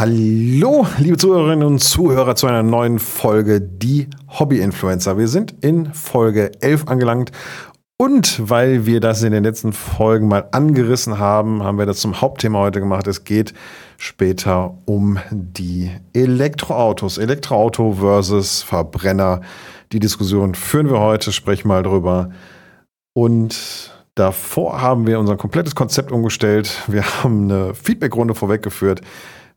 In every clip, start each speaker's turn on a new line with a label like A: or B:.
A: Hallo, liebe Zuhörerinnen und Zuhörer zu einer neuen Folge Die Hobby-Influencer. Wir sind in Folge 11 angelangt und weil wir das in den letzten Folgen mal angerissen haben, haben wir das zum Hauptthema heute gemacht. Es geht später um die Elektroautos. Elektroauto versus Verbrenner. Die Diskussion führen wir heute, sprechen mal drüber. Und davor haben wir unser komplettes Konzept umgestellt. Wir haben eine Feedbackrunde vorweggeführt.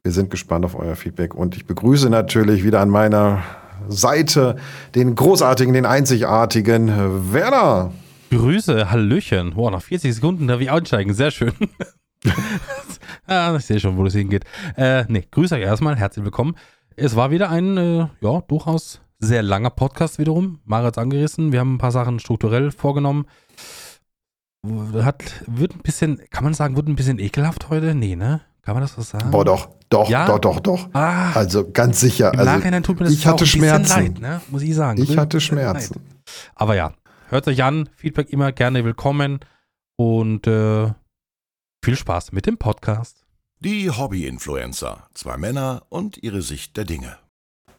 A: Wir sind gespannt auf euer Feedback und ich begrüße natürlich wieder an meiner Seite den großartigen, den einzigartigen Werner.
B: Grüße, Hallöchen. Boah, nach 40 Sekunden darf ich einsteigen. Sehr schön. ah, ich sehe schon, wo das hingeht. Äh, nee, grüße euch erstmal. Herzlich willkommen. Es war wieder ein, äh, ja, durchaus sehr langer Podcast wiederum. Hat angerissen. Wir haben ein paar Sachen strukturell vorgenommen. Hat, wird ein bisschen, kann man sagen, wird ein bisschen ekelhaft heute? Nee, ne? Kann man das so sagen?
A: Boah, doch, doch, ja? doch, doch, doch. Ah, also ganz sicher.
B: Im
A: also,
B: Nachhinein tut mir das
A: ich hatte Schmerzen. leid,
B: ne? muss ich sagen.
A: Ich hatte Schmerzen. Leid.
B: Aber ja, hört euch an. Feedback immer gerne willkommen. Und äh, viel Spaß mit dem Podcast.
C: Die Hobby-Influencer. Zwei Männer und ihre Sicht der Dinge.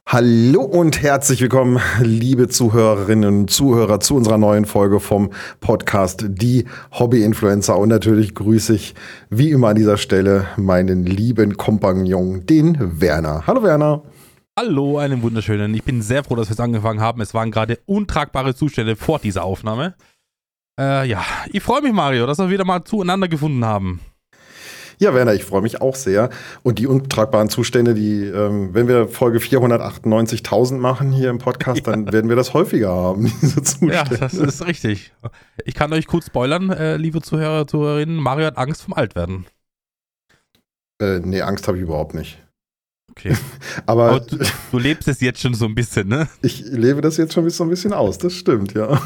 A: Hallo und herzlich willkommen, liebe Zuhörerinnen und Zuhörer, zu unserer neuen Folge vom Podcast Die Hobby-Influencer. Und natürlich grüße ich wie immer an dieser Stelle meinen lieben Kompagnon, den Werner. Hallo Werner.
B: Hallo, einen wunderschönen. Ich bin sehr froh, dass wir es angefangen haben. Es waren gerade untragbare Zustände vor dieser Aufnahme. Äh, ja, ich freue mich, Mario, dass wir wieder mal zueinander gefunden haben.
A: Ja, Werner, ich freue mich auch sehr. Und die untragbaren Zustände, die, ähm, wenn wir Folge 498.000 machen hier im Podcast, ja. dann werden wir das häufiger haben,
B: diese Zustände. Ja, das ist richtig. Ich kann euch kurz spoilern, äh, liebe Zuhörer, Zuhörerinnen. Mario hat Angst vom Altwerden.
A: Äh, nee, Angst habe ich überhaupt nicht.
B: Okay. Aber, Aber du, du, lebst es jetzt schon so ein bisschen, ne?
A: Ich lebe das jetzt schon so ein bisschen aus, das stimmt, ja.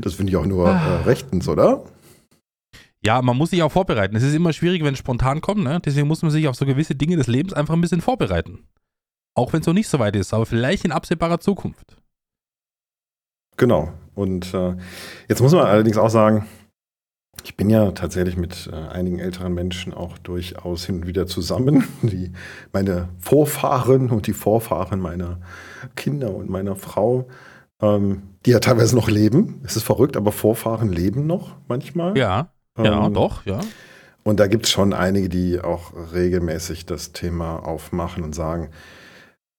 A: das finde ich auch nur äh, rechtens, oder?
B: Ja, man muss sich auch vorbereiten. Es ist immer schwierig, wenn es spontan kommt. Ne? Deswegen muss man sich auf so gewisse Dinge des Lebens einfach ein bisschen vorbereiten. Auch wenn es noch nicht so weit ist, aber vielleicht in absehbarer Zukunft.
A: Genau. Und äh, jetzt muss man allerdings auch sagen, ich bin ja tatsächlich mit äh, einigen älteren Menschen auch durchaus hin und wieder zusammen. Die, meine Vorfahren und die Vorfahren meiner Kinder und meiner Frau, ähm, die ja teilweise noch leben. Es ist verrückt, aber Vorfahren leben noch manchmal.
B: Ja. Ja, ähm, doch, ja.
A: Und da gibt es schon einige, die auch regelmäßig das Thema aufmachen und sagen,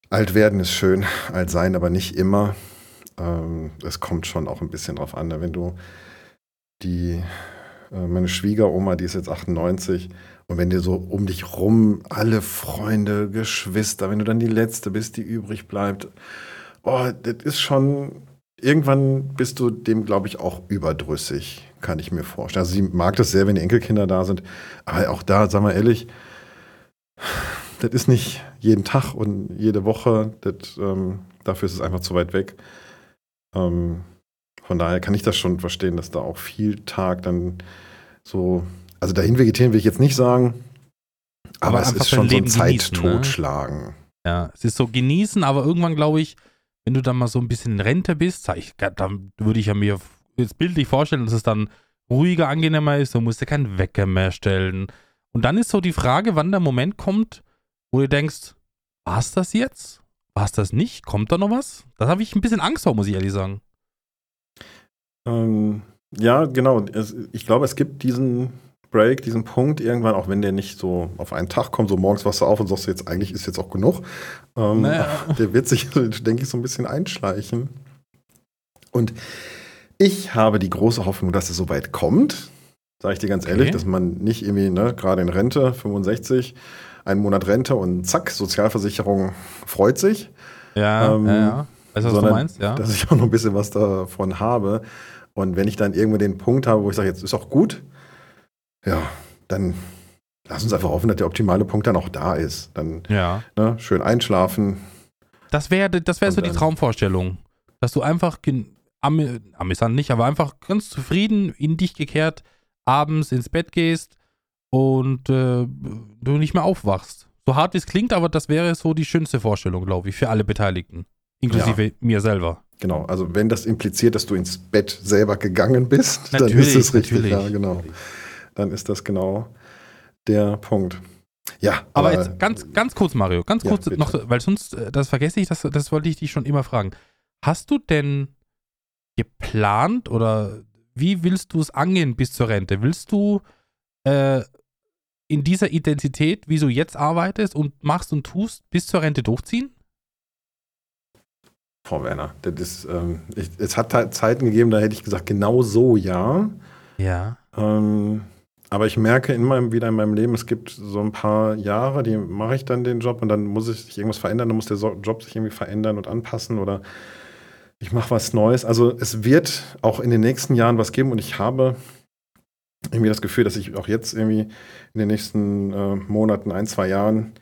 A: alt werden ist schön, alt sein aber nicht immer. Ähm, es kommt schon auch ein bisschen drauf an. Wenn du die, äh, meine Schwiegeroma, die ist jetzt 98, und wenn dir so um dich rum alle Freunde, Geschwister, wenn du dann die Letzte bist, die übrig bleibt, oh, das ist schon, irgendwann bist du dem, glaube ich, auch überdrüssig kann ich mir vorstellen. Also sie mag das sehr, wenn die Enkelkinder da sind. Aber auch da, sagen wir ehrlich, das ist nicht jeden Tag und jede Woche. Das, ähm, dafür ist es einfach zu weit weg. Ähm, von daher kann ich das schon verstehen, dass da auch viel Tag dann so, also dahin vegetieren will ich jetzt nicht sagen, aber, aber es ist schon so ein Zeittotschlagen. Ne?
B: Ja, es ist so genießen, aber irgendwann glaube ich, wenn du dann mal so ein bisschen in Rente bist, ich, dann würde ich ja mir jetzt bildlich vorstellen, dass es dann ruhiger, angenehmer ist, du musst dir keinen Wecker mehr stellen. Und dann ist so die Frage, wann der Moment kommt, wo du denkst, war es das jetzt? War es das nicht? Kommt da noch was? Da habe ich ein bisschen Angst vor, muss ich ehrlich sagen.
A: Ähm, ja, genau. ich glaube, es gibt diesen Break, diesen Punkt irgendwann, auch wenn der nicht so auf einen Tag kommt, so morgens wachst du auf und sagst jetzt, eigentlich ist jetzt auch genug. Ähm, naja. Der wird sich, denke ich, so ein bisschen einschleichen. Und ich habe die große Hoffnung, dass es so weit kommt. Sage ich dir ganz okay. ehrlich, dass man nicht irgendwie, ne, gerade in Rente, 65, einen Monat Rente und zack, Sozialversicherung freut sich.
B: Ja, ähm, ja, ja. Weißt du, was du meinst? Ja.
A: Dass ich auch noch ein bisschen was davon habe. Und wenn ich dann irgendwo den Punkt habe, wo ich sage, jetzt ist auch gut, ja, dann lass uns einfach hoffen, dass der optimale Punkt dann auch da ist. Dann
B: ja.
A: ne, schön einschlafen.
B: Das wäre das wär so die Traumvorstellung. Dass du einfach am, amüsant nicht, aber einfach ganz zufrieden in dich gekehrt abends ins Bett gehst und äh, du nicht mehr aufwachst. So hart wie es klingt, aber das wäre so die schönste Vorstellung, glaube ich, für alle Beteiligten. Inklusive ja. mir selber.
A: Genau, also wenn das impliziert, dass du ins Bett selber gegangen bist, natürlich, dann ist es richtig. Natürlich. Ja, genau. Dann ist das genau der Punkt. Ja,
B: Aber, jetzt ganz, ganz kurz, Mario, ganz
A: Ja,
B: kurz
A: bitte.
B: noch, weil sonst, äh, das vergesse ich, das, das wollte ich dich schon immer fragen. Hast du denn geplant oder wie willst du es angehen bis zur Rente? Willst du äh, in dieser Intensität, wie du jetzt arbeitest und machst und tust, bis zur Rente durchziehen?
A: Frau Werner, das ist, ähm, ich, es hat halt Zeiten gegeben, da hätte ich gesagt, genau so ja.
B: Ja.
A: Ähm, aber ich merke in meinem, wieder in meinem Leben, es gibt so ein paar Jahre, die mache ich dann den Job und dann muss sich irgendwas verändern, dann muss der Job sich irgendwie verändern und anpassen oder ich mache was Neues. Also es wird auch in den nächsten Jahren was geben und ich habe irgendwie das Gefühl, dass ich auch jetzt irgendwie in den nächsten äh, Monaten, ein, zwei Jahren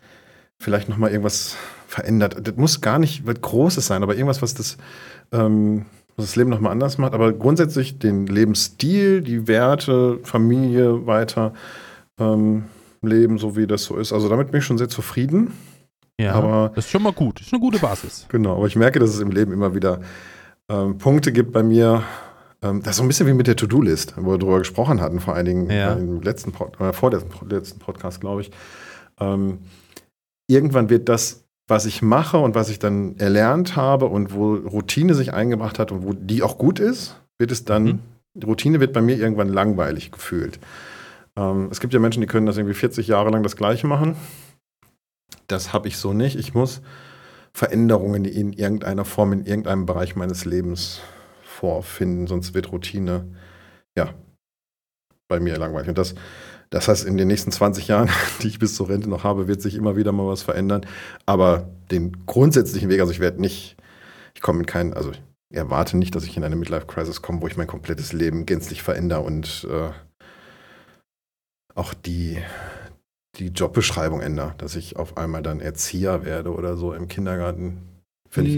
A: vielleicht nochmal irgendwas verändert. Das muss gar nicht was Großes sein, aber irgendwas, was das, ähm, was das Leben nochmal anders macht. Aber grundsätzlich den Lebensstil, die Werte, Familie weiter ähm, leben, so wie das so ist. Also damit bin ich schon sehr zufrieden.
B: Ja.
A: Aber-
B: das ist schon mal gut. Das ist eine gute Basis.
A: Genau, aber ich merke, dass es im Leben immer wieder ähm, Punkte gibt bei mir. Ähm, das ist so ein bisschen wie mit der To-Do-List, wo wir darüber gesprochen hatten, vor einigen
B: Ja.
A: im letzten Pod, äh, vor dem letzten Podcast, glaube ich. Ähm, irgendwann wird das, was ich mache und was ich dann erlernt habe und wo Routine sich eingebracht hat und wo die auch gut ist, wird es dann,
B: Mhm.
A: Routine wird bei mir irgendwann langweilig gefühlt. Ähm, es gibt ja Menschen, die können das irgendwie 40 Jahre lang das Gleiche machen. Das habe ich so nicht. Ich muss Veränderungen in irgendeiner Form, in irgendeinem Bereich meines Lebens vorfinden, sonst wird Routine, ja, bei mir langweilig. Und das, das heißt, in den nächsten 20 Jahren, die ich bis zur Rente noch habe, wird sich immer wieder mal was verändern. Aber den grundsätzlichen Weg, also ich werde nicht, ich komme in keinen, also ich erwarte nicht, dass ich in eine Midlife-Crisis komme, wo ich mein komplettes Leben gänzlich verändere und äh, auch die, die Jobbeschreibung ändere, dass ich auf einmal dann Erzieher werde oder so im Kindergarten. Finde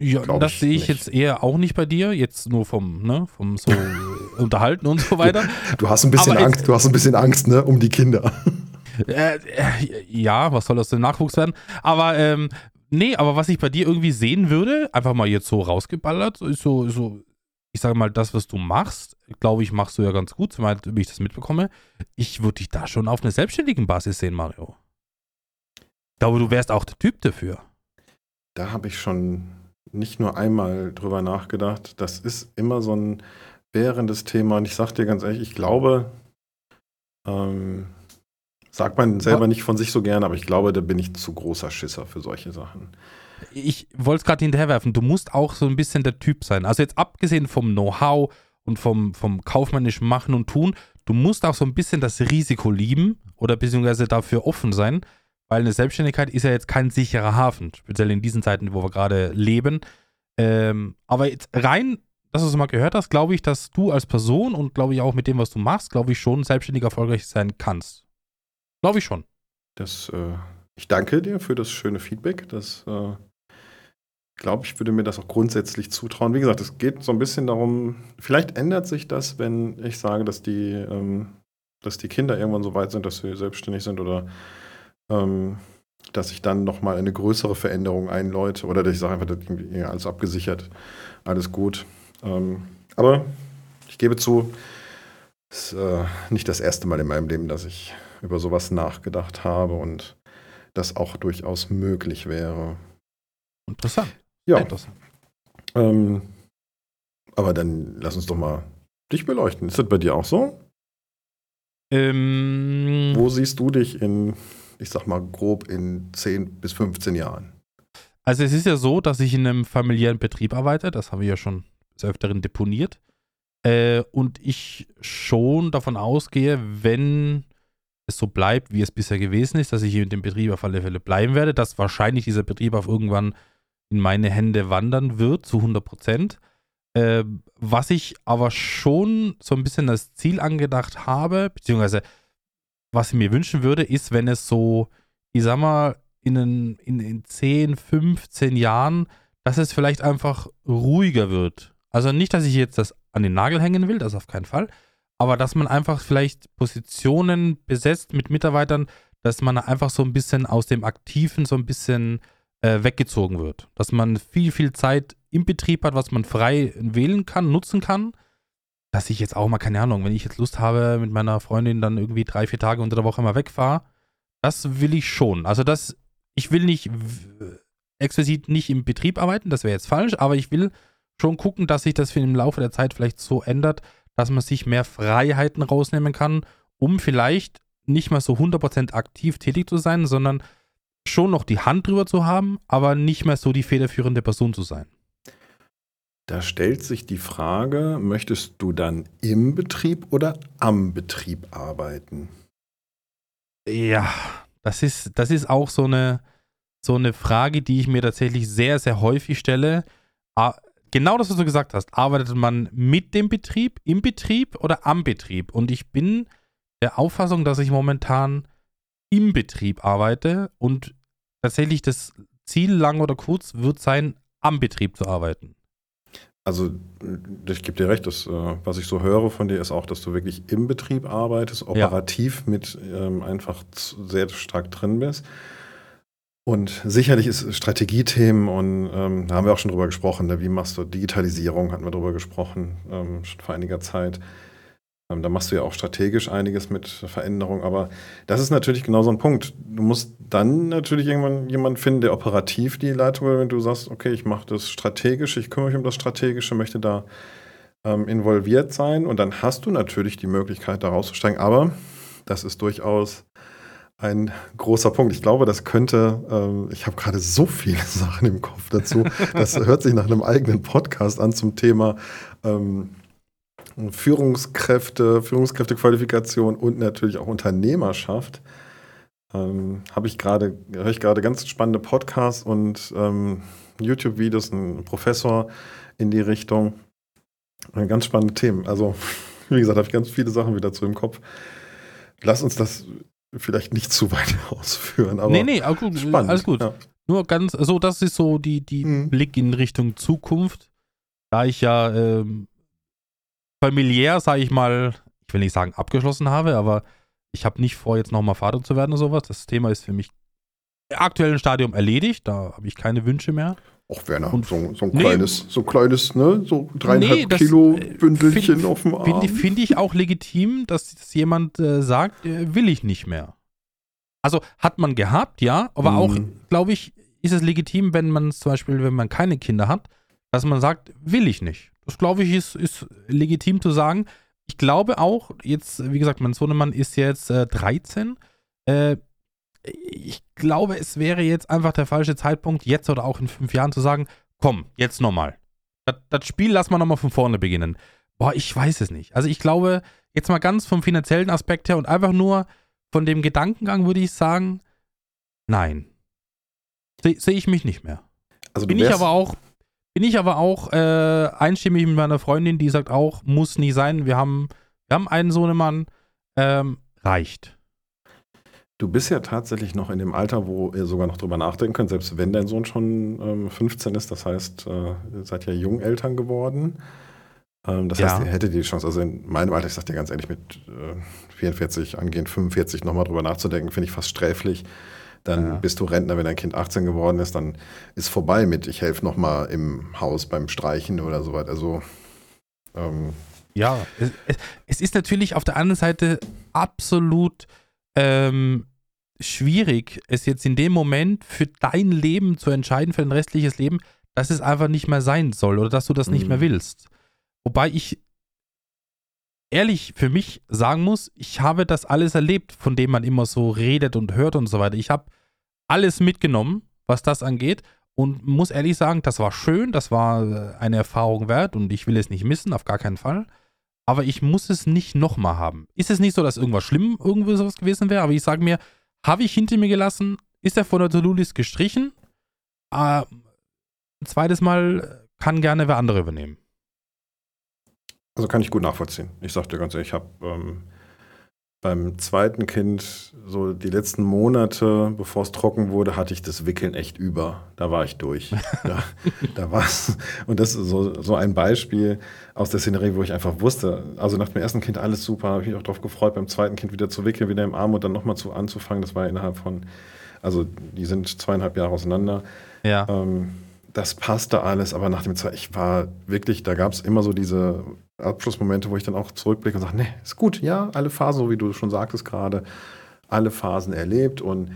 A: ich
B: Ja, das
A: ich
B: sehe ich
A: nicht.
B: jetzt eher auch nicht bei dir, jetzt nur vom, ne, vom so Unterhalten und so weiter.
A: Du hast ein bisschen
B: Aber
A: Angst, du hast ein bisschen Angst, ne, um die Kinder.
B: Äh, äh, ja, was soll aus dem Nachwuchs werden? Aber ähm, nee, aber was ich bei dir irgendwie sehen würde, einfach mal jetzt so rausgeballert, ist so, so ich sage mal, das, was du machst, glaube ich, machst du ja ganz gut, soweit wie ich das mitbekomme. Ich würde dich da schon auf einer selbstständigen Basis sehen, Mario. Ich glaube, du wärst auch der Typ dafür.
A: Da habe ich schon nicht nur einmal drüber nachgedacht. Das ist immer so ein währendes Thema. Und ich sage dir ganz ehrlich, ich glaube, ähm, sagt man selber nicht von sich so gerne, aber ich glaube, da bin ich zu großer Schisser für solche Sachen.
B: Ich wollte es gerade hinterherwerfen, du musst auch so ein bisschen der Typ sein. Also jetzt abgesehen vom Know-how und vom, vom kaufmännischen Machen und Tun, du musst auch so ein bisschen das Risiko lieben oder beziehungsweise dafür offen sein, weil eine Selbstständigkeit ist ja jetzt kein sicherer Hafen, speziell in diesen Zeiten, wo wir gerade leben. Ähm, aber jetzt rein, dass du es mal gehört hast, glaube ich, dass du als Person und glaube ich auch mit dem, was du machst, glaube ich schon selbstständig erfolgreich sein kannst. Glaube ich schon.
A: Das, äh, ich danke dir für das schöne Feedback. Das äh, glaube ich, würde mir das auch grundsätzlich zutrauen. Wie gesagt, es geht so ein bisschen darum, vielleicht ändert sich das, wenn ich sage, dass die, ähm, dass die Kinder irgendwann so weit sind, dass sie selbstständig sind oder ähm, dass ich dann nochmal eine größere Veränderung einläute oder dass ich sage einfach, das ist alles abgesichert, alles gut. Ähm, aber ich gebe zu, es ist äh, nicht das erste Mal in meinem Leben, dass ich über sowas nachgedacht habe und das auch durchaus möglich wäre.
B: Interessant.
A: Ja,
B: interessant.
A: ähm, aber dann lass uns doch mal dich beleuchten. Ist das bei dir auch so?
B: Ähm,
A: Wo siehst du dich in, ich sag mal grob in 10 bis 15 Jahren?
B: Also es ist ja so, dass ich in einem familiären Betrieb arbeite, das habe ich ja schon des Öfteren deponiert. Äh, und ich schon davon ausgehe, wenn es so bleibt, wie es bisher gewesen ist, dass ich in dem Betrieb auf alle Fälle bleiben werde, dass wahrscheinlich dieser Betrieb auf irgendwann in meine Hände wandern wird, zu 100 Prozent. Äh, was ich aber schon so ein bisschen als Ziel angedacht habe, beziehungsweise was ich mir wünschen würde, ist, wenn es so, ich sag mal, in, den- in, in 10, 15 Jahren, dass es vielleicht einfach ruhiger wird. Also nicht, dass ich jetzt das an den Nagel hängen will, das auf keinen Fall, aber dass man einfach vielleicht Positionen besetzt mit Mitarbeitern, dass man einfach so ein bisschen aus dem Aktiven so ein bisschen äh, weggezogen wird. Dass man viel, viel Zeit im Betrieb hat, was man frei wählen kann, nutzen kann. Dass ich jetzt auch mal, keine Ahnung, wenn ich jetzt Lust habe, mit meiner Freundin dann irgendwie drei, vier Tage unter der Woche mal wegfahre, Das will ich schon. Also das, ich will nicht explizit nicht im Betrieb arbeiten, das wäre jetzt falsch, aber ich will schon gucken, dass sich das im Laufe der Zeit vielleicht so ändert, dass man sich mehr Freiheiten rausnehmen kann, um vielleicht nicht mal so 100% aktiv tätig zu sein, sondern schon noch die Hand drüber zu haben, aber nicht mehr so die federführende Person zu sein.
A: Da stellt sich die Frage, möchtest du dann im Betrieb oder am Betrieb arbeiten?
B: Ja, das ist, das ist auch so eine, so eine Frage, die ich mir tatsächlich sehr, sehr häufig stelle. Genau das, was du gesagt hast. Arbeitet man mit dem Betrieb, im Betrieb oder am Betrieb? Und ich bin der Auffassung, dass ich momentan im Betrieb arbeite und tatsächlich das Ziel lang oder kurz wird sein, am Betrieb zu arbeiten.
A: Also ich gebe dir recht, das, äh, was ich so höre von dir, ist auch, dass du wirklich im Betrieb arbeitest, operativ ja. mit ähm, einfach sehr stark drin bist. Und sicherlich ist Strategiethemen und ähm, da haben wir auch schon drüber gesprochen, ne? wie machst du Digitalisierung, hatten wir drüber gesprochen, ähm, schon vor einiger Zeit. Ähm, da machst du ja auch strategisch einiges mit Veränderung, aber das ist natürlich genau so ein Punkt. Du musst dann natürlich irgendwann jemanden finden, der operativ die Leitung, wenn du sagst, okay, ich mache das strategisch, ich kümmere mich um das Strategische, möchte da ähm, involviert sein und dann hast du natürlich die Möglichkeit, da rauszusteigen, aber das ist durchaus ein großer Punkt. Ich glaube, das könnte, ähm, ich habe gerade so viele Sachen im Kopf dazu, das hört sich nach einem eigenen Podcast an zum Thema ähm, Führungskräfte, Führungskräftequalifikation und natürlich auch Unternehmerschaft. Ähm, habe ich gerade, höre ich gerade ganz spannende Podcasts und ähm, YouTube-Videos, ein Professor in die Richtung. Äh, ganz spannende Themen. Also, wie gesagt, habe ich ganz viele Sachen wieder zu im Kopf. Lass uns das vielleicht nicht zu weit ausführen, aber.
B: Nee, nee, gut, spannend. alles gut. Ja. Nur ganz, so, das ist so die, die mhm. Blick in Richtung Zukunft. Da ich ja ähm, familiär, sage ich mal, ich will nicht sagen abgeschlossen habe, aber ich habe nicht vor, jetzt nochmal Vater zu werden oder sowas. Das Thema ist für mich im aktuellen Stadium erledigt. Da habe ich keine Wünsche mehr.
A: Och, Werner, und, so, so, ein nee, kleines, so kleines, ne, so dreieinhalb nee, Kilo äh, Bündelchen find, auf dem Arm.
B: Finde find ich auch legitim, dass, dass jemand äh, sagt, äh, will ich nicht mehr. Also hat man gehabt, ja, aber mhm. auch, glaube ich, ist es legitim, wenn man zum Beispiel, wenn man keine Kinder hat, dass man sagt, will ich nicht. Das glaube ich ist, ist legitim zu sagen. Ich glaube auch, jetzt, wie gesagt, mein Sohnemann ist jetzt äh, 13. Äh, ich glaube, es wäre jetzt einfach der falsche Zeitpunkt, jetzt oder auch in fünf Jahren zu sagen, komm, jetzt nochmal. Das, das Spiel lass mal nochmal von vorne beginnen. Boah, ich weiß es nicht. Also ich glaube, jetzt mal ganz vom finanziellen Aspekt her und einfach nur von dem Gedankengang würde ich sagen, nein. Sehe seh ich mich nicht mehr. Also Bin ich aber auch bin ich aber auch äh, einstimmig mit meiner Freundin, die sagt auch, muss nie sein. Wir haben, wir haben einen Sohnemann, ähm, reicht.
A: Du bist ja tatsächlich noch in dem Alter, wo ihr sogar noch drüber nachdenken könnt, selbst wenn dein Sohn schon ähm, 15 ist. Das heißt, äh, ihr seid ja Jungeltern geworden. Ähm, das ja. heißt, ihr hättet die Chance, also in meinem Alter, ich sag dir ganz ehrlich, mit äh, 44, angehend 45 nochmal drüber nachzudenken, finde ich fast sträflich. Dann ja. bist du Rentner, wenn dein Kind 18 geworden ist, dann ist vorbei mit, ich helfe nochmal im Haus beim Streichen oder so weiter. Also
B: ähm, ja, es, es, ist natürlich auf der anderen Seite absolut ähm, schwierig, es jetzt in dem Moment für dein Leben zu entscheiden, für dein restliches Leben, dass es einfach nicht mehr sein soll oder dass du das nicht mehr mhm. willst. Wobei ich ehrlich für mich sagen muss, ich habe das alles erlebt, von dem man immer so redet und hört und so weiter. Ich habe alles mitgenommen, was das angeht und muss ehrlich sagen, das war schön, das war äh, eine Erfahrung wert und ich will es nicht missen, auf gar keinen Fall. Aber ich muss es nicht nochmal haben. Ist es nicht so, dass irgendwas schlimm irgendwie sowas gewesen wäre, aber ich sage mir, habe ich hinter mir gelassen, ist er von der To-Do-List gestrichen, äh, ein zweites Mal kann gerne wer andere übernehmen.
A: Also kann ich gut nachvollziehen. Ich sag dir ganz ehrlich, ich habe ähm, beim zweiten Kind so die letzten Monate, bevor es trocken wurde, hatte ich das Wickeln echt über. Da war ich durch. da, da war's. Und das ist so, so ein Beispiel aus der Szenerie, wo ich einfach wusste, also nach dem ersten Kind alles super, habe ich mich auch darauf gefreut, beim zweiten Kind wieder zu wickeln, wieder im Arm und dann nochmal zu anzufangen. Das war innerhalb von, also die sind zweieinhalb Jahre auseinander.
B: Ja.
A: Ähm, das passte alles, aber nach dem Zeit, ich war wirklich, da gab es immer so diese Abschlussmomente, wo ich dann auch zurückblicke und sage, nee, ist gut, ja, alle Phasen, so wie du schon sagtest gerade. alle Phasen erlebt und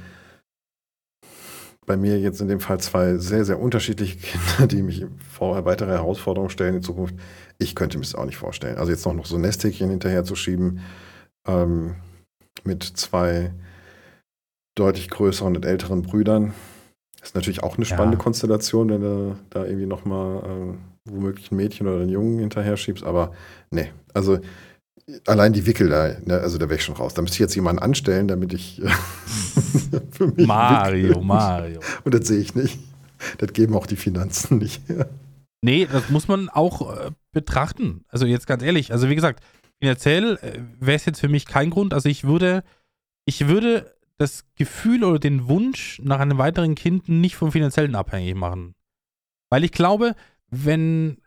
A: bei mir jetzt in dem Fall zwei sehr, sehr unterschiedliche Kinder, die mich vor weitere Herausforderungen stellen in Zukunft. Ich könnte mir das auch nicht vorstellen. Also jetzt noch, noch so Nesthäkchen hinterher zu schieben ähm, mit zwei deutlich größeren und älteren Brüdern. Ist natürlich auch eine spannende ja. Konstellation, wenn du da irgendwie nochmal äh, womöglich ein Mädchen oder einen Jungen hinterher schiebst. Aber nee, also allein die Wickel da, ne, also da wäre ich schon raus. Da müsste ich jetzt jemanden anstellen, damit ich
B: für mich Mario, wickel. Mario.
A: Und das sehe ich nicht. Das geben auch die Finanzen nicht her.
B: Nee, das muss man auch äh, betrachten. Also jetzt ganz ehrlich, also wie gesagt, finanziell äh, wäre es jetzt für mich kein Grund. Also ich würde, ich würde das Gefühl oder den Wunsch nach einem weiteren Kind nicht vom finanziellen abhängig machen. Weil ich glaube, wenn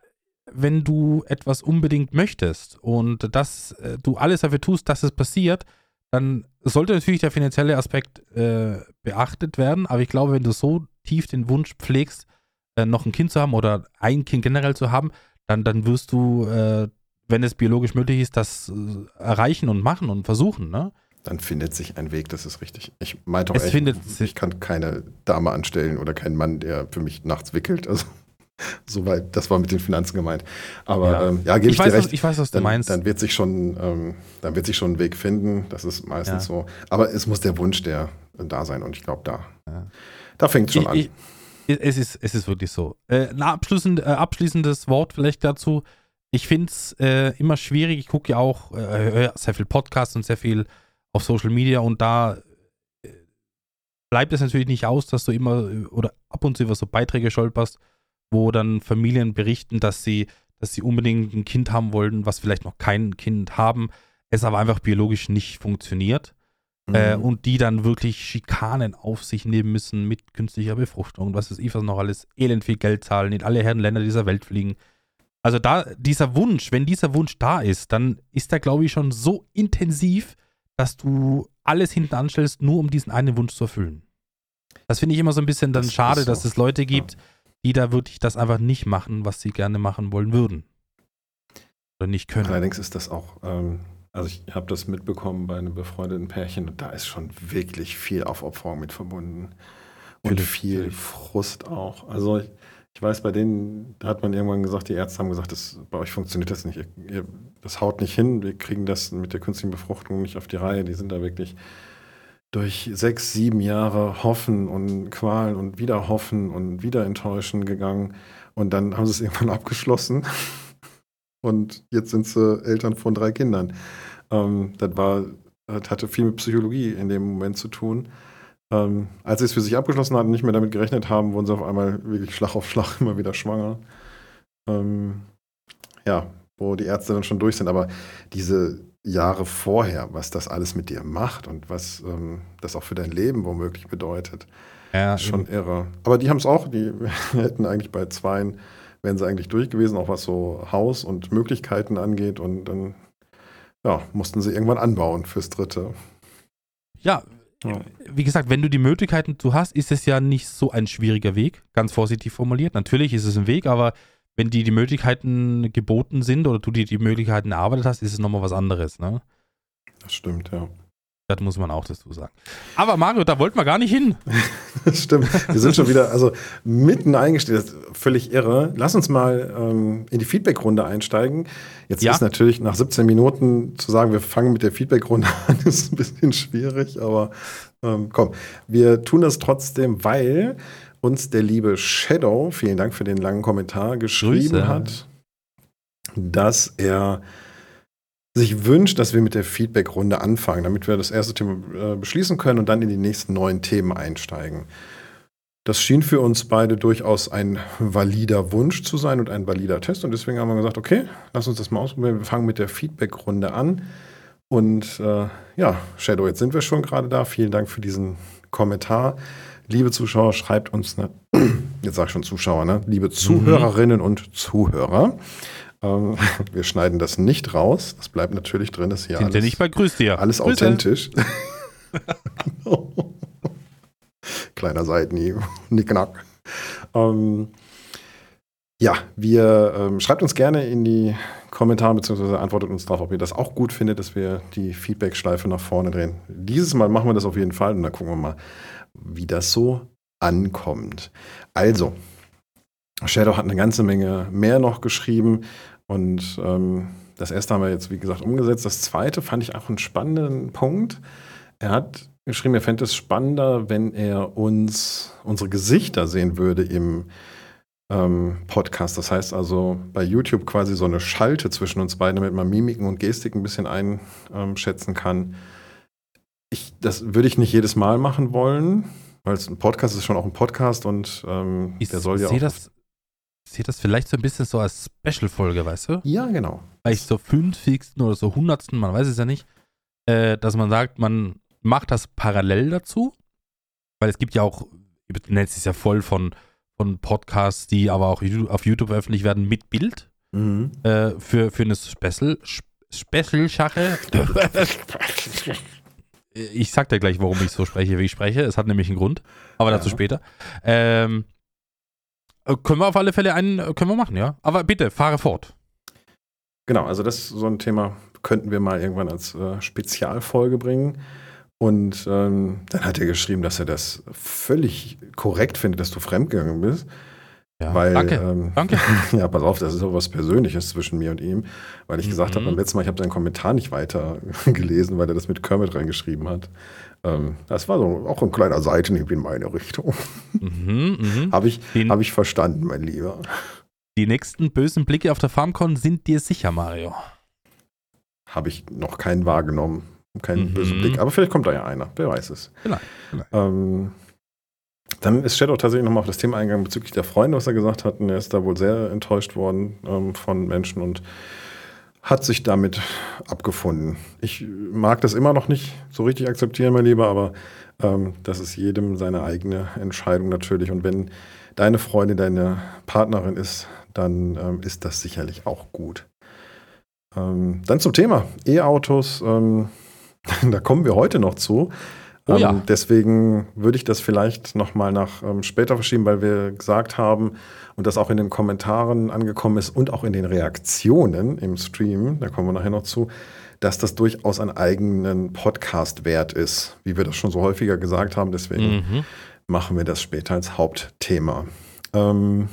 B: wenn du etwas unbedingt möchtest und dass äh, du alles dafür tust, dass es passiert, dann sollte natürlich der finanzielle Aspekt äh, beachtet werden. Aber ich glaube, wenn du so tief den Wunsch pflegst, äh, noch ein Kind zu haben oder ein Kind generell zu haben, dann, dann wirst du, äh, wenn es biologisch möglich ist, das äh, erreichen und machen und versuchen. Ne?
A: Dann findet sich ein Weg, das ist richtig. Ich meinte auch
B: es
A: echt, ich kann keine Dame anstellen oder keinen Mann, der für mich nachts wickelt. Also Soweit, das war mit den Finanzen gemeint. Aber ja, ähm, ja gebe ich, ich, weiß, dir recht. Was,
B: ich weiß, was du
A: dann,
B: meinst.
A: Dann wird sich schon, ähm, dann wird sich schon ein Weg finden. Das ist meistens ja. so. Aber es muss der Wunsch der da sein und ich glaube, da, ja. da fängt es schon ich, an.
B: Ich, es, ist, es ist wirklich so. Äh, ein abschließend, äh, abschließendes Wort vielleicht dazu. Ich finde es äh, immer schwierig. Ich gucke ja auch äh, sehr viel Podcasts und sehr viel auf Social Media und da äh, bleibt es natürlich nicht aus, dass du immer äh, oder ab und zu über so Beiträge stolperst wo dann Familien berichten, dass sie, dass sie unbedingt ein Kind haben wollen, was vielleicht noch kein Kind haben, es aber einfach biologisch nicht funktioniert. Mhm. Äh, und die dann wirklich Schikanen auf sich nehmen müssen mit künstlicher Befruchtung was ich was noch alles, elend viel Geld zahlen, in alle Herren Länder dieser Welt fliegen. Also da, dieser Wunsch, wenn dieser Wunsch da ist, dann ist der, glaube ich, schon so intensiv, dass du alles hinten anstellst, nur um diesen einen Wunsch zu erfüllen. Das finde ich immer so ein bisschen dann das schade, dass es Leute gibt, die da wirklich das einfach nicht machen, was sie gerne machen wollen würden. Oder nicht können.
A: Allerdings ist das auch, ähm, also ich habe das mitbekommen bei einem befreundeten Pärchen und da ist schon wirklich viel Aufopferung mit verbunden. Und viel Frust auch. Also ich, ich, weiß, bei denen hat man irgendwann gesagt, die Ärzte haben gesagt, das, bei euch funktioniert das nicht. Ihr, ihr, das haut nicht hin, wir kriegen das mit der künstlichen Befruchtung nicht auf die Reihe. Die sind da wirklich durch sechs, sieben Jahre Hoffen und Qualen und wieder Hoffen und wieder Enttäuschen gegangen. Und dann haben sie es irgendwann abgeschlossen. Und jetzt sind sie Eltern von drei Kindern. Ähm, das war, das hatte viel mit Psychologie in dem Moment zu tun. Ähm, als sie es für sich abgeschlossen hatten, nicht mehr damit gerechnet haben, wurden sie auf einmal wirklich Schlag auf Schlag immer wieder schwanger. Ähm, ja, wo die Ärzte dann schon durch sind. Aber diese Jahre vorher, was das alles mit dir macht und was ähm, das auch für dein Leben womöglich bedeutet. Ja, schon eben. irre. Aber die haben es auch, die hätten eigentlich bei zweien, wären sie eigentlich durch gewesen, auch was so Haus und Möglichkeiten angeht. Und dann ja, mussten sie irgendwann anbauen fürs dritte.
B: Ja, ja, wie gesagt, wenn du die Möglichkeiten du hast, ist es ja nicht so ein schwieriger Weg, ganz vorsichtig formuliert. Natürlich ist es ein Weg, aber wenn die die Möglichkeiten geboten sind oder du dir die Möglichkeiten erarbeitet hast, ist es nochmal was anderes, ne?
A: Das stimmt, ja.
B: Das muss man auch dazu sagen. Aber Mario, da wollten wir gar nicht hin.
A: das stimmt. Wir sind schon wieder, also mitten ist völlig irre. Lass uns mal ähm, in die Feedback-Runde einsteigen. Jetzt ja? ist natürlich nach 17 Minuten zu sagen, wir fangen mit der Feedback-Runde an, ist ein bisschen schwierig, aber ähm, komm, wir tun das trotzdem, weil uns der liebe Shadow, vielen Dank für den langen Kommentar, geschrieben Grüße. hat, dass er sich wünscht, dass wir mit der Feedback-Runde anfangen, damit wir das erste Thema äh, beschließen können und dann in die nächsten neuen Themen einsteigen. Das schien für uns beide durchaus ein valider Wunsch zu sein und ein valider Test. Und deswegen haben wir gesagt, okay, lass uns das mal ausprobieren. Wir fangen mit der Feedback-Runde an. Und äh, ja, Shadow, jetzt sind wir schon gerade da. Vielen Dank für diesen Kommentar. Liebe Zuschauer, schreibt uns, ne, jetzt sag ich schon Zuschauer, ne? liebe Zuhörerinnen mhm. und Zuhörer. Ähm, wir schneiden das nicht raus. Das bleibt natürlich drin. Das hier
B: Sind alles, nicht bei Grüß dir.
A: Alles Grüße. authentisch. Kleiner Seitenhieb. Nicknack. Ähm, ja, wir ähm, schreibt uns gerne in die Kommentar, beziehungsweise antwortet uns darauf, ob ihr das auch gut findet, dass wir die Feedback-Schleife nach vorne drehen. Dieses Mal machen wir das auf jeden Fall und dann gucken wir mal, wie das so ankommt. Also, Shadow hat eine ganze Menge mehr noch geschrieben und ähm, das erste haben wir jetzt, wie gesagt, umgesetzt. Das zweite fand ich auch einen spannenden Punkt. Er hat geschrieben, er fände es spannender, wenn er uns unsere Gesichter sehen würde im ähm, Podcast. Das heißt also bei YouTube quasi so eine Schalte zwischen uns beiden, damit man Mimiken und Gestik ein bisschen einschätzen kann. Ich, das würde ich nicht jedes Mal machen wollen, weil es ein Podcast ist schon auch ein Podcast und ähm,
B: Ich
A: der soll ja auch.
B: das, sehe das vielleicht so ein bisschen so als Special-Folge, weißt du?
A: ja, genau.
B: Vielleicht so 50. oder so 100. man weiß es ja nicht, äh, dass man sagt, man macht das parallel dazu, weil es gibt ja auch, Netz ist ja voll von, von Podcasts, die aber auch auf YouTube veröffentlicht werden mit Bild
A: Mhm.
B: äh, für, für eine Special, Special-Schache. Ich sag dir gleich, warum ich so spreche, wie ich spreche. Es hat nämlich einen Grund, aber dazu
A: Ja.
B: später. Ähm, äh, können wir auf alle Fälle einen, äh, können wir machen, ja. Aber bitte, fahre fort.
A: Genau, also das ist so ein Thema, könnten wir mal irgendwann als äh, Spezialfolge bringen. Und ähm, dann hat er geschrieben, dass er das völlig korrekt findet, dass du fremdgegangen bist.
B: Ja,
A: weil,
B: danke,
A: Ähm,
B: danke.
A: ja, pass auf, das ist auch was Persönliches zwischen mir und ihm. Weil ich gesagt habe
B: Mhm.
A: beim letzten Mal, ich habe seinen Kommentar nicht weiter gelesen, weil er das mit Kermit reingeschrieben hat. Ähm, das war so auch ein kleiner Seitenhieb in meine Richtung.
B: Mhm, mhm.
A: Habe ich,
B: Den-
A: hab ich verstanden, mein Lieber.
B: Die nächsten bösen Blicke auf der FarmCon sind dir sicher, Mario.
A: Habe ich noch keinen wahrgenommen. Keinen
B: Mhm.
A: bösen Blick. Aber vielleicht kommt da ja einer. Wer weiß es.
B: Vielleicht, vielleicht.
A: Ähm, dann ist Shadow tatsächlich nochmal auf das Thema eingegangen bezüglich der Freunde, was er gesagt hat. Und er ist da wohl sehr enttäuscht worden ähm, von Menschen und hat sich damit abgefunden. Ich mag das immer noch nicht so richtig akzeptieren, mein Lieber, aber ähm, das ist jedem seine eigene Entscheidung natürlich. Und wenn deine Freundin deine Partnerin ist, dann ähm, ist das sicherlich auch gut. Ähm, dann zum Thema E-Autos. Ähm, da kommen wir heute noch zu.
B: Oh ja.
A: Ähm, deswegen würde ich das vielleicht nochmal nach ähm, später verschieben, weil wir gesagt haben und das auch in den Kommentaren angekommen ist und auch in den Reaktionen im Stream, da kommen wir nachher noch zu, dass das durchaus einen eigenen Podcast wert ist, wie wir das schon so häufiger gesagt haben. Deswegen
B: Mhm.
A: machen wir das später als Hauptthema. Ähm,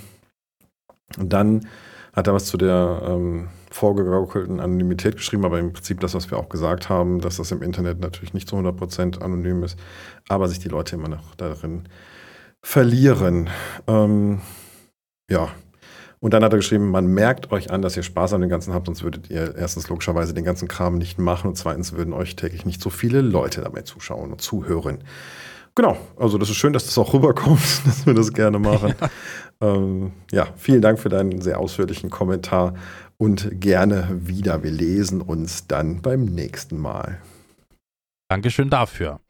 A: und dann hat er was zu der ähm, vorgegaukelten Anonymität geschrieben, aber im Prinzip das, was wir auch gesagt haben, dass das im Internet natürlich nicht zu 100% anonym ist, aber sich die Leute immer noch darin verlieren. Ähm, ja. Und dann hat er geschrieben, man merkt euch an, dass ihr Spaß an dem Ganzen habt, sonst würdet ihr erstens logischerweise den ganzen Kram nicht machen und zweitens würden euch täglich nicht so viele Leute dabei zuschauen und zuhören. Genau, also das ist schön, dass das auch rüberkommt, dass wir das gerne machen. ähm, ja, vielen Dank für deinen sehr ausführlichen Kommentar und gerne wieder. Wir lesen uns dann beim nächsten Mal.
B: Dankeschön dafür.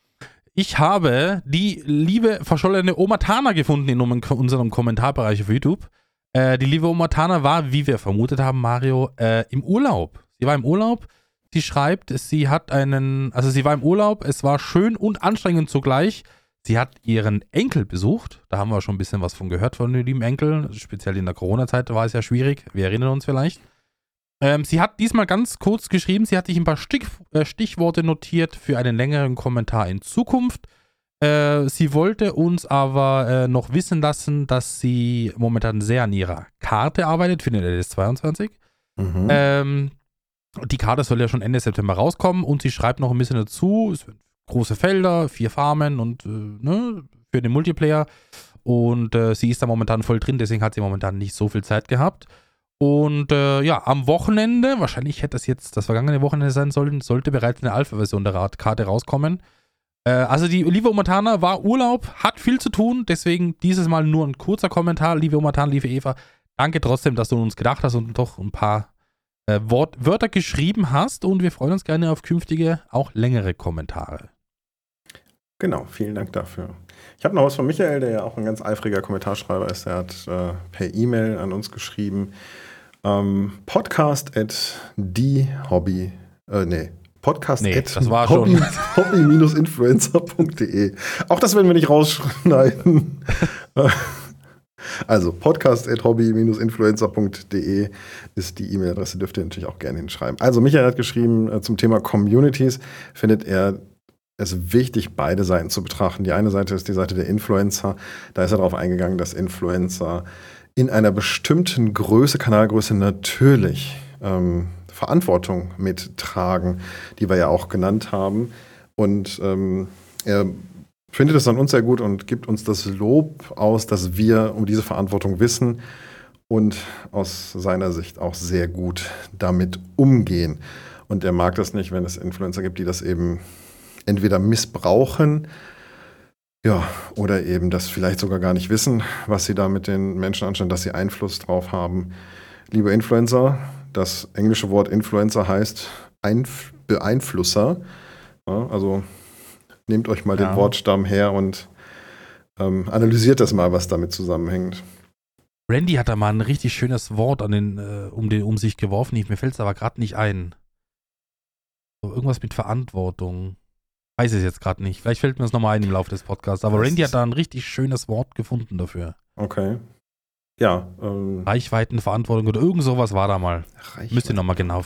B: Ich habe die liebe verschollene Oma Tana gefunden in unserem Kommentarbereich auf YouTube. Äh, die liebe Oma Tana war, wie wir vermutet haben, Mario, äh, im Urlaub. Sie war im Urlaub. Sie schreibt, sie hat einen, also sie war im Urlaub, es war schön und anstrengend zugleich. Sie hat ihren Enkel besucht. Da haben wir schon ein bisschen was von gehört von dem lieben Enkel. Speziell in der Corona-Zeit war es ja schwierig. Wir erinnern uns vielleicht. Ähm, sie hat diesmal ganz kurz geschrieben, sie hat sich ein paar Stich, äh, Stichworte notiert für einen längeren Kommentar in Zukunft. Äh, sie wollte uns aber äh, noch wissen lassen, dass sie momentan sehr an ihrer Karte arbeitet für den LS22.
A: Mhm.
B: Ähm, die Karte soll ja schon Ende September rauskommen und sie schreibt noch ein bisschen dazu. Es sind große Felder, vier Farmen und äh, ne, für den Multiplayer. Und äh, sie ist da momentan voll drin, deswegen hat sie momentan nicht so viel Zeit gehabt. Und äh, ja, am Wochenende, wahrscheinlich hätte das jetzt das vergangene Wochenende sein sollen, sollte bereits eine Alpha-Version der Karte rauskommen. Äh, also die liebe Omatana war Urlaub, hat viel zu tun, deswegen dieses Mal nur ein kurzer Kommentar. Liebe Omatana, liebe Eva, danke trotzdem, dass du uns gedacht hast und doch ein paar äh, Wort Wörter geschrieben hast und wir freuen uns gerne auf künftige, auch längere Kommentare.
A: Genau, vielen Dank dafür. Ich habe noch was von Michael, der ja auch ein ganz eifriger Kommentarschreiber ist. Er hat äh, per E-Mail an uns geschrieben, ähm, podcast at die Hobby, äh, nee, podcast
B: Nee,
A: at
B: das war
A: hobby, hobby-influencer.de. Auch das werden wir nicht rausschneiden. Also podcast.hobby-influencer.de ist die E-Mail-Adresse, dürft ihr natürlich auch gerne hinschreiben. Also Michael hat geschrieben äh, zum Thema Communities, findet er es wichtig, beide Seiten zu betrachten. Die eine Seite ist die Seite der Influencer. Da ist er darauf eingegangen, dass Influencer in einer bestimmten Größe, Kanalgröße natürlich ähm, Verantwortung mittragen, die wir ja auch genannt haben. Und ähm, er findet es an uns sehr gut und gibt uns das Lob aus, dass wir um diese Verantwortung wissen und aus seiner Sicht auch sehr gut damit umgehen. Und er mag das nicht, wenn es Influencer gibt, die das eben entweder missbrauchen, ja, oder eben das vielleicht sogar gar nicht wissen, was sie da mit den Menschen anstellen, dass sie Einfluss drauf haben. Liebe Influencer, das englische Wort Influencer heißt Einf Beeinflusser. Ja, also nehmt euch mal ja. den Wortstamm her und ähm, analysiert das mal, was damit zusammenhängt.
B: Randy hat da mal ein richtig schönes Wort an den, äh, um, den, um sich geworfen. Mir fällt es aber gerade nicht ein. So, irgendwas mit Verantwortung. Weiß es jetzt gerade nicht. Vielleicht fällt mir das nochmal ein im Laufe des Podcasts. Aber das Randy hat da ein richtig schönes Wort gefunden dafür.
A: Okay. Ja.
B: Ähm, Reichweitenverantwortung oder irgend sowas war da mal. Müsst ihr nochmal genau.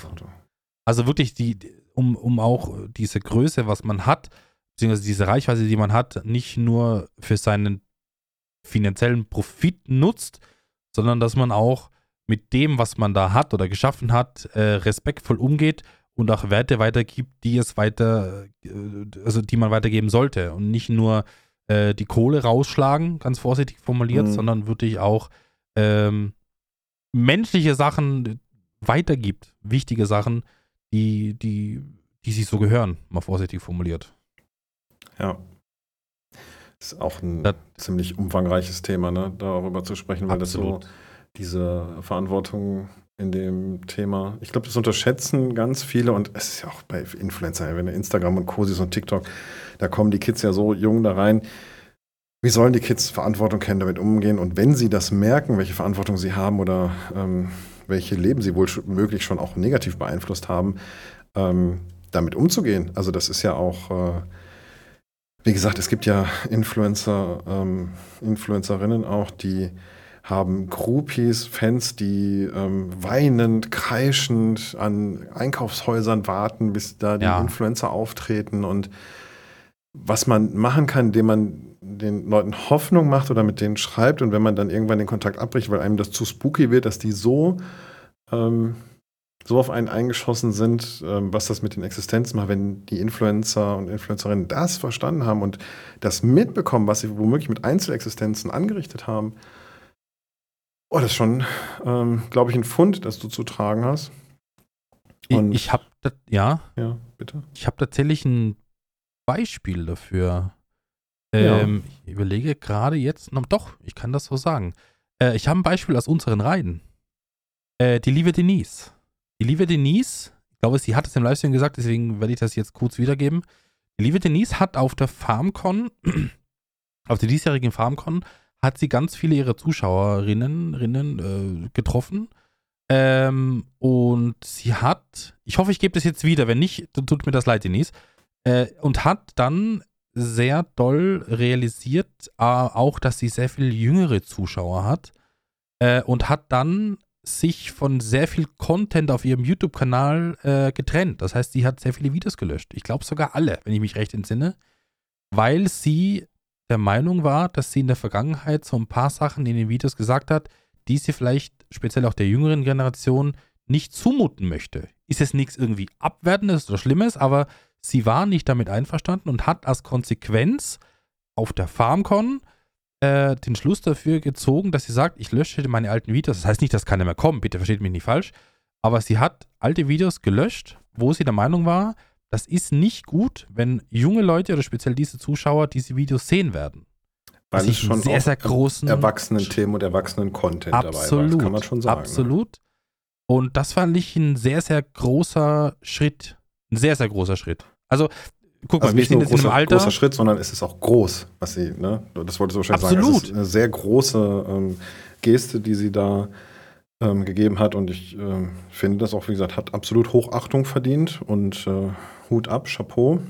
B: Also wirklich, die, um, um auch diese Größe, was man hat, beziehungsweise diese Reichweite, die man hat, nicht nur für seinen finanziellen Profit nutzt, sondern dass man auch mit dem, was man da hat oder geschaffen hat, äh, respektvoll umgeht und auch Werte weitergibt, die es weiter, äh, also die man weitergeben sollte und nicht nur äh, die Kohle rausschlagen, ganz vorsichtig formuliert, mhm. sondern wirklich auch ähm, menschliche Sachen weitergibt, wichtige Sachen, die, die, die sich so gehören, mal vorsichtig formuliert.
A: Ja. Ist auch ein das, ziemlich umfangreiches Thema, ne, darüber zu sprechen, weil absolut. das so diese Verantwortung in dem Thema. Ich glaube, das unterschätzen ganz viele und es ist ja auch bei Influencer, wenn Instagram und Cosis und TikTok, da kommen die Kids ja so jung da rein. Wie sollen die Kids Verantwortung kennen, damit umgehen? Und wenn sie das merken, welche Verantwortung sie haben oder ähm, welche Leben sie wohl möglich schon auch negativ beeinflusst haben, ähm, damit umzugehen. Also das ist ja auch, äh, wie gesagt, es gibt ja Influencer, ähm, Influencerinnen auch, die haben Groupies, Fans, die ähm, weinend, kreischend an Einkaufshäusern warten, bis da die ja. Influencer auftreten und was man machen kann, indem man den Leuten Hoffnung macht oder mit denen schreibt und wenn man dann irgendwann den Kontakt abbricht, weil einem das zu spooky wird, dass die so, ähm, so auf einen eingeschossen sind, ähm, was das mit den Existenzen macht, wenn die Influencer und Influencerinnen das verstanden haben und das mitbekommen, was sie womöglich mit Einzelexistenzen angerichtet haben, Oh, das ist schon, ähm, glaube ich, ein Fund, das du zu tragen hast.
B: Und ich, habe, ja.
A: Ja, bitte.
B: Ich habe tatsächlich ein Beispiel dafür. Ähm, ja. Ich überlege gerade jetzt, noch, doch, ich kann das so sagen. Äh, ich habe ein Beispiel aus unseren Reihen. Äh, die liebe Denise. Die liebe Denise, ich glaube, sie hat es im Livestream gesagt, deswegen werde ich das jetzt kurz wiedergeben. Die liebe Denise hat auf der FarmCon, auf der diesjährigen FarmCon, hat sie ganz viele ihrer Zuschauerinnen Rinnen, äh, getroffen. Ähm, und sie hat, ich hoffe, ich gebe das jetzt wieder, wenn nicht, dann tut mir das leid, Denise. Äh, und hat dann sehr doll realisiert, äh, auch, dass sie sehr viel jüngere Zuschauer hat. Äh, und hat dann sich von sehr viel Content auf ihrem YouTube-Kanal äh, getrennt. Das heißt, sie hat sehr viele Videos gelöscht. Ich glaube sogar alle, wenn ich mich recht entsinne, weil sie der Meinung war, dass sie in der Vergangenheit so ein paar Sachen in den Videos gesagt hat, die sie vielleicht speziell auch der jüngeren Generation nicht zumuten möchte. Ist es nichts irgendwie Abwertendes oder Schlimmes, aber sie war nicht damit einverstanden und hat als Konsequenz auf der FarmCon äh, den Schluss dafür gezogen, dass sie sagt, ich lösche meine alten Videos. Das heißt nicht, dass keiner mehr kommt, bitte versteht mich nicht falsch. Aber sie hat alte Videos gelöscht, wo sie der Meinung war, das ist nicht gut, wenn junge Leute oder speziell diese Zuschauer diese Videos sehen werden.
A: Weil es schon sehr, sehr großen erwachsenen Themen und erwachsenen Content
B: absolut, dabei war. kann man schon sagen. Ne? Absolut. Ne? Und das fand ich ein sehr, sehr großer Schritt. Ein sehr, sehr großer Schritt. Also, guck also mal, wir sind jetzt großer, in einem Alter.
A: großer Schritt, sondern es ist auch groß, was sie, ne? Das wolltest du wahrscheinlich absolut. sagen. Ist eine sehr große ähm, Geste, die sie da ähm, gegeben hat. Und ich äh, finde das auch, wie gesagt, hat absolut Hochachtung verdient und äh, Hut ab, Chapeau,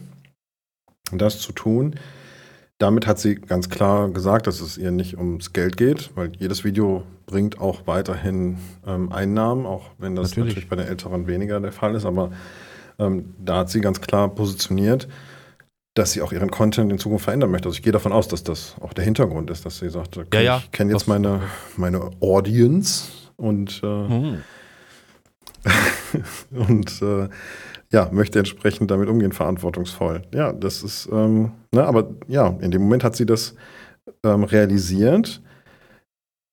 A: das zu tun. damit hat sie ganz klar gesagt, dass es ihr nicht ums Geld geht, weil jedes Video bringt auch weiterhin ähm, Einnahmen, auch wenn das natürlich. natürlich. bei den Älteren weniger der Fall ist. Aber ähm, da hat sie ganz klar positioniert, dass sie auch ihren Content in Zukunft verändern möchte. Also ich gehe davon aus, dass das auch der Hintergrund ist, dass sie sagt, okay, ja, ja, ich kenne jetzt meine, meine Audience und, äh, hm. und äh, ja, möchte entsprechend damit umgehen, verantwortungsvoll. Ja, das ist, ähm, ne, aber ja, in dem Moment hat sie das ähm, realisiert,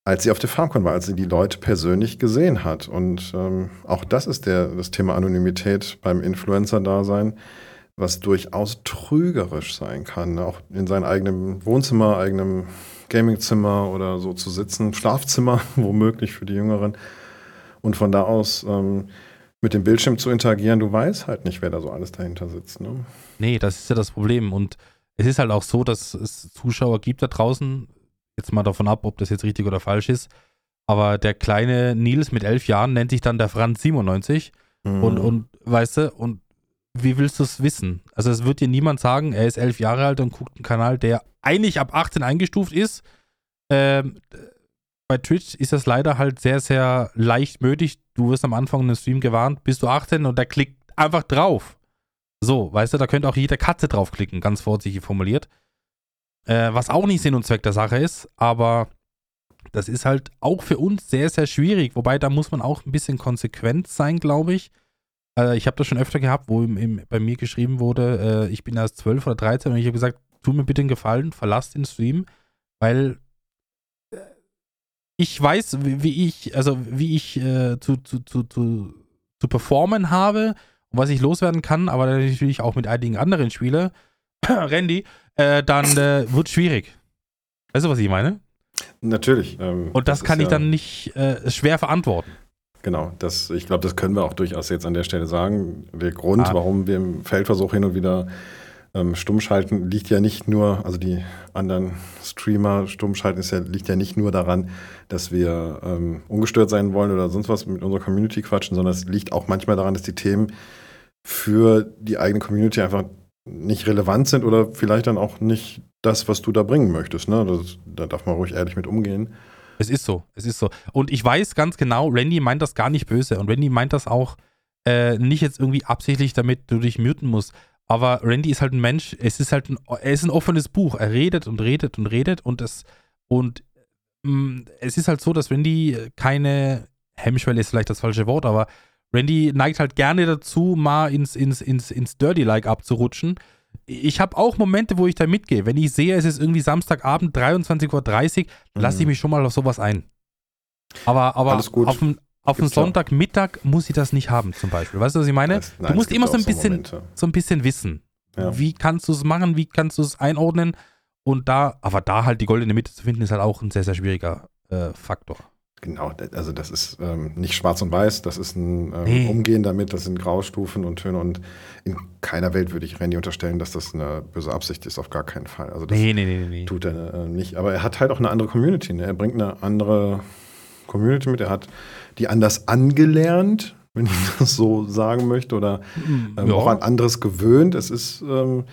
A: als sie auf der FarmCon war, als sie die Leute persönlich gesehen hat. Und ähm, auch das ist der, das Thema Anonymität beim Influencer-Dasein, was durchaus trügerisch sein kann. Ne? Auch in seinem eigenen Wohnzimmer, eigenem Gamingzimmer oder so zu sitzen, Schlafzimmer womöglich für die Jüngeren. Und von da aus ähm, mit dem Bildschirm zu interagieren, du weißt halt nicht, wer da so alles dahinter sitzt. Ne?
B: Nee, das ist ja das Problem. Und es ist halt auch so, dass es Zuschauer gibt da draußen, jetzt mal davon ab, ob das jetzt richtig oder falsch ist, aber der kleine Nils mit elf Jahren nennt sich dann der Franz 97 mhm. und, und weißt du, und wie willst du es wissen? Also es wird dir niemand sagen, er ist elf Jahre alt und guckt einen Kanal, der eigentlich ab 18 eingestuft ist. Ähm, bei Twitch ist das leider halt sehr, sehr leicht möglich. Du wirst am Anfang in einem Stream gewarnt, bist du 18 und der klickt einfach drauf. So, weißt du, da könnte auch jede Katze draufklicken, ganz vorsichtig formuliert. Äh, was auch nicht Sinn und Zweck der Sache ist, aber das ist halt auch für uns sehr, sehr schwierig. Wobei da muss man auch ein bisschen konsequent sein, glaube ich. Äh, ich habe das schon öfter gehabt, wo im, im, bei mir geschrieben wurde, äh, ich bin erst 12 oder 13 und ich habe gesagt, tu mir bitte einen Gefallen, verlass den Stream, weil ich weiß, wie, wie ich, also wie ich äh, zu, zu, zu, zu, zu performen habe und was ich loswerden kann, aber natürlich auch mit einigen anderen Spielen, Randy, äh, dann äh, wird schwierig. Weißt du, was ich meine?
A: Natürlich.
B: Ähm, und das, das kann ich ja dann nicht äh, schwer verantworten.
A: Genau, das, ich glaube, das können wir auch durchaus jetzt an der Stelle sagen. Der Grund, ah. warum wir im Feldversuch hin und wieder ähm, Stummschalten liegt ja nicht nur, also die anderen Streamer Stummschalten ist ja, liegt ja nicht nur daran, dass wir ähm, ungestört sein wollen oder sonst was mit unserer Community quatschen, sondern es liegt auch manchmal daran, dass die Themen für die eigene Community einfach nicht relevant sind oder vielleicht dann auch nicht das, was du da bringen möchtest. Ne? Das, da darf man ruhig ehrlich mit umgehen.
B: Es ist so, es ist so. Und ich weiß ganz genau, Randy meint das gar nicht böse und Randy meint das auch äh, nicht jetzt irgendwie absichtlich, damit du dich muten musst. Aber Randy ist halt ein Mensch, es ist halt ein, er ist ein offenes Buch. Er redet und redet und redet und es, und mh, mm, es ist halt so, dass Randy keine Hemmschwelle ist vielleicht das falsche Wort, aber Randy neigt halt gerne dazu, mal ins, ins, ins, ins Dirty-like abzurutschen. Ich habe auch Momente, wo ich da mitgehe. Wenn ich sehe, es ist irgendwie Samstagabend, 23.30 Uhr, mhm. lasse ich mich schon mal auf sowas ein. Aber, aber auf, dem, auf einen Sonntagmittag muss ich das nicht haben, zum Beispiel. Weißt du, was ich meine? Das, nein, du musst immer so ein, bisschen, so ein bisschen wissen. Ja. Wie kannst du es machen? Wie kannst du es einordnen? Und da, aber da halt die goldene Mitte zu finden, ist halt auch ein sehr, sehr schwieriger äh, Faktor.
A: Genau, also das ist ähm, nicht schwarz und weiß, das ist ein ähm, nee. Umgehen damit, das sind Graustufen und Töne und in keiner Welt würde ich Randy unterstellen, dass das eine böse Absicht ist, auf gar keinen Fall. Also das nee, nee, tut er äh, nicht. Aber er hat halt auch eine andere Community, ne? er bringt eine andere Community mit, er hat die anders angelernt, wenn ich das so sagen möchte, oder hm, ähm, ja. auch an anderes gewöhnt. Es ist, ähm,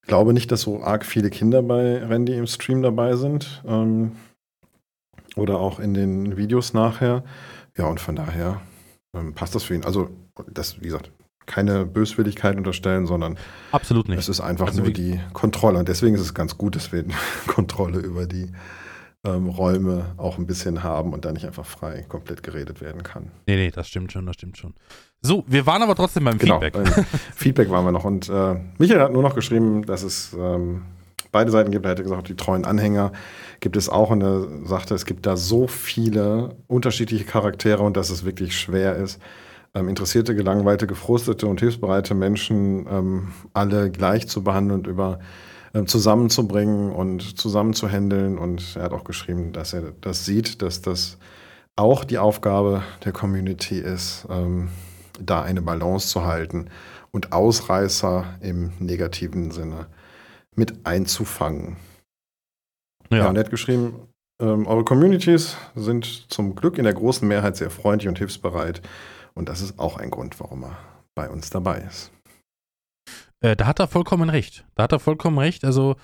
A: ich glaube nicht, dass so arg viele Kinder bei Randy im Stream dabei sind. Oder auch in den Videos nachher. Ja, und von daher ähm, passt das für ihn. Also, das, wie gesagt, keine Böswilligkeit unterstellen, sondern
B: absolut nicht.
A: Es ist einfach also nur die Kontrolle. Und deswegen ist es ganz gut, dass wir Kontrolle über die ähm, Räume auch ein bisschen haben und da nicht einfach frei komplett geredet werden kann.
B: Nee, nee, das stimmt schon, das stimmt schon. So, wir waren aber trotzdem beim genau, Feedback. Beim
A: Feedback waren wir noch und äh, Michael hat nur noch geschrieben, dass es ähm, beide Seiten gibt. Er hätte gesagt, die treuen Anhänger gibt es auch er sagte, es gibt da so viele unterschiedliche Charaktere und dass es wirklich schwer ist, ähm, interessierte, gelangweilte, gefrustete und hilfsbereite Menschen ähm, alle gleich zu behandeln und über ähm, zusammenzubringen und zusammenzuhändeln. Und er hat auch geschrieben, dass er das sieht, dass das auch die Aufgabe der Community ist, ähm, da eine Balance zu halten und Ausreißer im negativen Sinne mit einzufangen. Ja, ja und er hat geschrieben, ähm, eure Communities sind zum Glück in der großen Mehrheit sehr freundlich und hilfsbereit. Und das ist auch ein Grund, warum er bei uns dabei ist.
B: Äh, da hat er vollkommen recht. Da hat er vollkommen recht. Also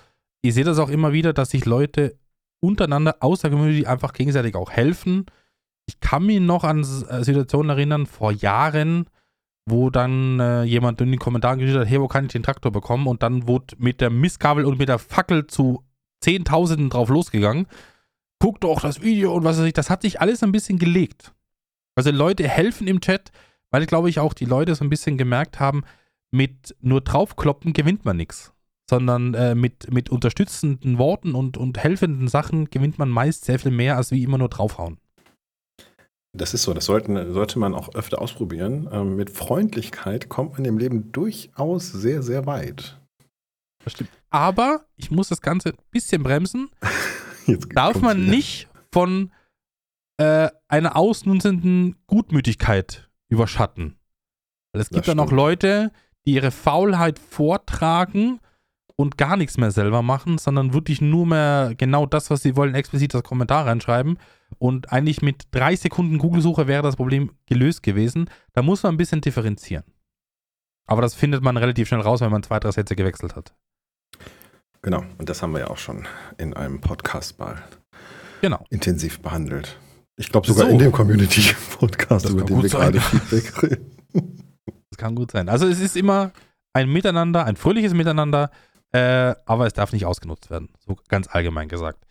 B: ich sehe das auch immer wieder, dass sich Leute untereinander aus der Community einfach gegenseitig auch helfen. Ich kann mich noch an äh, Situationen erinnern, vor Jahren, wo dann äh, jemand in den Kommentaren geschrieben hat, hey, wo kann ich den Traktor bekommen? Und dann wurde mit der Mistkabel und mit der Fackel zu Zehntausenden drauf losgegangen. Guck doch das Video und was weiß ich. Das hat sich alles ein bisschen gelegt. Also Leute helfen im Chat, weil, glaube ich, auch die Leute so ein bisschen gemerkt haben, mit nur draufkloppen gewinnt man nichts. Sondern äh, mit, mit unterstützenden Worten und, und helfenden Sachen gewinnt man meist sehr viel mehr, als wie immer nur draufhauen.
A: Das ist so, das sollten, sollte man auch öfter ausprobieren. Ähm, mit Freundlichkeit kommt man im Leben durchaus sehr, sehr weit.
B: Das stimmt. Aber ich muss das Ganze ein bisschen bremsen. Darf man wieder. nicht von äh, einer ausnutzenden Gutmütigkeit überschatten. Weil es gibt dann auch Leute, die ihre Faulheit vortragen und gar nichts mehr selber machen, sondern wirklich nur mehr genau das, was sie wollen, explizit das Kommentar reinschreiben. Und eigentlich mit drei Sekunden Google-Suche wäre das Problem gelöst gewesen. Da muss man ein bisschen differenzieren. Aber das findet man relativ schnell raus, wenn man zwei, drei Sätze gewechselt hat.
A: Genau, und das haben wir ja auch schon in einem Podcast mal
B: genau.
A: intensiv behandelt. Ich glaube sogar so. in dem Community-Podcast, über den wir sein. gerade Feedback reden.
B: Das kann gut sein. Also es ist immer ein Miteinander, ein fröhliches Miteinander, äh, aber es darf nicht ausgenutzt werden. So ganz allgemein gesagt.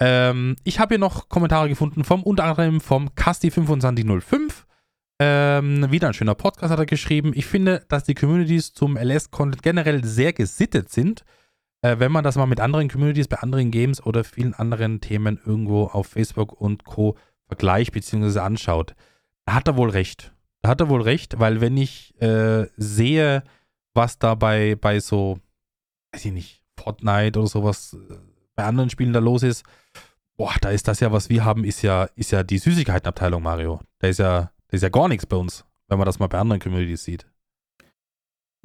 B: Ähm, ich habe hier noch Kommentare gefunden vom unter anderem vom Casti2505. Ähm, wieder ein schöner Podcast hat er geschrieben. Ich finde, dass die Communities zum LS-Content generell sehr gesittet sind. Äh, wenn man das mal mit anderen Communities, bei anderen Games oder vielen anderen Themen irgendwo auf Facebook und Co. vergleicht bzw. anschaut, da hat er wohl recht. Da hat er wohl recht, weil wenn ich äh, sehe, was da bei, bei so weiß ich nicht, Fortnite oder sowas äh, bei anderen Spielen da los ist, boah, da ist das ja, was wir haben, ist ja, ist ja die Süßigkeitenabteilung, Mario. Da ist ja, da ist ja gar nichts bei uns, wenn man das mal bei anderen Communities sieht.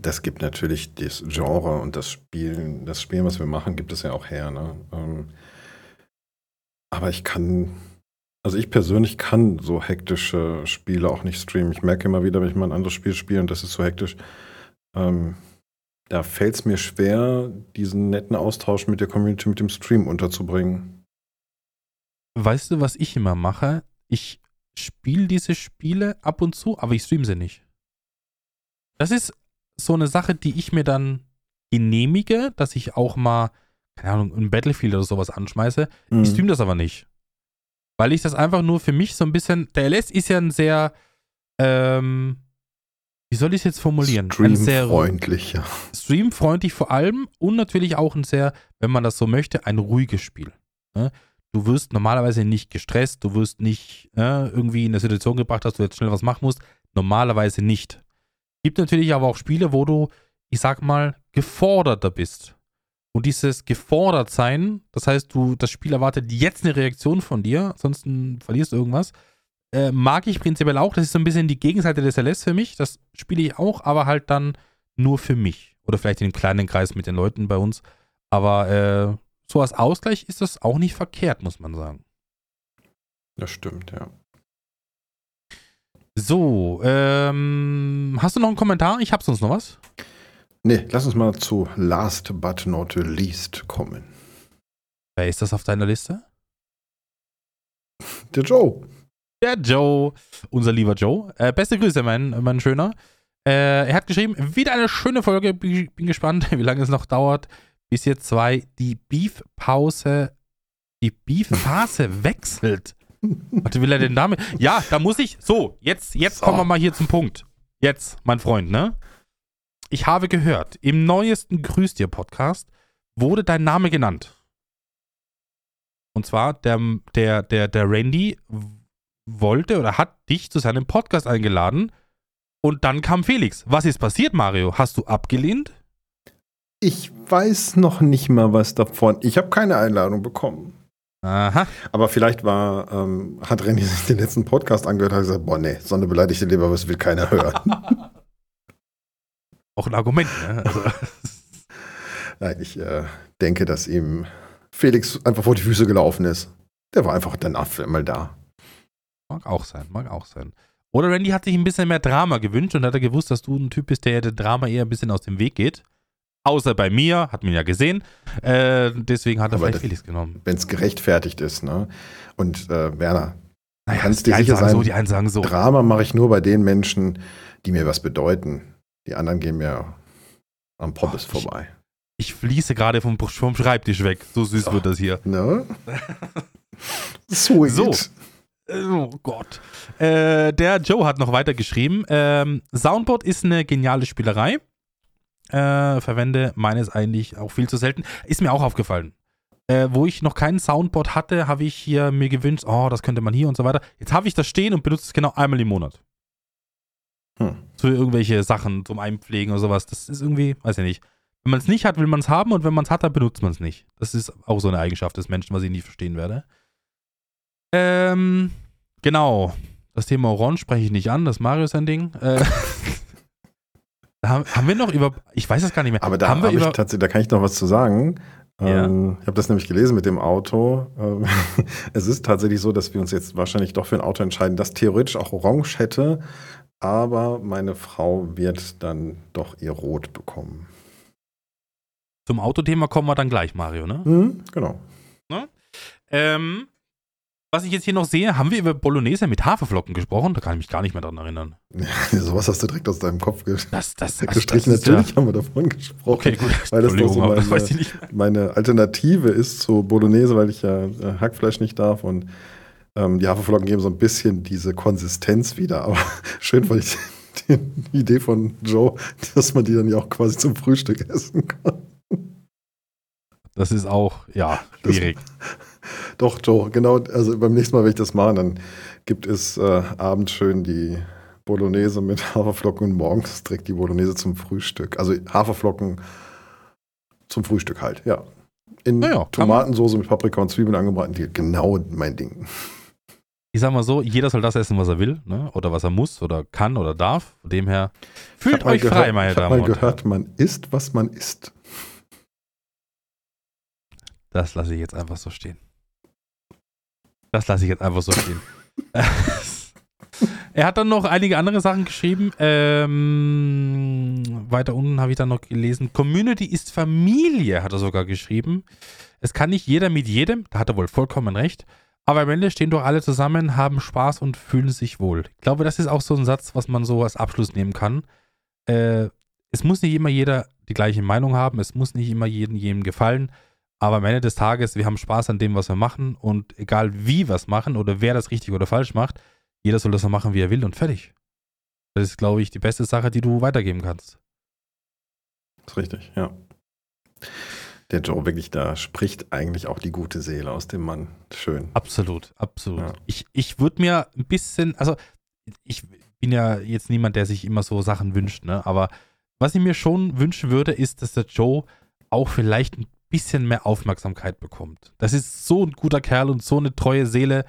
A: Das gibt natürlich das Genre und das Spielen, das Spielen, was wir machen, gibt es ja auch her. Ne? Ähm, aber ich kann, also ich persönlich kann so hektische Spiele auch nicht streamen. Ich merke immer wieder, wenn ich mal ein anderes Spiel spiele und das ist so hektisch, ähm, da fällt es mir schwer, diesen netten Austausch mit der Community, mit dem Stream unterzubringen.
B: Weißt du, was ich immer mache? Ich spiele diese Spiele ab und zu, aber ich stream sie nicht. Das ist so eine Sache, die ich mir dann genehmige, dass ich auch mal, keine Ahnung, ein Battlefield oder sowas anschmeiße. Mhm. Ich stream das aber nicht. Weil ich das einfach nur für mich so ein bisschen. Der LS ist ja ein sehr, ähm, wie soll ich es jetzt formulieren?
A: Streamfreundlich, ja.
B: Streamfreundlich vor allem und natürlich auch ein sehr, wenn man das so möchte, ein ruhiges Spiel. Ne? Du wirst normalerweise nicht gestresst, du wirst nicht ne, irgendwie in eine Situation gebracht, dass du jetzt schnell was machen musst. Normalerweise nicht. Gibt natürlich aber auch Spiele, wo du, ich sag mal, geforderter bist. Und dieses gefordert sein, das heißt, du, das Spiel erwartet jetzt eine Reaktion von dir, ansonsten verlierst du irgendwas äh, mag ich prinzipiell auch. Das ist so ein bisschen die Gegenseite des LS für mich. Das spiele ich auch, aber halt dann nur für mich. Oder vielleicht in einem kleinen Kreis mit den Leuten bei uns. Aber äh, so als Ausgleich ist das auch nicht verkehrt, muss man sagen.
A: Das stimmt, ja.
B: So, ähm, hast du noch einen Kommentar? Ich hab sonst noch was.
A: Nee, lass uns mal zu Last but not least kommen.
B: Wer ist das auf deiner Liste?
A: Der Joe.
B: Der Joe, unser lieber Joe. Äh, beste Grüße, mein, mein Schöner. Äh, er hat geschrieben, wieder eine schöne Folge. Bin gespannt, wie lange es noch dauert, bis ihr zwei die Beef-Pause, die Beef-Phase wechselt. Was will er denn damit? Ja, da muss ich. So, jetzt, jetzt so. kommen wir mal hier zum Punkt. Jetzt, mein Freund, ne? Ich habe gehört, im neuesten Grüß dir Podcast wurde dein Name genannt. Und zwar der, der, der, der Randy wollte oder hat dich zu seinem Podcast eingeladen und dann kam Felix. Was ist passiert, Mario? Hast du abgelehnt?
A: Ich weiß noch nicht mal was davon. Ich habe keine Einladung bekommen.
B: Aha.
A: Aber vielleicht war, ähm, hat René sich den letzten Podcast angehört und hat gesagt, boah, nee, so eine beleidigte Leber, was will keiner hören.
B: Auch ein Argument, ne? Also.
A: Nein, ich äh, denke, dass ihm Felix einfach vor die Füße gelaufen ist. Der war einfach danach mal da.
B: Mag auch sein, mag auch sein. Oder Randy hat sich ein bisschen mehr Drama gewünscht und hat er gewusst, dass du ein Typ bist, der der Drama eher ein bisschen aus dem Weg geht. Außer bei mir, hat man ja gesehen. Äh, deswegen hat er
A: Aber
B: vielleicht
A: das-
B: Felix genommen.
A: Wenn es gerechtfertigt ist, ne? Und äh, Werner,
B: Naja,
A: kannst
B: die
A: dir sicher
B: sagen
A: sein,
B: so, die einen sagen so.
A: Drama mache ich nur bei den Menschen, die mir was bedeuten. Die anderen gehen mir am Pommes
B: Oh, ich-
A: vorbei.
B: Ich fließe gerade vom, vom Schreibtisch weg. So süß
A: So.
B: wird das hier.
A: Ne? Sweet.
B: So. Oh Gott. Äh, der Joe hat noch weiter geschrieben. Ähm, Soundboard ist eine geniale Spielerei. Äh, verwende meines eigentlich auch viel zu selten. Ist mir auch aufgefallen. Äh, wo ich noch keinen Soundboard hatte, habe ich hier mir gewünscht, oh, das könnte man hier und so weiter. Jetzt habe ich das stehen und benutze es genau einmal im Monat.
A: Hm.
B: Für irgendwelche Sachen zum Einpflegen oder sowas. Das ist irgendwie, weiß ich nicht. Wenn man es nicht hat, will man es haben und wenn man es hat, dann benutzt man es nicht. Das ist auch so eine Eigenschaft des Menschen, was ich nie verstehen werde. Ähm, genau. Das Thema Orange spreche ich nicht an, das ist Mario sein Ding. Äh, haben, haben wir noch über, ich weiß es gar nicht mehr.
A: Aber da
B: haben wir
A: habe ich
B: über,
A: tatsächlich, da kann ich noch was zu sagen.
B: Ja.
A: Ähm, ich habe das nämlich gelesen mit dem Auto. Ähm, es ist tatsächlich so, dass wir uns jetzt wahrscheinlich doch für ein Auto entscheiden, das theoretisch auch orange hätte, aber meine Frau wird dann doch ihr Rot bekommen.
B: zum Autothema kommen wir dann gleich, Mario, ne?
A: Hm, genau.
B: Ähm, was ich jetzt hier noch sehe, haben wir über Bolognese mit Haferflocken gesprochen? Da kann ich mich gar nicht mehr dran erinnern.
A: Sowas hast du direkt aus deinem Kopf ge
B: Das, das, also
A: gestrichen.
B: das ist ja-
A: Natürlich haben wir davon gesprochen.
B: Okay, gut.
A: Weil das doch so
B: aber das
A: meine-. Meine Alternative ist zu Bolognese, weil ich ja äh, Hackfleisch nicht darf und ähm, die Haferflocken geben so ein bisschen diese Konsistenz wieder. Aber schön fand ich die, die Idee von Joe, dass man die dann ja auch quasi zum Frühstück essen kann.
B: Das ist auch, ja,
A: Das-
B: schwierig.
A: Doch, Joe, genau. Also beim nächsten Mal, wenn ich das mache, dann gibt es äh, abends schön die Bolognese mit Haferflocken und morgens direkt die Bolognese zum Frühstück. Also Haferflocken zum Frühstück halt, ja. In
B: Ja, ja, kann
A: Tomatensoße mit Paprika und Zwiebeln angebraten, die, genau mein Ding.
B: Ich sag mal so, jeder soll das essen, was er will, ne? oder was er muss, oder kann, oder darf. Von dem her, fühlt euch
A: gehört-
B: frei, meine
A: Ich habe
B: Damen
A: mal
B: und
A: gehört, man isst, was man isst.
B: Das lasse ich jetzt einfach so stehen. Das lasse ich jetzt einfach so stehen. er hat dann noch einige andere Sachen geschrieben. Ähm, weiter unten habe ich dann noch gelesen. Community ist Familie, hat er sogar geschrieben. Es kann nicht jeder mit jedem, da hat er wohl vollkommen recht. Aber am Ende stehen doch alle zusammen, haben Spaß und fühlen sich wohl. Ich glaube, das ist auch so ein Satz, was man so als Abschluss nehmen kann. Äh, es muss nicht immer jeder die gleiche Meinung haben, es muss nicht immer jedem, jedem gefallen. Aber am Ende des Tages, wir haben Spaß an dem, was wir machen. Und egal wie wir es machen oder wer das richtig oder falsch macht, jeder soll das so machen, wie er will und fertig. Das ist, glaube ich, die beste Sache, die du weitergeben kannst.
A: ist richtig, ja. Der Joe wirklich, da spricht eigentlich auch die gute Seele aus dem Mann. Schön.
B: Absolut, absolut.
A: Ja.
B: Ich, ich würde mir ein bisschen, also ich bin ja jetzt niemand, der sich immer so Sachen wünscht, ne? Aber was ich mir schon wünschen würde, ist, dass der Joe auch vielleicht ein bisschen mehr Aufmerksamkeit bekommt. Das ist so ein guter Kerl und so eine treue Seele.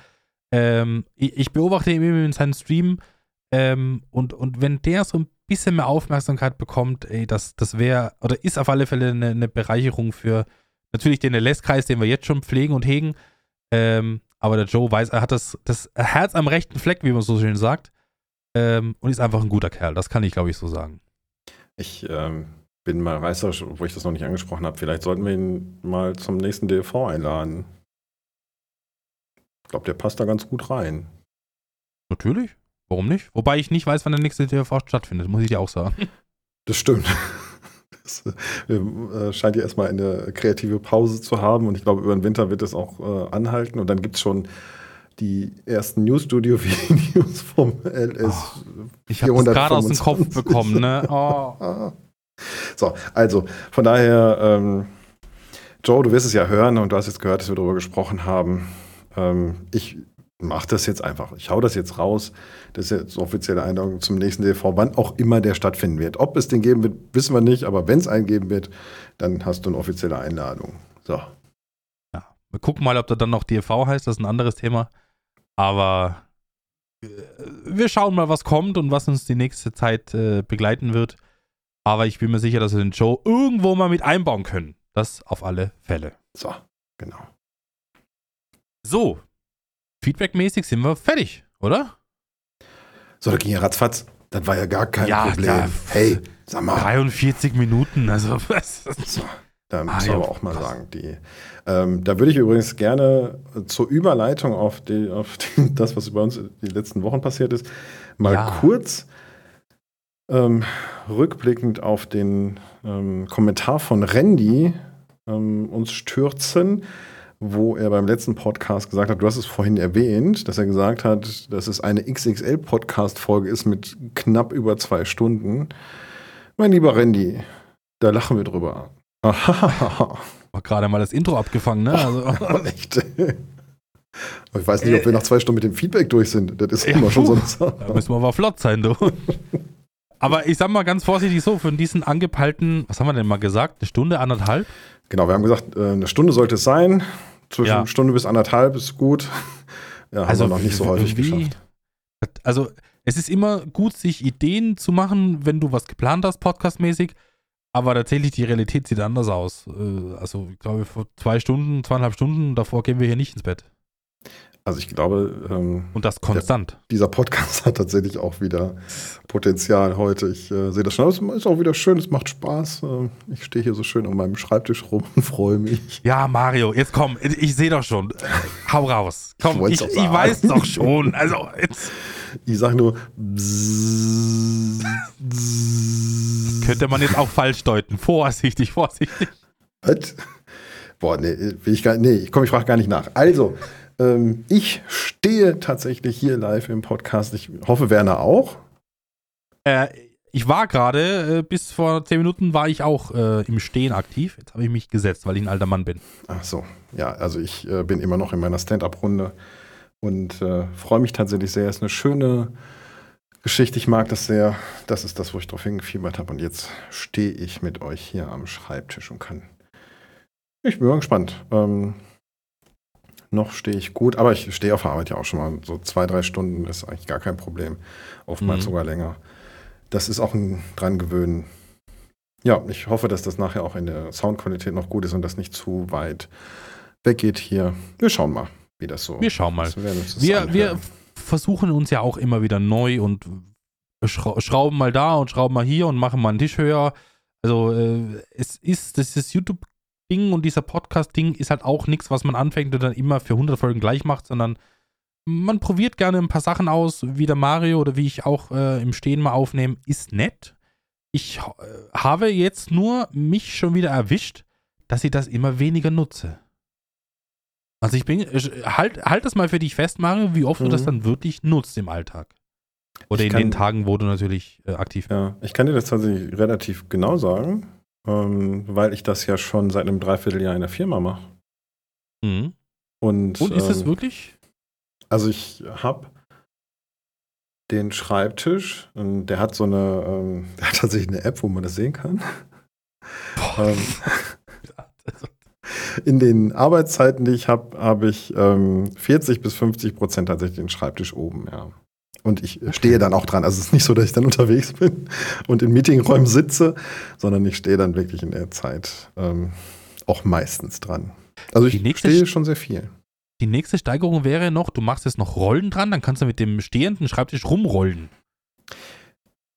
B: Ähm, ich, ich beobachte ihn immer in seinem Stream ähm, und, und wenn der so ein bisschen mehr Aufmerksamkeit bekommt, ey, das, das wäre, oder ist auf alle Fälle eine, eine Bereicherung für natürlich den LS-Kreis, den wir jetzt schon pflegen und hegen. Ähm, aber der Joe weiß, er hat das, das Herz am rechten Fleck, wie man so schön sagt. Ähm, und ist einfach ein guter Kerl. Das kann ich, glaube ich, so sagen.
A: Ich ähm, bin mal reißerisch, wo ich das noch nicht angesprochen habe. Vielleicht sollten wir ihn mal zum nächsten DLV einladen. Ich glaube, der passt da ganz gut rein.
B: Natürlich. Warum nicht? Wobei ich nicht weiß, wann der nächste TV stattfindet, muss ich dir auch sagen.
A: Das stimmt. Das äh, scheint ja erstmal eine kreative Pause zu haben und ich glaube, über den Winter wird es auch äh, anhalten und dann gibt es schon die ersten News-Studio-Videos vom LS.
B: Ich habe das gerade aus dem Kopf
A: 425.
B: bekommen, ne? Oh.
A: So, also von daher, ähm, Joe, du wirst es ja hören und du hast jetzt gehört, dass wir darüber gesprochen haben. Ähm, ich mache das jetzt einfach. Ich hau das jetzt raus. Das ist jetzt offizielle Einladung zum nächsten DV, wann auch immer der stattfinden wird. Ob es den geben wird, wissen wir nicht, aber wenn es einen geben wird, dann hast du eine offizielle Einladung. So.
B: Ja. Wir gucken mal, ob da dann noch DV heißt, das ist ein anderes Thema. Aber äh, wir schauen mal, was kommt und was uns die nächste Zeit äh, begleiten wird. Aber ich bin mir sicher, dass wir den Joe irgendwo mal mit einbauen können. Das auf alle Fälle.
A: So, genau.
B: So, feedbackmäßig sind wir fertig, oder?
A: So, da ging ja ratzfatz. Das war ja gar kein
B: Ja,
A: Problem.
B: da-
A: hey, sag mal.
B: 43 Minuten, also was?
A: So, da muss
B: Ah, ja,
A: aber auch mal
B: krass.
A: sagen, die, ähm, da würde ich übrigens gerne äh, zur Überleitung auf, die, auf die, das, was bei uns die letzten Wochen passiert ist, mal
B: Ja.
A: kurz ähm, rückblickend auf den ähm, Kommentar von Randy ähm, uns stürzen, wo er beim letzten Podcast gesagt hat, du hast es vorhin erwähnt, dass er gesagt hat, dass es eine XXL-Podcast-Folge ist mit knapp über zwei Stunden. Mein lieber Randy, da lachen wir drüber.
B: War gerade mal das Intro abgefangen, ne? Also,
A: Echt. Ich weiß nicht, ob wir nach zwei Stunden mit dem Feedback durch sind. Das ist
B: Ja,
A: immer schon so
B: da müssen wir aber flott sein, du. Aber ich sag mal ganz vorsichtig so, von diesen angepeilten, was haben wir denn mal gesagt? Eine Stunde, anderthalb?
A: Genau, wir haben gesagt, äh, eine Stunde sollte es sein. Zwischen
B: Ja.
A: Stunde bis anderthalb ist gut. Ja, haben wir noch nicht so häufig
B: wie-
A: geschafft.
B: Also, es ist immer gut, sich Ideen zu machen, wenn du was geplant hast, podcastmäßig. Aber tatsächlich, die Realität sieht anders aus. Äh, Also, ich glaube, vor zwei Stunden, zweieinhalb Stunden, davor gehen wir hier nicht ins Bett.
A: Also ich glaube, ähm,
B: Und das konstant.
A: dieser Podcast hat tatsächlich auch wieder Potenzial heute. Ich äh, sehe das schon. Aber Es ist auch wieder schön, es macht Spaß. Äh, ich stehe hier so schön an meinem Schreibtisch rum und freue mich.
B: Ja, Mario, jetzt komm, ich sehe doch schon. Hau raus. Komm, ich, ich
A: sagen.
B: weiß doch schon. Also, jetzt
A: Ich sage nur, bzzz, bzzz.
B: könnte man jetzt auch falsch deuten. Vorsichtig, vorsichtig.
A: Was? Boah, nee, will ich gar nee, ich komme, ich frage gar nicht nach. Also, ähm, ich stehe tatsächlich hier live im Podcast. Ich hoffe, Werner auch.
B: Äh, ich war gerade, äh, bis vor zehn Minuten war ich auch äh, im Stehen aktiv. Jetzt habe ich mich gesetzt, weil ich ein alter Mann bin.
A: Ach so, ja, also ich äh, bin immer noch in meiner Stand-up-Runde und äh, freue mich tatsächlich sehr. Es ist eine schöne Geschichte. Ich mag das sehr. Das ist das, wo ich drauf hingefiebert habe. Und jetzt stehe ich mit euch hier am Schreibtisch und kann. Ich bin mal gespannt. Ähm, noch stehe ich gut, aber ich stehe auf der Arbeit ja auch schon mal. So zwei, drei Stunden ist eigentlich gar kein Problem. Oftmals
B: Mhm.
A: sogar länger. Das ist auch ein dran gewöhnen. Ja, ich hoffe, dass das nachher auch in der Soundqualität noch gut ist und das nicht zu weit weggeht hier. Wir schauen mal, wie das so
B: Wir schauen mal.
A: Wir,
B: Wir, versuchen uns ja auch immer wieder neu und schra schrauben mal da und schrauben mal hier und machen mal einen Tisch höher. Also äh, es ist, das ist YouTube-Ding und dieser Podcast-Ding ist halt auch nichts, was man anfängt und dann immer für 100 Folgen gleich macht, sondern man probiert gerne ein paar Sachen aus, wie der Mario oder wie ich auch äh, im Stehen mal aufnehme, ist nett. Ich äh, habe jetzt nur mich schon wieder erwischt, dass ich das immer weniger nutze. Also ich bin, halt, halt das mal für dich fest, Mario, wie oft du das
A: Mhm.
B: dann wirklich nutzt im Alltag. Oder
A: Ich
B: in
A: kann-
B: den Tagen, wo du natürlich äh, aktiv bist.
A: Ja, ich kann dir das tatsächlich relativ genau sagen, ähm, weil ich das ja schon seit einem Dreivierteljahr in der Firma mache.
B: Mhm.
A: Und,
B: Und ist es
A: ähm,
B: wirklich?
A: Also ich habe den Schreibtisch, und der hat so eine, ähm, der hat tatsächlich eine App, wo man das sehen kann. Ähm, in den Arbeitszeiten, die ich habe, habe ich ähm, 40 bis 50 Prozent tatsächlich den Schreibtisch oben, ja. Und ich stehe dann auch dran. Also es ist nicht so, dass ich dann unterwegs bin und in Meetingräumen sitze, sondern ich stehe dann wirklich in der Zeit ähm, auch meistens dran. Also ich stehe
B: St-
A: schon sehr viel.
B: die nächste Steigerung wäre noch, du machst jetzt noch Rollen dran, dann kannst du mit dem stehenden Schreibtisch rumrollen.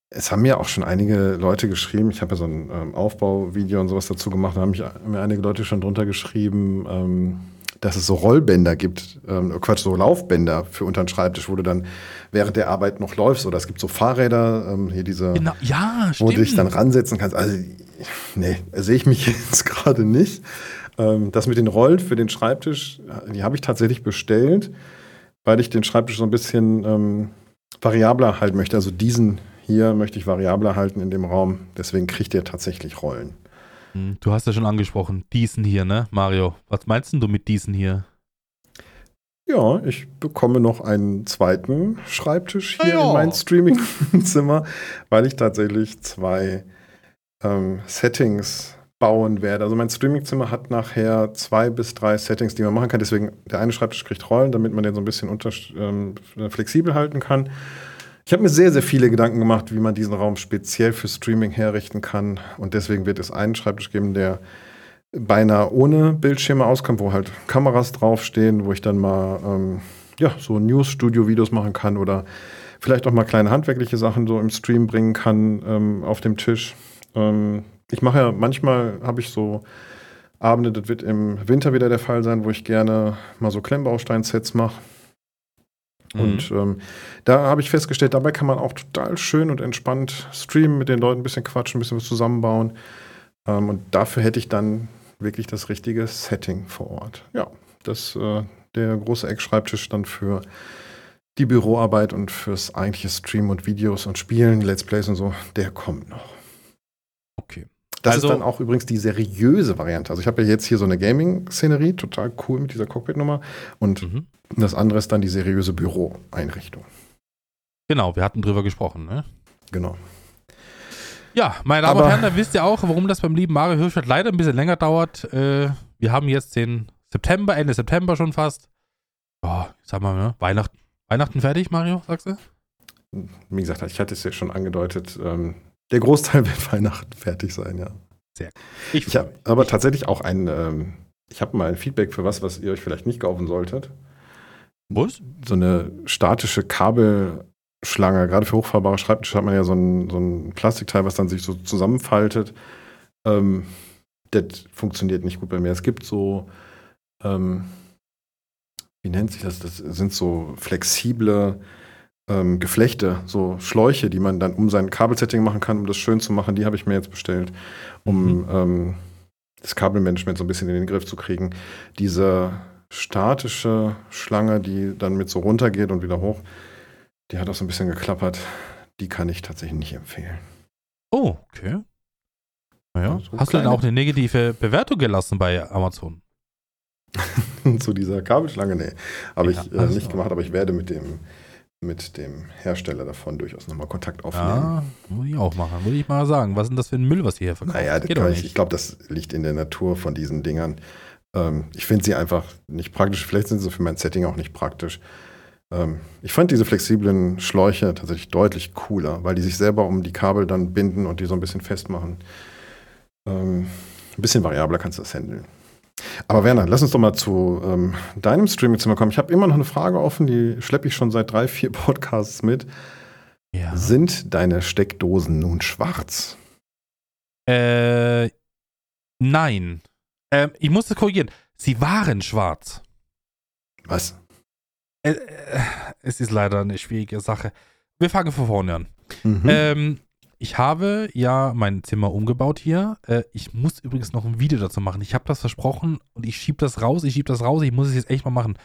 A: Es haben mir auch schon einige Leute geschrieben, ich habe ja so ein ähm, Aufbauvideo und sowas dazu gemacht, da haben mich, mir einige Leute schon drunter geschrieben, ähm, dass es so Rollbänder gibt, ähm, Quatsch, so Laufbänder für unter den Schreibtisch, wo du dann während der Arbeit noch läufst. Oder es gibt so Fahrräder, ähm, hier diese,
B: Genau, ja,
A: wo du dich dann ransetzen kannst. Also, nee, sehe ich mich jetzt gerade nicht. Ähm, das mit den Rollen für den Schreibtisch, die habe ich tatsächlich bestellt, weil ich den Schreibtisch so ein bisschen ähm, variabler halten möchte. Also diesen hier möchte ich variabler halten in dem Raum. Deswegen kriegt ihr tatsächlich Rollen.
B: Hm, Du hast ja schon angesprochen, diesen hier, ne, Mario? Was meinst denn du mit diesen hier?
A: Ja, ich bekomme noch einen zweiten Schreibtisch hier
B: ja.
A: in mein Streaming-Zimmer, weil ich tatsächlich zwei ähm, Settings bauen werde. Also mein Streaming-Zimmer hat nachher zwei bis drei Settings, die man machen kann. Deswegen, der eine Schreibtisch kriegt Rollen, damit man den so ein bisschen unter, ähm, flexibel halten kann. Ich habe mir sehr, sehr viele Gedanken gemacht, wie man diesen Raum speziell für Streaming herrichten kann. Und deswegen wird es einen Schreibtisch geben, der beinahe ohne Bildschirme auskommt, wo halt Kameras draufstehen, wo ich dann mal ähm, ja, so News-Studio-Videos machen kann oder vielleicht auch mal kleine handwerkliche Sachen so im Stream bringen kann ähm, auf dem Tisch. Ähm, ich mache ja manchmal, habe ich so Abende, das wird im Winter wieder der Fall sein, wo ich gerne mal so Klemmbausteinsets mache. Mhm. Und ähm, da habe ich festgestellt, dabei kann man auch total schön und entspannt streamen, mit den Leuten ein bisschen quatschen, ein bisschen was zusammenbauen. Ähm, und dafür hätte ich dann wirklich das richtige Setting vor Ort. Ja, das äh, der große Eckschreibtisch dann für die Büroarbeit und fürs eigentliche Stream und Videos und Spielen, Let's Plays und so, der kommt noch.
B: Okay.
A: Das also, ist dann auch übrigens die seriöse Variante. Also ich habe ja jetzt hier so eine Gaming-Szenerie, total cool mit dieser Cockpit-Nummer. Und mhm. das andere ist dann die seriöse Büroeinrichtung.
B: Genau, wir hatten drüber gesprochen, ne?
A: Genau.
B: Ja, meine Damen Aber, und Herren, da wisst ihr auch, warum das beim lieben Mario Hirschfeld leider ein bisschen länger dauert. Äh, wir haben jetzt den September, Ende September schon fast. Oh, sag mal, ne? Weihnachten, Weihnachten fertig, Mario, sagst du?
A: Wie gesagt, ich hatte es ja schon angedeutet. Ähm, der Großteil wird Weihnachten fertig sein, ja.
B: Sehr gut.
A: Ich, ich habe aber tatsächlich auch ein, ähm, ich habe mal ein Feedback für was, was ihr euch vielleicht nicht kaufen solltet.
B: Was?
A: So eine statische Kabelschlange, gerade für hochfahrbare Schreibtische hat man ja so ein, so ein Plastikteil, was dann sich so zusammenfaltet. Ähm, das funktioniert nicht gut bei mir. Es gibt so, ähm, wie nennt sich das? Das sind so flexible ähm, Geflechte, so Schläuche, die man dann um sein Kabelsetting machen kann, um das schön zu machen. Die habe ich mir jetzt bestellt, um mhm. ähm, das Kabelmanagement so ein bisschen in den Griff zu kriegen. Diese statische Schlange, die dann mit so runtergeht und wieder hoch, die hat auch so ein bisschen geklappert. Die kann ich tatsächlich nicht empfehlen.
B: Oh, okay. Naja. So Hast du denn auch eine negative Bewertung gelassen bei Amazon?
A: Zu dieser Kabelschlange? Nee, habe ja, ich äh, nicht gemacht, aber ich werde mit dem mit dem Hersteller davon durchaus nochmal Kontakt aufnehmen. Ja,
B: muss ich auch machen, würde ich mal sagen. Was ist denn das für ein Müll, was ihr hier verkauft?
A: Naja, ich, ich glaube, das liegt in der Natur von diesen Dingern. Ähm, ich finde sie einfach nicht praktisch. Vielleicht sind sie für mein Setting auch nicht praktisch. Ähm, ich fand diese flexiblen Schläuche tatsächlich deutlich cooler, weil die sich selber um die Kabel dann binden und die so ein bisschen festmachen. Ähm, ein bisschen variabler kannst du das handeln. Aber Werner, lass uns doch mal zu ähm, deinem Streamingzimmer kommen. Ich habe immer noch eine Frage offen, die schleppe ich schon seit drei, vier Podcasts mit. Ja. Sind deine Steckdosen nun schwarz?
B: Äh, nein. Ähm, ich muss das korrigieren. Sie waren schwarz.
A: Was?
B: Äh, äh, es ist leider eine schwierige Sache. Wir fangen von vorne an. Mhm. Ähm, ich habe ja mein Zimmer umgebaut hier. Äh, ich muss übrigens noch ein Video dazu machen. Ich habe das versprochen und ich schiebe das raus, ich schiebe das raus, ich muss es jetzt echt mal machen.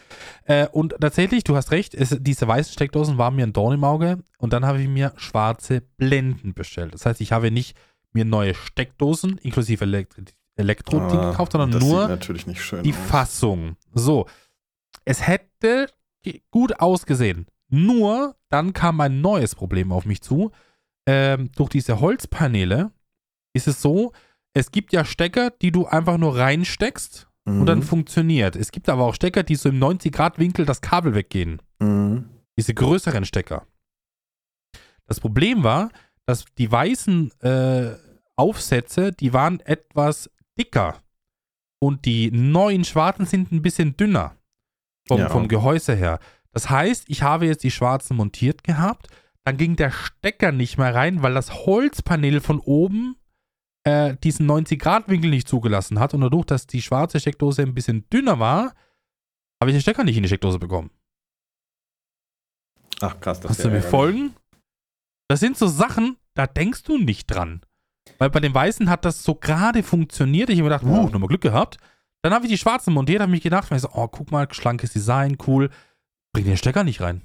B: Äh, und tatsächlich, du hast recht, es, diese weißen Steckdosen waren mir ein Dorn im Auge und dann habe ich mir schwarze Blenden bestellt. Das heißt, ich habe nicht mir neue Steckdosen inklusive Elektro Elektro ah, gekauft, sondern nur die aus. Fassung. So, es hätte gut ausgesehen. Nur dann kam ein neues Problem auf mich zu ähm, durch diese Holzpaneele ist es so, es gibt ja Stecker, die du einfach nur reinsteckst mhm. und dann mhm. funktioniert. Es gibt aber auch Stecker, die so im 90-Grad-Winkel das Kabel weggehen. Mhm. Diese größeren Stecker. Das Problem war, dass die weißen äh, Aufsätze, die waren etwas dicker. Und die neuen schwarzen sind ein bisschen dünner. Vom, ja. vom Gehäuse her. Das heißt, ich habe jetzt die schwarzen montiert gehabt dann ging der Stecker nicht mehr rein, weil das Holzpanel von oben äh, diesen 90-Grad-Winkel nicht zugelassen hat. Und dadurch, dass die schwarze Steckdose ein bisschen dünner war, habe ich den Stecker nicht in die Steckdose bekommen.
A: Ach krass,
B: das Hast du mir folgen? Das sind so Sachen, da denkst du nicht dran. Weil bei den Weißen hat das so gerade funktioniert. Ich habe mir gedacht, uh, nochmal Glück gehabt. Dann habe ich die schwarzen montiert, habe mich gedacht, so, oh, guck mal, schlankes Design, cool. Bring den Stecker nicht rein.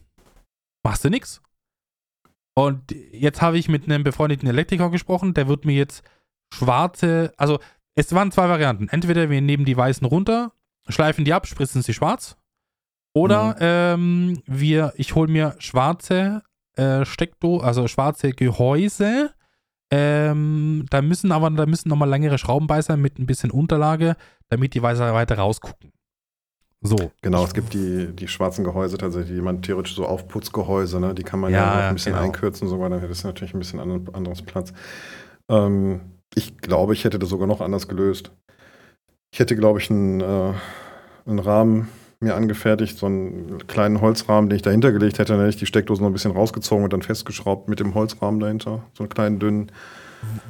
B: Machst du nix. Und jetzt habe ich mit einem befreundeten Elektriker gesprochen, der wird mir jetzt schwarze, also es waren zwei Varianten. Entweder wir nehmen die weißen runter, schleifen die ab, spritzen sie schwarz. Oder mhm. ähm, wir, ich hole mir schwarze äh, Steckdo, also schwarze Gehäuse. Ähm, da müssen aber, da müssen nochmal längere Schrauben bei sein mit ein bisschen Unterlage, damit die Weißer weiter rausgucken. So.
A: Genau, es gibt die, die schwarzen Gehäuse tatsächlich, die man theoretisch so Aufputzgehäuse, ne? die kann man ja, ja ein bisschen genau. einkürzen, sogar, dann hätte es natürlich ein bisschen anderen, anderes Platz. Ähm, ich glaube, ich hätte das sogar noch anders gelöst. Ich hätte, glaube ich, einen, äh, einen Rahmen mir angefertigt, so einen kleinen Holzrahmen, den ich dahinter gelegt hätte. Dann hätte ich die Steckdose noch ein bisschen rausgezogen und dann festgeschraubt mit dem Holzrahmen dahinter. So einen kleinen, dünnen.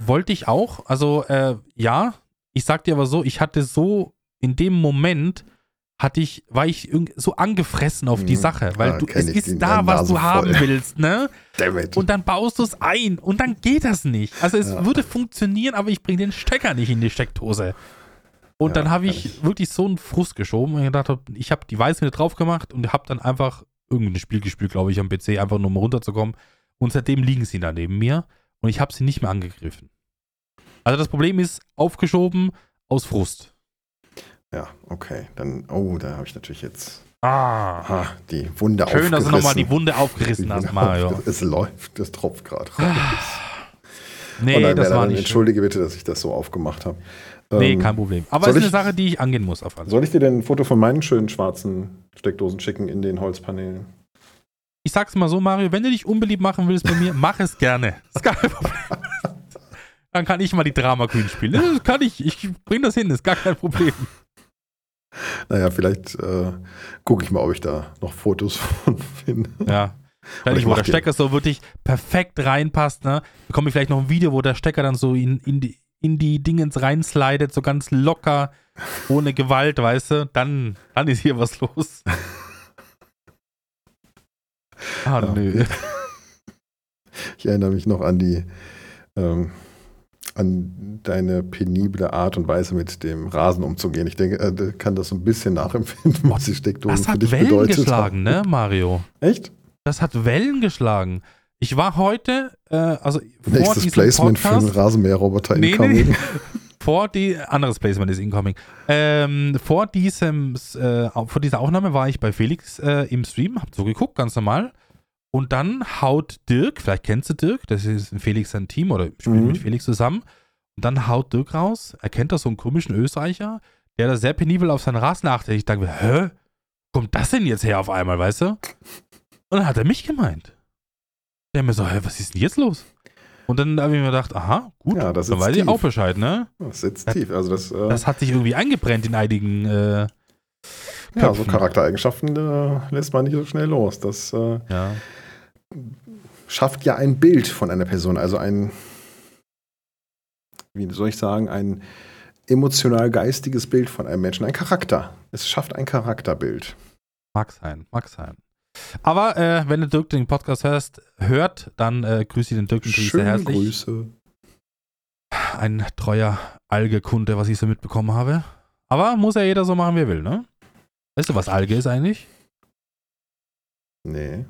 B: Wollte ich auch. Also, äh, ja. Ich sag dir aber so, ich hatte so in dem Moment hatte ich, war ich so angefressen auf die
A: Mhm.
B: Sache, weil
A: Ja,
B: du,
A: kenn
B: es ist da, was du haben
A: voll.
B: willst, ne? Und dann baust du es ein und dann geht das nicht. Also es
A: Ja.
B: würde funktionieren, aber ich bringe den Stecker nicht in die Steckdose. Und
A: Ja,
B: dann habe ich
A: ich.
B: wirklich so einen Frust geschoben und gedacht, hab, ich habe die Weiße drauf gemacht und habe dann einfach irgendein Spiel gespielt, glaube ich, am PC, einfach nur um runterzukommen. Und seitdem liegen sie da neben mir und ich habe sie nicht mehr angegriffen. Also das Problem ist aufgeschoben aus Frust.
A: Ja, okay. Dann, oh, da habe ich natürlich jetzt
B: Ah.
A: aha, die Wunde
B: Schön, dass du nochmal die
A: aufgerissen.
B: Wunde aufgerissen hast,
A: Die-
B: Mario.
A: Es läuft, das tropft gerade raus.
B: Nee,
A: oh nein,
B: das
A: Werner,
B: war
A: dann
B: nicht schön.
A: entschuldige bitte, dass ich das so aufgemacht habe.
B: Nee,
A: Ähm,
B: kein Problem. Aber es ist eine Sache, die ich angehen muss auf alle Fälle.
A: Soll ich dir denn ein Foto von meinen schönen schwarzen Steckdosen schicken in den Holzpanelen?
B: Ich sag's mal so, Mario, wenn du dich unbeliebt machen willst bei mir, mach es gerne. Ist gar kein Problem. Dann kann ich mal die Drama Queen spielen. Das kann ich. Ich bring das hin, ist gar kein Problem.
A: Naja, vielleicht äh, gucke ich mal, ob ich da noch Fotos von finde.
B: Ja. Vielleicht,
A: ich
B: wo der Stecker so wirklich perfekt reinpasst, ne? Bekomme ich vielleicht noch ein Video, wo der Stecker dann so in, in, die, in die Dingens reinslidet, so ganz locker, ohne Gewalt, weißt du? Dann, dann ist hier was los. Ah,
A: Ja.
B: nö.
A: Ich erinnere mich noch an die, ähm, an deine penible Art und Weise, mit dem Rasen umzugehen. Ich denke, äh, kann das so ein bisschen nachempfinden, was die Steckdosen
B: Das
A: für
B: hat
A: dich
B: Wellen
A: bedeutet
B: geschlagen,
A: haben.
B: ne, Mario?
A: Echt?
B: Das hat Wellen geschlagen. Ich war heute, äh, also vor
A: Nächstes
B: diesem
A: Placement für einen
B: Podcast,
A: Rasenmäherroboter
B: Nee,
A: incoming.
B: nee. vor die, anderes Placement ist incoming. Ähm, vor diesem, äh, vor dieser Aufnahme war ich bei Felix äh, im Stream, hab so geguckt, ganz normal. Und dann haut Dirk, vielleicht kennst du Dirk, das ist ein Felix sein Team oder spielt
A: Mhm.
B: mit Felix zusammen. Und dann haut Dirk raus, er kennt da so einen komischen Österreicher, der da sehr penibel auf seinen Rasen achtet. Ich dachte mir, hä? Kommt das denn jetzt her auf einmal, weißt du? Und dann hat er mich gemeint. Der mir so, hä, was ist denn jetzt los? Und dann habe ich mir gedacht, aha, gut,
A: Ja, das
B: dann weiß ich
A: tief.
B: auch Bescheid, ne?
A: Das sitzt tief. Also das, äh,
B: Das hat sich irgendwie eingebrennt in einigen äh,
A: ja, so. Charaktereigenschaften äh, lässt man nicht so schnell los. Das äh,
B: Ja.
A: Schafft ja ein Bild von einer Person, also ein, wie soll ich sagen, ein emotional-geistiges Bild von einem Menschen, ein Charakter. Es schafft ein Charakterbild.
B: Mag sein, mag sein. Aber äh, wenn du Dirk den Podcast hörst, hört, dann äh, grüße ich den Dirk natürlich sehr herzlich.
A: Grüße.
B: Ein treuer Alge-Kunde, was ich so mitbekommen habe. Aber muss ja jeder so machen, wie er will, ne? Weißt du, was Alge ist eigentlich?
A: Nee.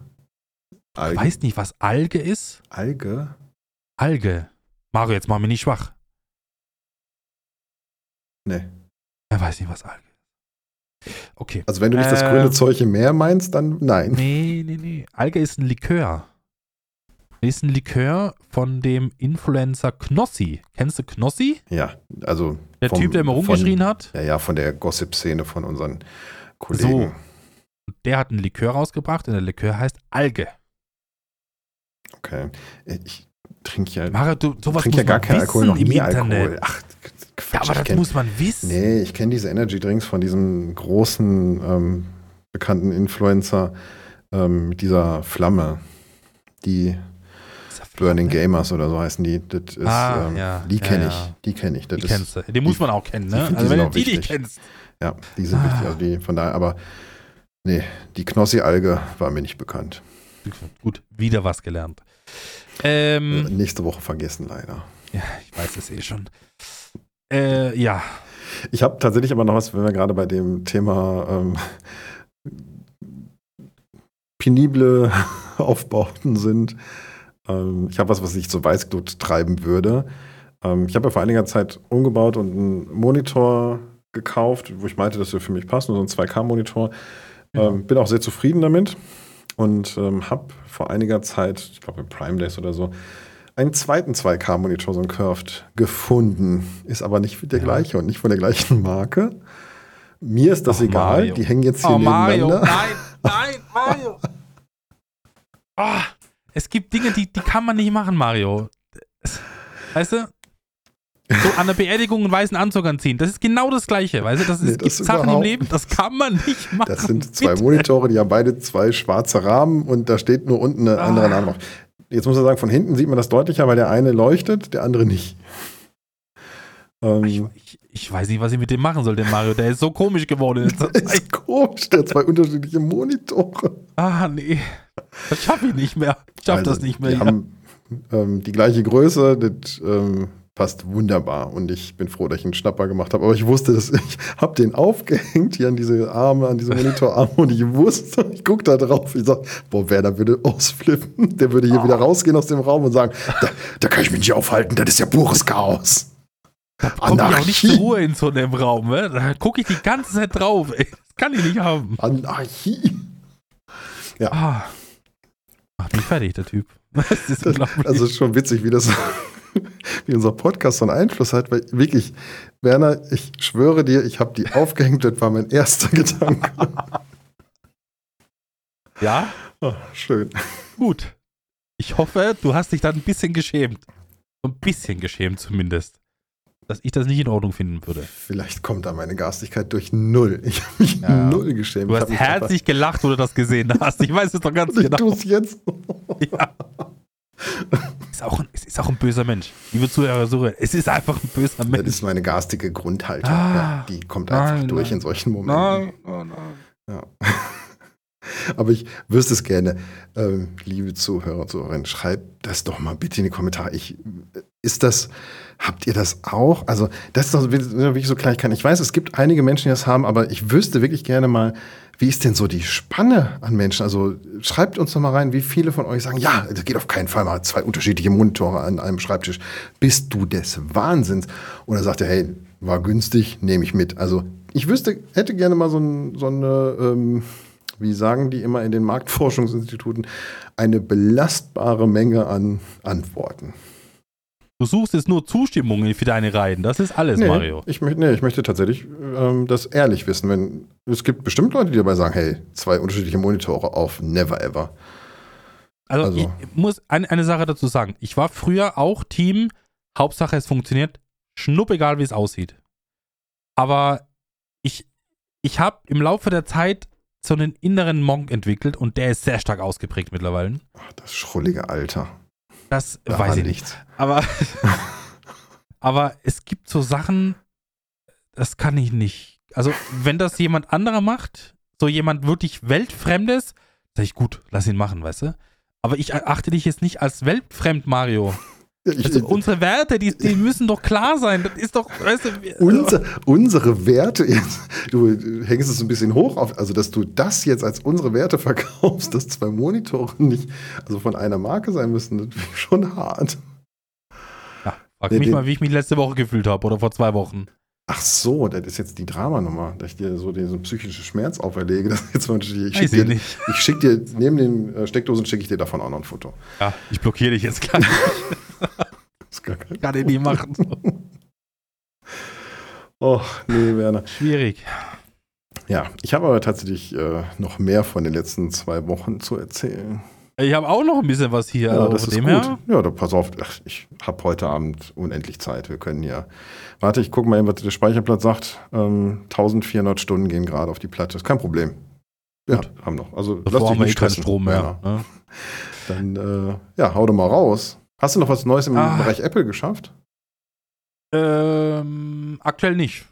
A: Alge.
B: Weißt nicht, was Alge ist?
A: Alge?
B: Alge. Mario, jetzt mach mich nicht schwach.
A: Nee.
B: Er weiß nicht, was Alge ist. Okay.
A: Also wenn du nicht das
B: Äh,
A: grüne Zeug im Meer meinst, dann nein.
B: Nee, nee, nee. Alge ist ein Likör. Ist ein Likör von dem Influencer Knossi. Kennst du Knossi?
A: Ja, also
B: Der
A: Vom-
B: Typ, der immer
A: von-
B: rumgeschrien hat?
A: ja, ja, von der Gossip-Szene von unseren Kollegen.
B: Der hat ein Likör rausgebracht und der Likör heißt Alge.
A: Okay. Ich trinke ja,
B: Mario, du, sowas
A: trink ja gar keinen Alkohol, noch
B: im
A: nie
B: Internet.
A: Alkohol. Ach, Quatsch,
B: Ja, aber das
A: kenn-
B: muss man wissen.
A: Nee, ich kenne diese Energy Drinks von diesem großen ähm, bekannten Influencer ähm, mit dieser Flamme. Die Burning Gamers oder so heißen die. Das ist,
B: Ah,
A: ähm,
B: ja.
A: Die kenne
B: ja.
A: ich. Die kenne ich. Das
B: Die kennst du. Den muss man auch kennen, ne?
A: die
B: Also wenn du die nicht kennst.
A: Ja, die sind
B: Ah.
A: wichtig. Also die, von daher, aber nee, die Knossi-Alge war mir nicht bekannt.
B: Gut, wieder was gelernt.
A: Äh,
B: Ähm,
A: nächste Woche vergessen leider.
B: ja, ich weiß es eh schon. Äh, ja.
A: Ich habe tatsächlich aber noch was, wenn wir gerade bei dem Thema ähm, penible Aufbauten sind. Ähm, ich habe was, was ich zu Weißglut treiben würde. Ähm, ich habe ja vor einiger Zeit umgebaut und einen Monitor gekauft, wo ich meinte, dass er für mich passt, nur so ein 2K-Monitor.
B: Ja.
A: Ähm, bin auch sehr zufrieden damit und ähm, habe vor einiger Zeit, ich glaube im Prime Days oder so, einen zweiten 2K-Monitor, so einen Curved, gefunden. Ist aber nicht der
B: Ja.
A: gleiche und nicht von der gleichen Marke. Mir ist das
B: Och,
A: egal.
B: Mario.
A: Die hängen jetzt hier
B: Oh, Mario,
A: nebeneinander.
B: nein, nein, Mario. Ah, es gibt Dinge, die, die kann man nicht machen, Mario. Weißt du? So an der Beerdigung einen weißen Anzug anziehen. Das ist genau das Gleiche, weißt du? Das, ist,
A: Nee, das
B: gibt Sachen im Leben, das kann man nicht machen.
A: Das sind zwei
B: Bitte.
A: Monitore, die haben beide zwei schwarze Rahmen und da steht nur unten eine andere
B: Ah.
A: Name drauf. Jetzt muss man sagen, von hinten sieht man das deutlicher, weil der eine leuchtet, der andere nicht. Ähm,
B: Ich, ich, ich weiß nicht, was ich mit dem machen soll, den Mario. Der ist so komisch geworden. Zeit.
A: ist komisch, der hat zwei unterschiedliche Monitore.
B: Ah, nee. Das schaffe ich nicht mehr. Ich schaffe
A: Also,
B: das nicht mehr.
A: Die
B: Ja.
A: haben ähm, die gleiche Größe, das ähm, passt wunderbar und ich bin froh, dass ich einen Schnapper gemacht habe. Aber ich wusste, dass ich habe den aufgehängt hier an diese Arme, an diese Monitorarme und ich wusste, ich gucke da drauf, ich sag, boah, Werner würde ausflippen, der würde hier
B: Ah.
A: wieder rausgehen aus dem Raum und sagen, da, da kann ich mich nicht aufhalten, das ist ja pures Chaos.
B: Komme ich auch nicht zur. Ruhe in so einem Raum. Ne? Da gucke ich die ganze Zeit drauf. Ey. Das kann ich nicht haben.
A: Anarchie.
B: Ah. Macht mich fertig, der Typ. Das ist unglaublich.
A: Also schon witzig, wie das, wie unser Podcast so einen Einfluss hat, weil wirklich, Werner, ich schwöre dir, ich habe die aufgehängt, das war mein erster Gedanke.
B: ja,
A: Oh, schön.
B: gut. Ich hoffe, du hast dich dann ein bisschen geschämt. So ein bisschen geschämt zumindest. Dass ich das nicht in Ordnung finden würde.
A: Vielleicht kommt da meine Garstigkeit durch null. Ich habe mich
B: Ja.
A: null geschämt.
B: Du
A: Ich
B: hast herzlich gelacht, wo du das gesehen hast. Ich weiß es doch ganz
A: Ich
B: genau.
A: tue es jetzt.
B: Ja. Ist auch ein, es ist auch ein böser Mensch. Liebe Zuhörer, Zuhörer, es ist einfach ein böser
A: Das
B: Mensch.
A: ist meine garstige Grundhaltung.
B: Ah.
A: ja, die kommt einfach
B: Nein,
A: durch
B: nein.
A: in solchen Momenten.
B: Nein, nein, nein.
A: Ja. Aber ich wüsste es gerne, ähm, liebe Zuhörer und Zuhörerinnen, schreibt das doch mal bitte in die Kommentare. Ich, ist das, habt ihr das auch? Also, das ist doch wirklich so Kleinigkeiten. Ich weiß, es gibt einige Menschen, die das haben, aber ich wüsste wirklich gerne mal, wie ist denn so die Spanne an Menschen? Also, schreibt uns doch mal rein, wie viele von euch sagen, ja, das geht auf keinen Fall mal zwei unterschiedliche Monitore an einem Schreibtisch. Bist du des Wahnsinns? Oder sagt ihr, hey, war günstig, nehme ich mit. Also, ich wüsste, hätte gerne mal so, ein, so eine, ähm, wie sagen die immer in den Marktforschungsinstituten, eine belastbare Menge an Antworten.
B: Du suchst jetzt nur Zustimmungen für deine Reihen. Das ist alles,
A: Nee,
B: Mario.
A: Ich, nee, ich möchte tatsächlich ähm, das ehrlich wissen. Wenn, es gibt bestimmt Leute, die dabei sagen, hey, zwei unterschiedliche Monitore auf never ever.
B: Also,
A: Also-
B: ich muss eine, eine Sache dazu sagen. Ich war früher auch Team, Hauptsache es funktioniert, schnuppegal wie es aussieht. Aber ich, ich habe im Laufe der Zeit so einen inneren Monk entwickelt und der ist sehr stark ausgeprägt mittlerweile.
A: Ach, das schrullige Alter.
B: Das
A: Da
B: weiß ich nicht. Aber, aber es gibt so Sachen, das kann ich nicht. Also, wenn das jemand anderer macht, so jemand wirklich Weltfremdes, sag ich, gut, lass ihn machen, weißt du? Aber ich achte dich jetzt nicht als weltfremd, Mario. Also unsere Werte, die, die müssen doch klar sein. Das ist doch, weißt du,
A: unser, unsere Werte du hängst es ein bisschen hoch auf, also dass du das jetzt als unsere Werte verkaufst, dass zwei Monitore nicht, also von einer Marke sein müssen, das ist schon hart.
B: ja, frag
A: Nee,
B: mich
A: den-
B: mal, wie ich mich letzte Woche gefühlt habe oder vor zwei Wochen.
A: Ach so, das ist jetzt die Dramanummer, dass ich dir so diesen psychischen Schmerz auferlege. Das ist jetzt mal, ich schicke
B: ich
A: dir,
B: nicht.
A: ich schick dir, neben den äh, Steckdosen schicke ich dir davon auch noch ein Foto.
B: Ja, ich blockiere dich jetzt gleich.
A: Das ist gar kein
B: Kann ich nicht machen.
A: Oh, nee, Werner.
B: Schwierig.
A: Ja, ich habe aber tatsächlich äh, noch mehr von den letzten zwei Wochen zu erzählen.
B: Ich habe auch noch ein bisschen was hier.
A: Ja,
B: also
A: das ist
B: dem
A: gut.
B: her.
A: Ja, da pass auf. Ich habe heute Abend unendlich Zeit. Wir können ja. Warte, ich gucke mal, eben, was der Speicherplatz sagt. Ähm, 1400 Stunden gehen gerade auf die Platte. Ist kein Problem. Ja, haben noch. Also lass
B: Davor
A: dich
B: wir eh
A: nicht
B: keinen
A: stressen.
B: Strom mehr.
A: Werner.
B: ne?
A: Dann, äh, ja, hau doch mal raus. Hast du noch was Neues im
B: Ah.
A: Bereich Apple geschafft?
B: Ähm, aktuell nicht.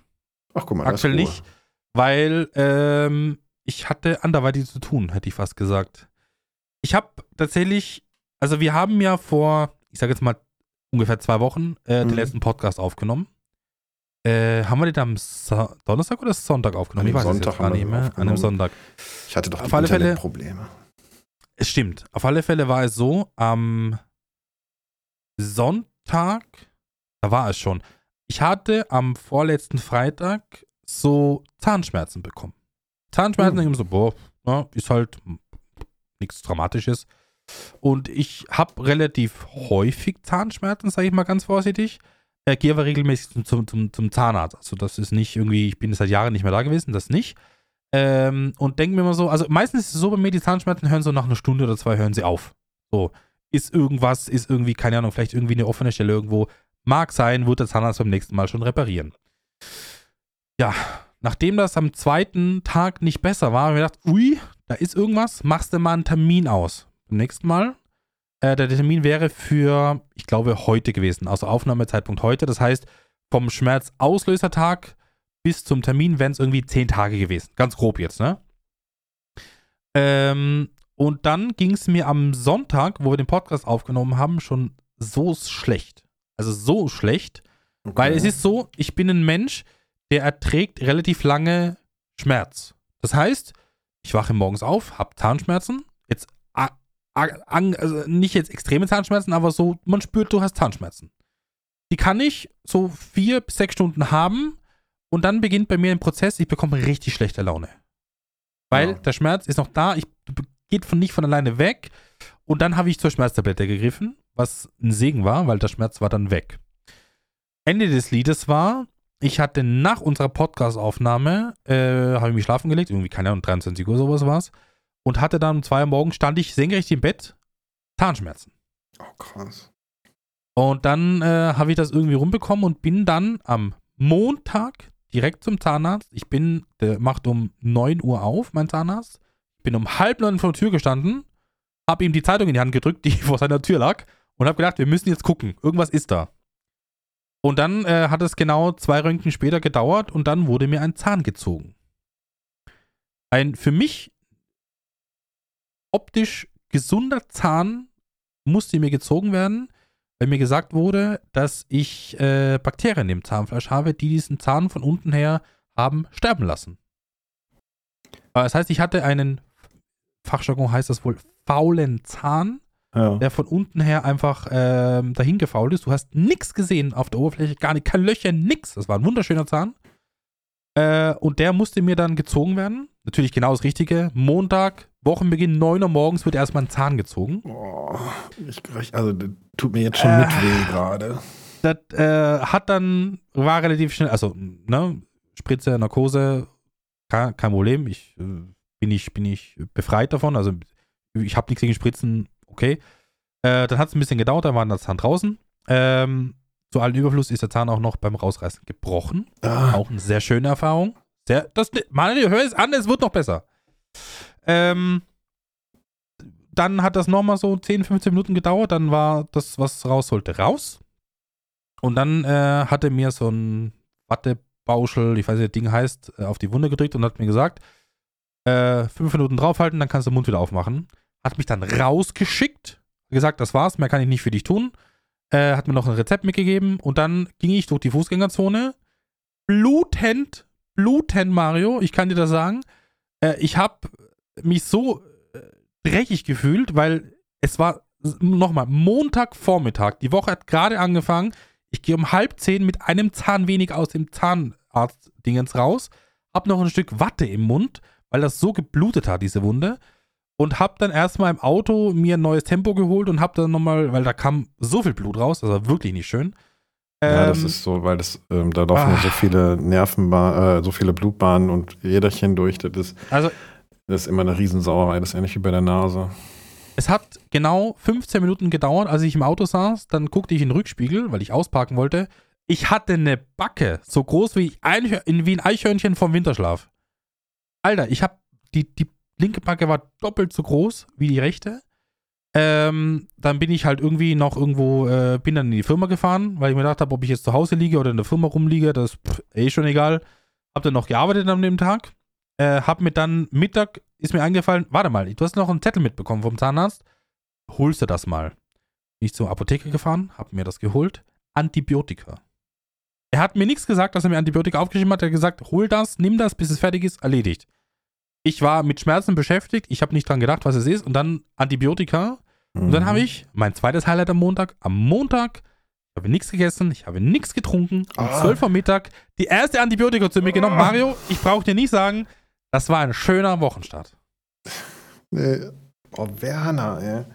A: Ach, guck mal.
B: Aktuell nicht, weil ähm, ich hatte anderweitig zu tun, hätte ich fast gesagt. Ich habe tatsächlich, also wir haben ja vor, ich sage jetzt mal ungefähr zwei Wochen äh, den
A: Mhm.
B: letzten Podcast aufgenommen. Äh, haben wir den am Sa Donnerstag oder Sonntag aufgenommen?
A: An dem Sonntag
B: gar nicht mehr. An einem Sonntag.
A: Ich hatte doch
B: Auf alle Fälle-
A: Internetprobleme.
B: Es stimmt. Auf alle Fälle war es so, am Sonntag, da war es schon. Ich hatte am vorletzten Freitag so Zahnschmerzen bekommen. Zahnschmerzen,
A: Hm.
B: ich so, boah, ja, ist halt nichts Dramatisches. Und ich habe relativ häufig Zahnschmerzen, sage ich mal ganz vorsichtig. Äh, gehe aber regelmäßig zum, zum, zum, zum Zahnarzt. Also das ist nicht irgendwie, ich bin seit Jahren nicht mehr da gewesen, das nicht. Ähm, und denke mir immer so, also meistens ist es so bei mir, die Zahnschmerzen hören so nach einer Stunde oder zwei hören sie auf. So, ist irgendwas, ist irgendwie, keine Ahnung, vielleicht irgendwie eine offene Stelle irgendwo. Mag sein, wird der Zahnarzt beim nächsten Mal schon reparieren. Ja, nachdem das am zweiten Tag nicht besser war, habe ich gedacht, ui, da ist irgendwas, machst du mal einen Termin aus. Beim nächsten Mal. Äh, der Termin wäre für, ich glaube, heute gewesen, also Aufnahmezeitpunkt heute. Das heißt, vom Schmerzauslösertag bis zum Termin wären es irgendwie zehn Tage gewesen. Ganz grob jetzt, ne? Ähm, und dann ging es mir am Sonntag, wo wir den Podcast aufgenommen haben, schon so schlecht. Also so schlecht. Okay. Weil es ist so, ich bin ein Mensch, der erträgt relativ lange Schmerz. Das heißt, ich wache morgens auf, habe Zahnschmerzen. Jetzt also nicht jetzt extreme Zahnschmerzen, aber so, man spürt, du hast Zahnschmerzen. Die kann ich so vier bis sechs Stunden haben und dann beginnt bei mir ein Prozess, ich bekomme richtig schlechte Laune. Weil ja. der Schmerz ist noch da, ich geht von nicht von alleine weg und dann habe ich zur Schmerztablette gegriffen, was ein Segen war, weil der Schmerz war dann weg. Ende des Liedes war, ich hatte nach unserer Podcast-Aufnahme, äh, habe ich mich schlafen gelegt, irgendwie, keine Ahnung, 23 Uhr sowas war es, und hatte dann um zwei Uhr morgens, stand ich senkrecht im Bett, Zahnschmerzen.
A: Oh, krass.
B: Und dann äh, habe ich das irgendwie rumbekommen und bin dann am Montag direkt zum Zahnarzt. Ich bin, der macht um 9 Uhr auf, mein Zahnarzt. Ich bin um halb neun vor der Tür gestanden, habe ihm die Zeitung in die Hand gedrückt, die vor seiner Tür lag, und habe gedacht, wir müssen jetzt gucken. Irgendwas ist da. Und dann äh, hat es genau zwei Röntgen später gedauert und dann wurde mir ein Zahn gezogen. Ein für mich optisch gesunder Zahn musste mir gezogen werden, weil mir gesagt wurde, dass ich äh, Bakterien im Zahnfleisch habe, die diesen Zahn von unten her haben sterben lassen. Das heißt, ich hatte einen, Fachjargon heißt das wohl, faulen Zahn ja. der von unten her einfach ähm, dahin gefault ist. Du hast nichts gesehen auf der Oberfläche, gar nicht, kein Löcher, nix. Das war ein wunderschöner Zahn. Äh, und der musste mir dann gezogen werden. Natürlich genau das Richtige. Montag, Wochenbeginn, 9 Uhr morgens wird erstmal ein Zahn gezogen.
A: Oh, ich, also das tut mir jetzt schon äh, mit weh gerade.
B: Das äh, hat dann, war relativ schnell, also, ne, Spritze, Narkose, kein, kein Problem. Ich äh, bin ich, bin ich befreit davon. Also ich habe nichts gegen Spritzen, okay. Äh, dann hat es ein bisschen gedauert, dann war der Zahn draußen. Ähm, zu allem Überfluss ist der Zahn auch noch beim Rausreißen gebrochen. Ah. Auch eine sehr schöne Erfahrung. Sehr, das, Mann, hör es an, es wird noch besser. Ähm, dann hat das nochmal so 10, 15 Minuten gedauert. Dann war das, was raus sollte, raus. Und dann äh, hat er mir so ein Wattebauschel, ich weiß nicht, wie das Ding heißt, äh, auf die Wunde gedrückt und hat mir gesagt, äh, fünf Minuten draufhalten, dann kannst du den Mund wieder aufmachen hat mich dann rausgeschickt, gesagt, das war's, mehr kann ich nicht für dich tun. Äh, hat mir noch ein Rezept mitgegeben und dann ging ich durch die Fußgängerzone. Blutend, blutend, Mario, ich kann dir das sagen. Äh, ich habe mich so äh, dreckig gefühlt, weil es war nochmal Montagvormittag. Die Woche hat gerade angefangen. Ich gehe um halb zehn mit einem Zahn wenig aus dem Zahnarzt-Dingens raus. Hab noch ein Stück Watte im Mund, weil das so geblutet hat, diese Wunde und hab dann erstmal im Auto mir ein neues Tempo geholt und hab dann nochmal, weil da kam so viel Blut raus, das war wirklich nicht schön.
A: Ja, das ähm, ist so, weil das, ähm, da laufen so ah. viele Nervenbahnen, äh, so viele Blutbahnen und Räderchen durch. Das ist, also, das ist immer eine Riesensauerei, das ist ähnlich wie bei der Nase.
B: Es hat genau 15 Minuten gedauert, als ich im Auto saß. Dann guckte ich in den Rückspiegel, weil ich ausparken wollte. Ich hatte eine Backe, so groß wie ein, wie ein Eichhörnchen vom Winterschlaf. Alter, ich habe die, die linke Backe war doppelt so groß wie die rechte. Ähm, dann bin ich halt irgendwie noch irgendwo, äh, bin dann in die Firma gefahren, weil ich mir gedacht habe, ob ich jetzt zu Hause liege oder in der Firma rumliege, das ist eh schon egal. Hab dann noch gearbeitet an dem Tag. Äh, hab mir dann Mittag, ist mir eingefallen, warte mal, du hast noch einen Zettel mitbekommen vom Zahnarzt. Holst du das mal? Bin ich zur Apotheke gefahren, hab mir das geholt. Antibiotika. Er hat mir nichts gesagt, dass er mir Antibiotika aufgeschrieben hat. Er hat gesagt, hol das, nimm das, bis es fertig ist, erledigt ich war mit Schmerzen beschäftigt, ich habe nicht dran gedacht, was es ist, und dann Antibiotika. Mhm. Und dann habe mhm. ich mein zweites Highlight am Montag. Am Montag ich habe nichts gegessen, ich habe nichts getrunken. Um ah. 12 Uhr Mittag die erste Antibiotika zu mir genommen. Ah. Mario, ich brauche dir nicht sagen, das war ein schöner Wochenstart.
A: Nee. Oh, Werner, ey.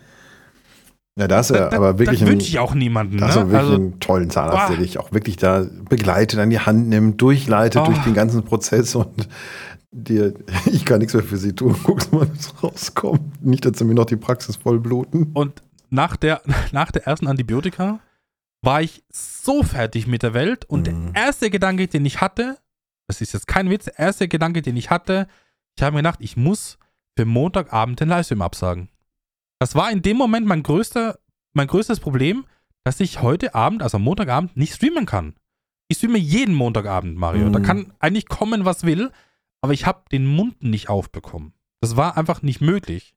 A: Ja, da ist er aber wirklich.
B: Das wünsche ich auch niemanden. Ne?
A: Also wirklich also, einen tollen Zahnarzt, boah. der dich auch wirklich da begleitet, an die Hand nimmt, durchleitet oh. durch den ganzen Prozess und dir, ich kann nichts mehr für sie tun. Guckst mal, was rauskommt. Nicht, dass sie mir noch die Praxis voll bluten.
B: Und nach der, nach der ersten Antibiotika war ich so fertig mit der Welt und
A: Mhm.
B: der erste Gedanke, den ich hatte, das ist jetzt kein Witz, der erste Gedanke, den ich hatte, ich habe mir gedacht, ich muss für Montagabend den Livestream absagen. Das war in dem Moment mein größter, mein größtes Problem, dass ich heute Abend, also am Montagabend, nicht streamen kann. Ich streame jeden Montagabend, Mario.
A: Mhm.
B: Da kann eigentlich kommen, was will, aber ich habe den Mund nicht aufbekommen. Das war einfach nicht möglich.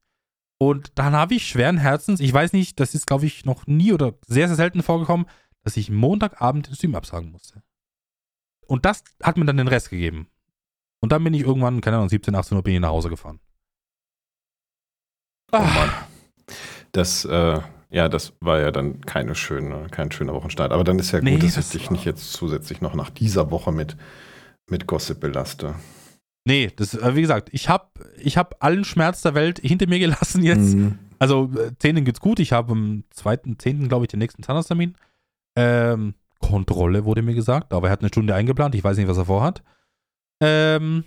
B: Und dann habe ich schweren Herzens, ich weiß nicht, das ist, glaube ich, noch nie oder sehr, sehr selten vorgekommen, dass ich Montagabend den Stream absagen musste. Und das hat mir dann den Rest gegeben. Und dann bin ich irgendwann, keine Ahnung, 17, 18 Uhr bin ich nach Hause gefahren.
A: Oh
B: Ah,
A: Mann. Das, äh, ja, das war ja dann keine schöne, kein schöner Wochenstart. Aber dann ist ja gut,
B: Nee,
A: dass
B: das
A: ich dich nicht jetzt zusätzlich noch nach dieser Woche mit, mit Gossip belaste.
B: Nee, das, äh, wie gesagt, ich habe ich hab allen Schmerz der Welt hinter mir gelassen jetzt.
A: Mhm.
B: Also, äh, Zähnen geht's gut. Ich habe am 2.10., glaube ich, den nächsten Zahnarzttermin. Ähm, Kontrolle wurde mir gesagt, aber er hat eine Stunde eingeplant. Ich weiß nicht, was er vorhat. Ähm,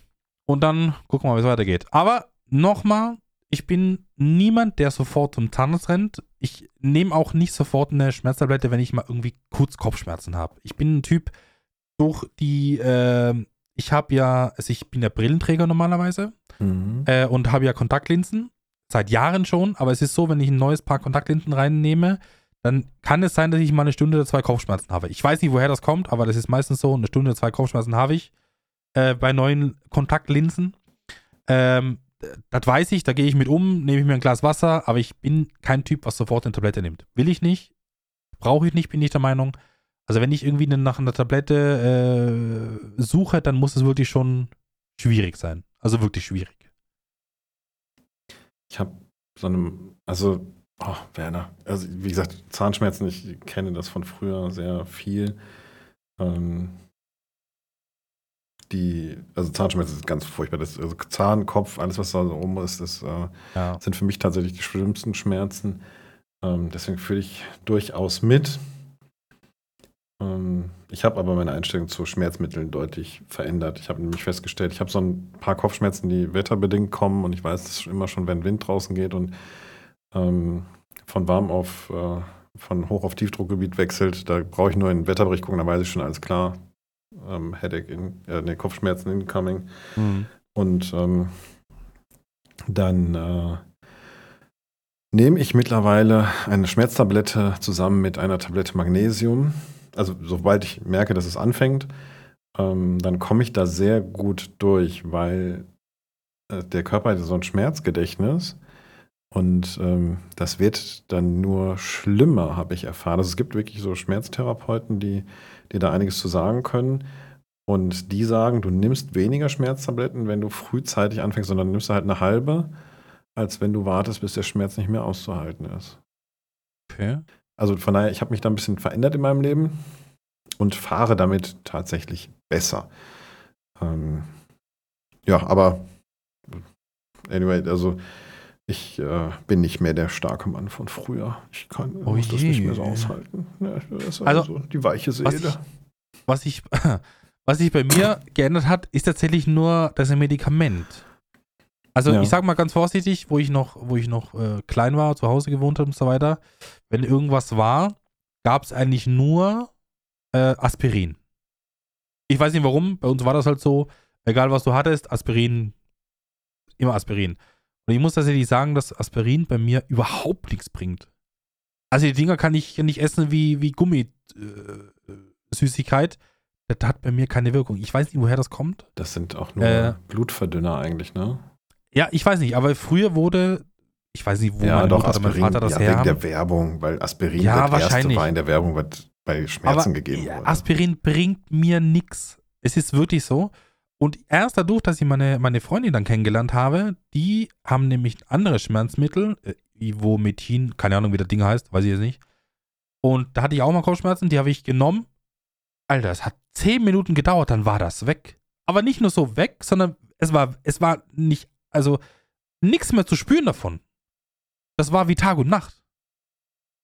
B: und dann gucken wir mal, wie es weitergeht. Aber nochmal, ich bin niemand, der sofort zum Zahnarzt rennt. Ich nehme auch nicht sofort eine Schmerztablette, wenn ich mal irgendwie kurz Kopfschmerzen habe. Ich bin ein Typ, durch die, ähm, ich habe ja, also ich bin ja Brillenträger normalerweise
A: Mhm.
B: äh, und habe ja Kontaktlinsen. Seit Jahren schon, aber es ist so, wenn ich ein neues Paar Kontaktlinsen reinnehme, dann kann es sein, dass ich mal eine Stunde oder zwei Kopfschmerzen habe. Ich weiß nicht, woher das kommt, aber das ist meistens so, eine Stunde oder zwei Kopfschmerzen habe ich äh, bei neuen Kontaktlinsen. Ähm, das weiß ich, da gehe ich mit um, nehme ich mir ein Glas Wasser, aber ich bin kein Typ, was sofort eine Tablette nimmt. Will ich nicht, brauche ich nicht, bin ich der Meinung. Also wenn ich irgendwie nach einer Tablette äh, suche, dann muss es wirklich schon schwierig sein. Also wirklich schwierig.
A: Ich habe so eine, also, oh, Werner, also wie gesagt, Zahnschmerzen, ich kenne das von früher sehr viel. Ähm, die, also Zahnschmerzen ist ganz furchtbar. Das, also Zahn, Kopf, alles, was da so oben ist, das äh,
B: Ja.
A: sind für mich tatsächlich die schlimmsten Schmerzen. Ähm, deswegen fühle ich durchaus mit. Ähm, ich habe aber meine Einstellung zu Schmerzmitteln deutlich verändert. Ich habe nämlich festgestellt, ich habe so ein paar Kopfschmerzen, die wetterbedingt kommen und ich weiß das immer schon, wenn Wind draußen geht und ähm, von warm auf, äh, von hoch auf Tiefdruckgebiet wechselt. Da brauche ich nur in den Wetterbericht gucken, da weiß ich schon alles klar. Ähm, Headache, in, äh, nee, Kopfschmerzen incoming.
B: Mhm.
A: Und ähm, dann äh, nehme ich mittlerweile eine Schmerztablette zusammen mit einer Tablette Magnesium. Also sobald ich merke, dass es anfängt, ähm, dann komme ich da sehr gut durch, weil äh, der Körper hat so ein Schmerzgedächtnis. Und ähm, das wird dann nur schlimmer, habe ich erfahren. Also es gibt wirklich so Schmerztherapeuten, die, die da einiges zu sagen können. Und die sagen, du nimmst weniger Schmerztabletten, wenn du frühzeitig anfängst, sondern nimmst du halt eine halbe, als wenn du wartest, bis der Schmerz nicht mehr auszuhalten ist.
B: Okay.
A: Also von daher, ich habe mich da ein bisschen verändert in meinem Leben und fahre damit tatsächlich besser. Ähm, ja, aber anyway, also ich äh, bin nicht mehr der starke Mann von früher. Ich kann
B: Oh
A: muss das nicht mehr so aushalten. Ja,
B: Also,
A: also, die weiche
B: Was
A: Seele.
B: ich, was ich, was sich bei mir geändert hat, ist tatsächlich nur das Medikament. Also
A: Ja.
B: ich sag mal ganz vorsichtig, wo ich noch, wo ich noch äh, klein war, zu Hause gewohnt habe und so weiter, wenn irgendwas war, gab es eigentlich nur äh, Aspirin. Ich weiß nicht warum, bei uns war das halt so, egal was du hattest, Aspirin, immer Aspirin. Und ich muss tatsächlich sagen, dass Aspirin bei mir überhaupt nichts bringt. Also die Dinger kann ich nicht essen wie, wie Gummi. Äh, Süßigkeit, das hat bei mir keine Wirkung. Ich weiß nicht, woher das kommt.
A: Das sind auch nur
B: Äh,
A: Blutverdünner eigentlich, ne?
B: Ja, ich weiß nicht, aber früher wurde, ich weiß nicht, wo meine Mutter oder mein Vater das
A: ja,
B: her
A: wegen
B: haben.
A: der Werbung, weil Aspirin
B: Ja,
A: das erste
B: wahrscheinlich.
A: war in der Werbung, was bei Schmerzen
B: aber
A: gegeben
B: ja,
A: wurde.
B: Aspirin bringt mir nichts. Es ist wirklich so. Und erst dadurch, dass ich meine, meine Freundin dann kennengelernt habe, die haben nämlich andere Schmerzmittel, äh, Ivometin, keine Ahnung, wie das Ding heißt, weiß ich jetzt nicht. Und da hatte ich auch mal Kopfschmerzen, die habe ich genommen. Alter, es hat zehn Minuten gedauert, dann war das weg. Aber nicht nur so weg, sondern es war, es war nicht, also nichts mehr zu spüren davon. Das war wie Tag und Nacht.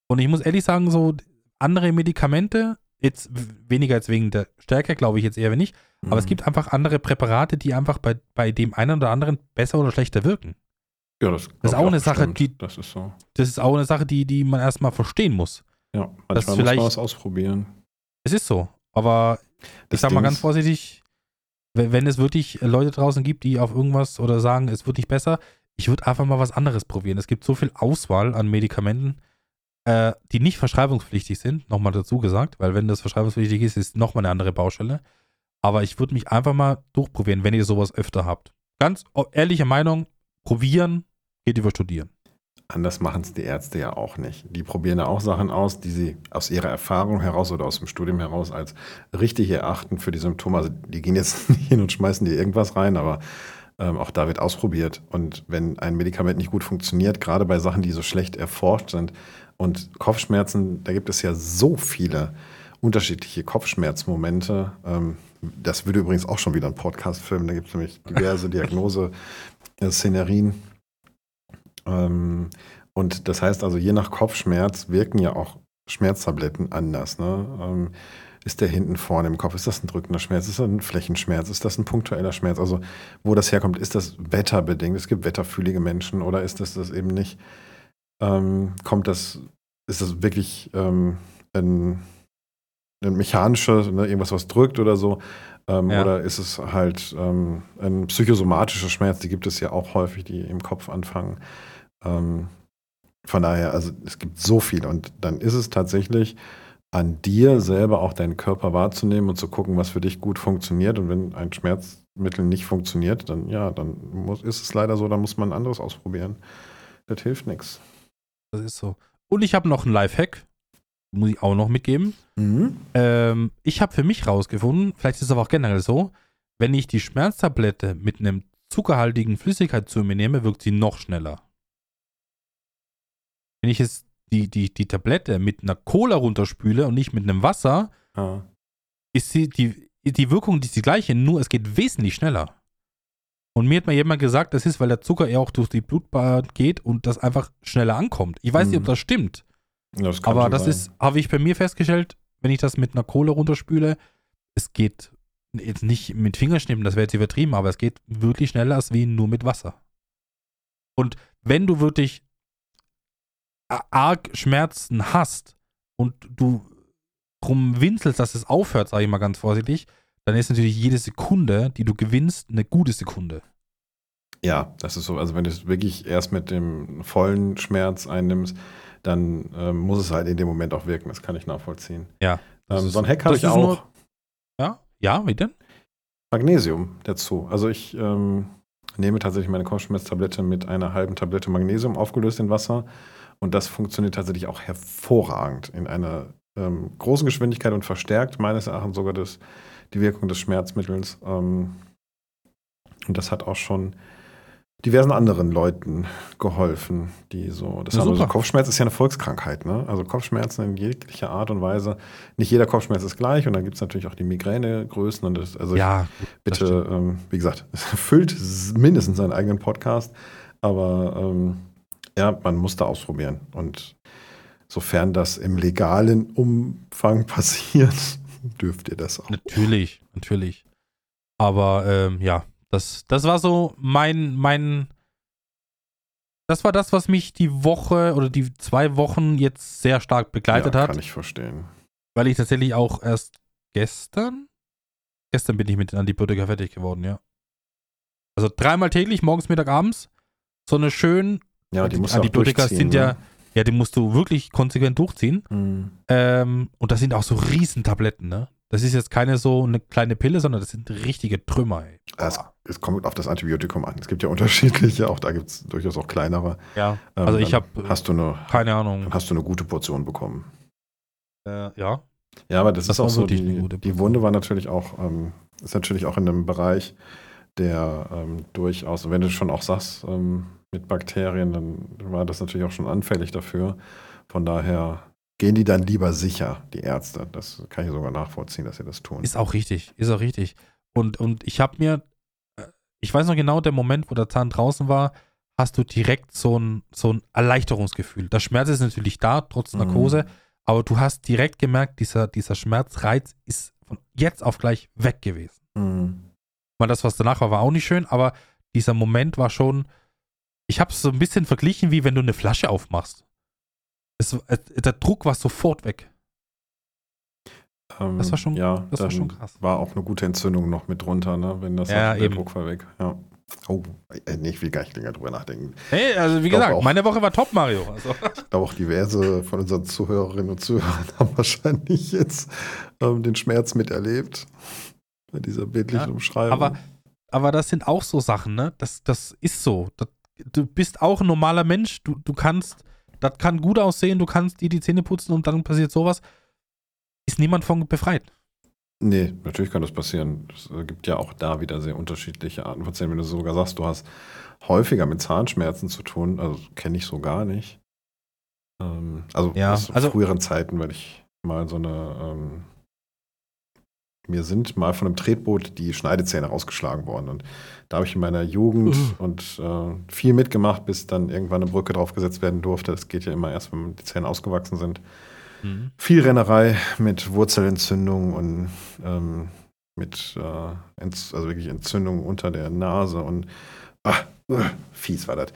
B: Und ich muss ehrlich sagen, so andere Medikamente, jetzt weniger als wegen der Stärke, glaube ich jetzt eher nicht, aber es
A: Mhm.
B: gibt einfach andere Präparate, die einfach bei, bei dem einen oder anderen besser oder schlechter wirken.
A: ja, das,
B: das ist auch
A: ich
B: eine Sache, die-
A: Das ist so.
B: Das ist auch eine Sache, die, die man erstmal verstehen muss.
A: Ja,
B: Das
A: manchmal muss
B: vielleicht-
A: man was ausprobieren.
B: Es ist so. Aber ich
A: Das
B: sag mal
A: Ding
B: ganz
A: ist-
B: vorsichtig, wenn, wenn es wirklich Leute draußen gibt, die auf irgendwas oder sagen, es wird nicht besser, ich würde einfach mal was anderes probieren. Es gibt so viel Auswahl an Medikamenten, äh, die nicht verschreibungspflichtig sind, nochmal dazu gesagt, weil wenn das verschreibungspflichtig ist, ist nochmal eine andere Baustelle. Aber ich würde mich einfach mal durchprobieren, wenn ihr sowas öfter habt. Ganz ehrliche Meinung, probieren geht über studieren.
A: Anders machen es die Ärzte ja auch nicht. Die probieren ja auch Sachen aus, die sie aus ihrer Erfahrung heraus oder aus dem Studium heraus als richtig erachten für die Symptome. Also die gehen jetzt nicht hin und schmeißen dir irgendwas rein, aber ähm, auch da wird ausprobiert. Und wenn ein Medikament nicht gut funktioniert, gerade bei Sachen, die so schlecht erforscht sind und Kopfschmerzen, da gibt es ja so viele unterschiedliche Kopfschmerzmomente. Ähm, das würde übrigens auch schon wieder ein Podcast filmen. Da gibt es nämlich diverse Diagnose-Szenerien. Ähm, und das heißt also, je nach Kopfschmerz wirken ja auch Schmerztabletten anders. Ne? Ist der hinten vorne im Kopf? Ist das ein drückender Schmerz? Ist das ein Flächenschmerz? Ist das ein punktueller Schmerz? Also, wo das herkommt, ist das wetterbedingt? Es gibt wetterfühlige Menschen oder ist das das eben nicht? Ähm, kommt das, ist das wirklich ähm, ein, ein mechanischer, ne, irgendwas, was drückt oder so? Ähm,
B: Ja.
A: Oder ist es halt ähm, ein psychosomatischer Schmerz? Die gibt es ja auch häufig, die im Kopf anfangen. Ähm, von daher, also es gibt so viel und dann ist es tatsächlich an dir selber auch deinen Körper wahrzunehmen und zu gucken, was für dich gut funktioniert. Und wenn ein Schmerzmittel nicht funktioniert, dann ja, dann muss, ist es leider so, dann muss man ein anderes ausprobieren. Das hilft nichts.
B: Das ist so. Und ich habe noch einen Lifehack, muss ich auch noch mitgeben. Ähm, ich habe für mich rausgefunden, vielleicht ist es aber auch generell so, wenn ich die Schmerztablette mit einem zuckerhaltigen Flüssigkeit zu mir nehme, wirkt sie noch schneller. Wenn ich jetzt die, die, die Tablette mit einer Cola runterspüle und nicht mit einem Wasser,
A: Ja.
B: ist sie, die, die Wirkung ist die gleiche, nur es geht wesentlich schneller. Und mir hat mal jemand gesagt, das ist, weil der Zucker eher auch durch die Blutbahn geht und das einfach schneller ankommt. Ich weiß nicht, ob
A: Mhm.
B: das stimmt.
A: Ja, das
B: Aber das
A: sein.
B: ist, habe ich bei mir festgestellt, wenn ich das mit einer Kohle runterspüle, es geht jetzt nicht mit Fingerschnippen, das wäre jetzt übertrieben, aber es geht wirklich schneller als wie nur mit Wasser. Und wenn du wirklich arg Schmerzen hast und du drum winselst, dass es aufhört, sage ich mal ganz vorsichtig, dann ist natürlich jede Sekunde, die du gewinnst, eine gute Sekunde.
A: Ja, das ist so. Also wenn du es wirklich erst mit dem vollen Schmerz einnimmst, dann ähm, muss es halt in dem Moment auch wirken. Das kann ich nachvollziehen.
B: Ja,
A: Ähm, so ein Hack
B: das
A: ich auch.
B: nur- Ja, ja, wie denn?
A: Magnesium dazu. Also ich ähm, nehme tatsächlich meine Kopfschmerztablette mit einer halben Tablette Magnesium aufgelöst in Wasser. Und das funktioniert tatsächlich auch hervorragend in einer ähm, großen Geschwindigkeit und verstärkt meines Erachtens sogar das, die Wirkung des Schmerzmittels. Ähm, und das hat auch schon diversen anderen Leuten geholfen, die so, das
B: Ja,
A: haben also. Kopfschmerz ist ja eine Volkskrankheit, ne? Also Kopfschmerzen in jeglicher Art und Weise. Nicht jeder Kopfschmerz ist gleich und dann gibt es natürlich auch die Migränegrößen und das, also
B: Ja,
A: bitte, ähm, wie gesagt, es füllt mindestens seinen eigenen Podcast, aber ähm, ja, man muss da ausprobieren. Und sofern das im legalen Umfang passiert, dürft ihr das auch.
B: Natürlich, natürlich. Aber ähm, ja, das, das war so mein, mein. Das war das, was mich die Woche oder die zwei Wochen jetzt sehr stark begleitet
A: ja,
B: hat,
A: Kann ich verstehen.
B: weil ich tatsächlich auch erst gestern, gestern bin ich mit den Antibiotika fertig geworden, ja. Also dreimal täglich, morgens, Mittag, abends. So eine schön.
A: Ja, die muss
B: Antibiotika sind ja, ja, die musst du wirklich konsequent durchziehen.
A: Mhm.
B: Ähm, und das sind auch so Riesentabletten, ne? Das ist jetzt keine so eine kleine Pille, sondern das sind richtige Trümmer, ey.
A: Es, es kommt auf das Antibiotikum an. Es gibt ja unterschiedliche, auch da gibt es durchaus auch kleinere.
B: Ja,
A: Ähm,
B: also ich habe
A: Hast du eine,
B: keine Ahnung.
A: dann hast du eine gute Portion bekommen.
B: Äh, ja.
A: Ja, aber das,
B: Das
A: ist auch so, die, die. Wunde war natürlich auch, ähm, ist natürlich auch in einem Bereich, der ähm, durchaus, wenn du schon auch sagst, ähm, mit Bakterien, dann war das natürlich auch schon anfällig dafür. Von daher gehen die dann lieber sicher, die Ärzte. Das kann ich sogar nachvollziehen, dass sie das tun.
B: Ist auch richtig, ist auch richtig. Und, und ich habe mir, äh, ich weiß noch genau, der Moment, wo der Zahn draußen war, hast du direkt so ein, so ein Erleichterungsgefühl. Der Schmerz ist natürlich da, trotz
A: Mhm.
B: Narkose, aber du hast direkt gemerkt, dieser, dieser Schmerzreiz ist von jetzt auf gleich weg gewesen.
A: Mhm.
B: Mal das, was danach war, war auch nicht schön, aber dieser Moment war schon, ich habe es so ein bisschen verglichen, wie wenn du eine Flasche aufmachst. Es, der Druck war sofort weg.
A: Ähm,
B: Das war schon-
A: ja,
B: das war schon krass.
A: War auch eine gute Entzündung noch mit drunter, ne? wenn das
B: Ja,
A: der
B: eben.
A: Druck war weg. Ja. Oh, äh, ich will gar nicht länger drüber nachdenken.
B: Hey, also wie gesagt,
A: auch.
B: meine Woche war top, Mario. Also,
A: Ich glaube auch diverse von unseren Zuhörerinnen und Zuhörern haben wahrscheinlich jetzt ähm, den Schmerz miterlebt. Bei dieser bildlichen
B: Ja,
A: Umschreibung.
B: aber, aber das sind auch so Sachen, ne? Das, das ist so. Das, du bist auch ein normaler Mensch. Du, du kannst, das kann gut aussehen, du kannst dir die Zähne putzen und dann passiert sowas. Ist niemand von befreit.
A: Nee, natürlich kann das passieren. Es äh, gibt ja auch da wieder sehr unterschiedliche Arten von Zähnen. Wenn du sogar sagst, du hast häufiger mit Zahnschmerzen zu tun, also kenne ich so gar nicht. Ähm, also
B: Ja,
A: aus
B: also-
A: früheren Zeiten, weil ich mal so eine, ähm, mir sind mal von einem Tretboot die Schneidezähne rausgeschlagen worden und da habe ich in meiner Jugend
B: Uh.
A: und äh, viel mitgemacht, bis dann irgendwann eine Brücke draufgesetzt werden durfte. Das geht ja immer erst, wenn die Zähne ausgewachsen sind viel Rennerei mit Wurzelentzündung und ähm, mit äh, also wirklich Entzündung unter der Nase und ah, uh, fies war das.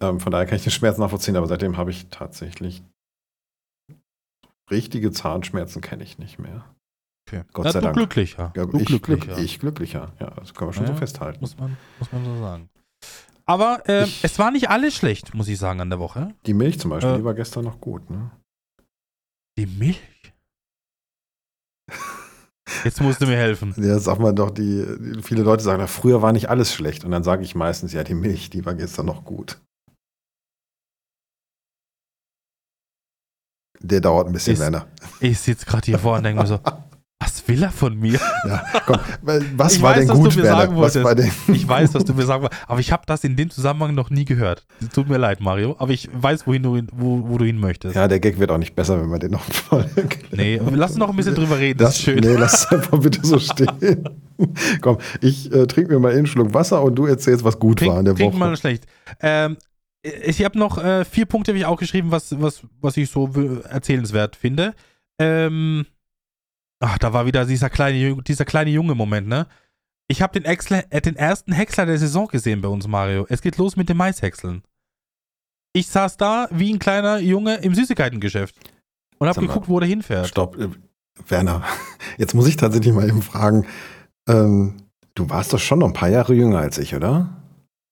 A: Ähm, von daher kann ich den Schmerz nachvollziehen, aber seitdem habe ich tatsächlich richtige Zahnschmerzen kenne ich nicht mehr.
B: Okay.
A: Gott
B: Na,
A: sei
B: du
A: Dank.
B: glücklicher.
A: Ja,
B: du
A: ich,
B: glücklicher.
A: glück, ich glücklicher. Ja, das können wir schon
B: Ja,
A: so festhalten.
B: Muss man, muss man so sagen. Aber äh,
A: Ich-
B: es war nicht alles schlecht, muss ich sagen, an der Woche.
A: Die Milch zum Beispiel,
B: Äh,
A: die war gestern noch gut. Ne?
B: Die Milch. Jetzt musst du mir helfen.
A: Ja, sag mal doch, die, die viele Leute sagen, na, früher war nicht alles schlecht. Und dann sage ich meistens, ja, die Milch, die war gestern noch gut. Der dauert ein bisschen,
B: Ist-
A: Werner.
B: Ich sitze gerade hier vor und denke mir so, was will er von mir?
A: Ja, komm, was
B: Ich
A: war
B: weiß,
A: denn
B: was du
A: gut,
B: mir
A: Werner?
B: sagen
A: Was
B: wolltest.
A: war denn?
B: Ich weiß, was du mir sagen wolltest, aber ich habe das in dem Zusammenhang noch nie gehört. Tut mir leid, Mario, aber ich weiß, wohin du, wo, wo du hin möchtest.
A: Ja, der Gag wird auch nicht besser, wenn man den noch erklärt.
B: Nee, lass uns noch ein bisschen drüber reden, das, ist schön.
A: Nee, lass es einfach bitte so stehen. Komm, ich äh, trinke mir mal einen Schluck Wasser und du erzählst, was gut war in der
B: trink
A: Woche.
B: mal schlecht. Ähm, ich habe noch äh, vier Punkte, habe ich auch geschrieben, was, was, was ich so erzählenswert finde. Ähm, ach, da war wieder dieser kleine, dieser kleine junge Moment, ne? Ich habe den, äh, den ersten Häcksler der Saison gesehen bei uns, Mario. Es geht los mit dem Maishäckseln. Ich saß da wie ein kleiner Junge im Süßigkeitengeschäft und habe geguckt, wo der hinfährt.
A: Stopp, äh, Werner, jetzt muss ich tatsächlich mal eben fragen, ähm, du warst doch schon noch ein paar Jahre jünger als ich, oder?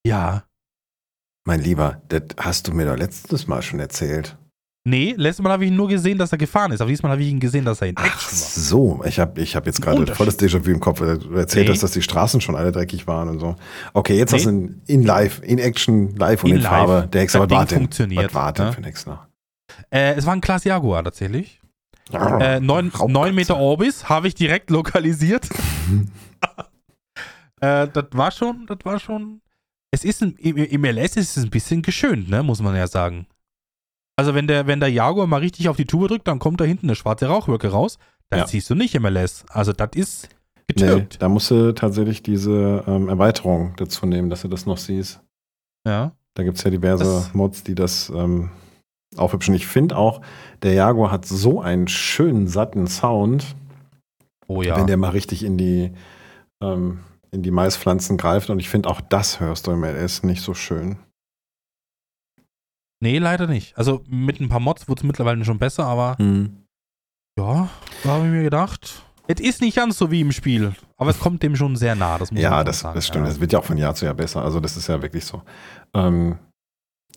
B: Ja.
A: Mein Lieber, das hast du mir doch letztes Mal schon erzählt.
B: Nee, letztes Mal habe ich ihn nur gesehen, dass er gefahren ist, aber diesmal habe ich ihn gesehen, dass er in
A: Ach
B: Action war.
A: so, ich habe ich hab jetzt gerade volles Déjà-vu im Kopf. weil Du erzählt
B: Nee.
A: hast, dass die Straßen schon alle dreckig waren und so. Okay, jetzt
B: Nee.
A: hast du in, in live, in Action, live und
B: In
A: in. Farbe. Der Hexer, was war denn?
B: funktioniert,
A: Was war denn
B: ne?
A: für ein Hexer?
B: Äh, es war ein Class Jaguar tatsächlich. Äh, 9,
A: Raubkatze.
B: Meter Orbis habe ich direkt lokalisiert. äh, das war schon, das war schon. Es ist ein, im, im LS ist es ein bisschen geschönt, ne, muss man ja sagen. Also wenn der, wenn der Jaguar mal richtig auf die Tube drückt, dann kommt da hinten eine schwarze Rauchwolke raus. Das
A: Ja.
B: siehst du nicht im LS. Also das ist
A: Nee,
B: getürkt.
A: da musst du tatsächlich diese ähm, Erweiterung dazu nehmen, dass du das noch siehst.
B: Ja.
A: Da gibt es ja diverse
B: Das-
A: Mods, die das ähm, aufhübschen. Ich finde auch, der Jaguar hat so einen schönen, satten Sound,
B: Oh ja.
A: wenn der mal richtig in die, ähm, in die Maispflanzen greift. Und ich finde auch das hörst du im LS nicht so schön.
B: Nee, leider nicht. Also mit ein paar Mods wurde es mittlerweile schon besser, aber ja, da habe ich mir gedacht. Es ist nicht ganz so wie im Spiel, aber es kommt dem schon sehr nah. Das muss man
A: Ja, das,
B: sagen.
A: das stimmt.
B: Ja.
A: Das wird ja auch von Jahr zu Jahr besser. Also das ist ja wirklich so. Ähm,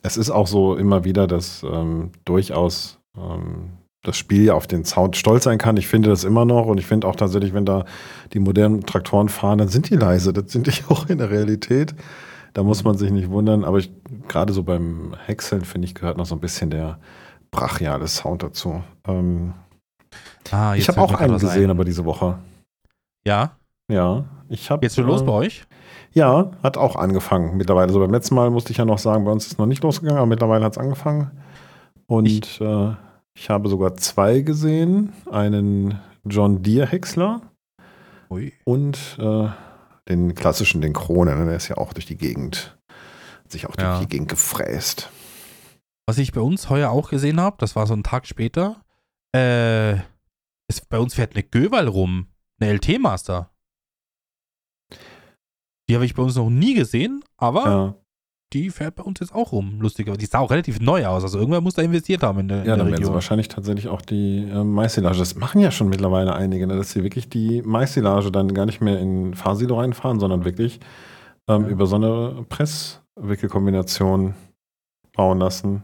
A: es ist auch so immer wieder, dass ähm, durchaus ähm, das Spiel ja auf den Sound stolz sein kann. Ich finde das immer noch und ich finde auch tatsächlich, wenn da die modernen Traktoren fahren, dann sind die leise. Das sind die auch in der Realität. Da muss man sich nicht wundern. Aber gerade so beim Häckseln, finde ich, gehört noch so ein bisschen der brachiale Sound dazu. Ähm,
B: Ah,
A: ich habe auch einen gesehen,
B: ein.
A: aber diese Woche.
B: Ja,
A: Ja, ich habe.
B: jetzt schon los bei euch?
A: Ja, hat auch angefangen mittlerweile. So beim letzten Mal musste ich ja noch sagen, bei uns ist es noch nicht losgegangen, aber mittlerweile hat es angefangen. Und ich, äh, ich habe sogar zwei gesehen. Einen John Deere Häcksler
B: Ui.
A: und äh, den klassischen, den Krone. ne? Der ist ja auch durch die Gegend, hat sich auch
B: Ja.
A: durch die Gegend gefräst.
B: Was ich bei uns heuer auch gesehen habe, das war so ein Tag später, äh, ist, bei uns fährt eine Göwal rum, eine LT-Master. Die habe ich bei uns noch nie gesehen, aber
A: Ja.
B: Die fährt bei uns jetzt auch rum, lustiger. Die sah auch relativ neu aus. Also irgendwer muss da investiert haben in der,
A: Ja,
B: in der
A: werden sie
B: Region.
A: wahrscheinlich tatsächlich auch die äh, Maissilage. Das machen ja schon mittlerweile einige, ne? dass sie wirklich die Maissilage dann gar nicht mehr in Fahrsilo reinfahren, sondern wirklich ähm,
B: Ja.
A: über so eine Presswickelkombination bauen lassen.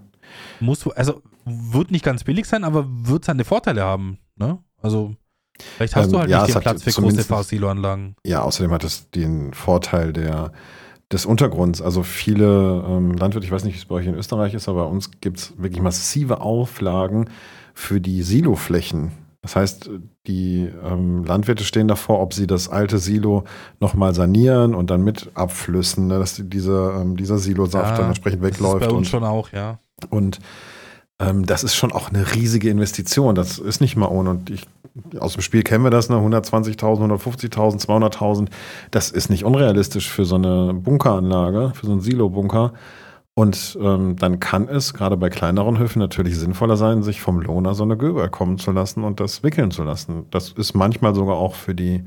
B: Muss, also wird nicht ganz billig sein, aber wird seine Vorteile haben. Ne? Also vielleicht hast
A: Ähm,
B: du halt
A: ja,
B: nicht den Platz für große Fahrsiloanlagen.
A: Ja, außerdem hat es den Vorteil der, des Untergrunds. Also viele ähm, Landwirte, ich weiß nicht, wie es bei euch in Österreich ist, aber bei uns gibt es wirklich massive Auflagen für die Siloflächen. Das heißt, die ähm, Landwirte stehen davor, ob sie das alte Silo nochmal sanieren und dann mit abflüssen, ne, dass die, diese, ähm, dieser Silosaft
B: Ja,
A: dann entsprechend
B: Das ist
A: wegläuft.
B: bei uns
A: und,
B: schon auch, ja.
A: und ähm, das ist schon auch eine riesige Investition. Das ist nicht mal ohne. Und ich, aus dem Spiel kennen wir das, ne? 120.000, 150.000, 200.000. Das ist nicht unrealistisch für so eine Bunkeranlage, für so einen Silo-Bunker. Und ähm, dann kann es gerade bei kleineren Höfen natürlich sinnvoller sein, sich vom Lohner so eine Göber kommen zu lassen und das wickeln zu lassen. Das ist manchmal sogar auch für die,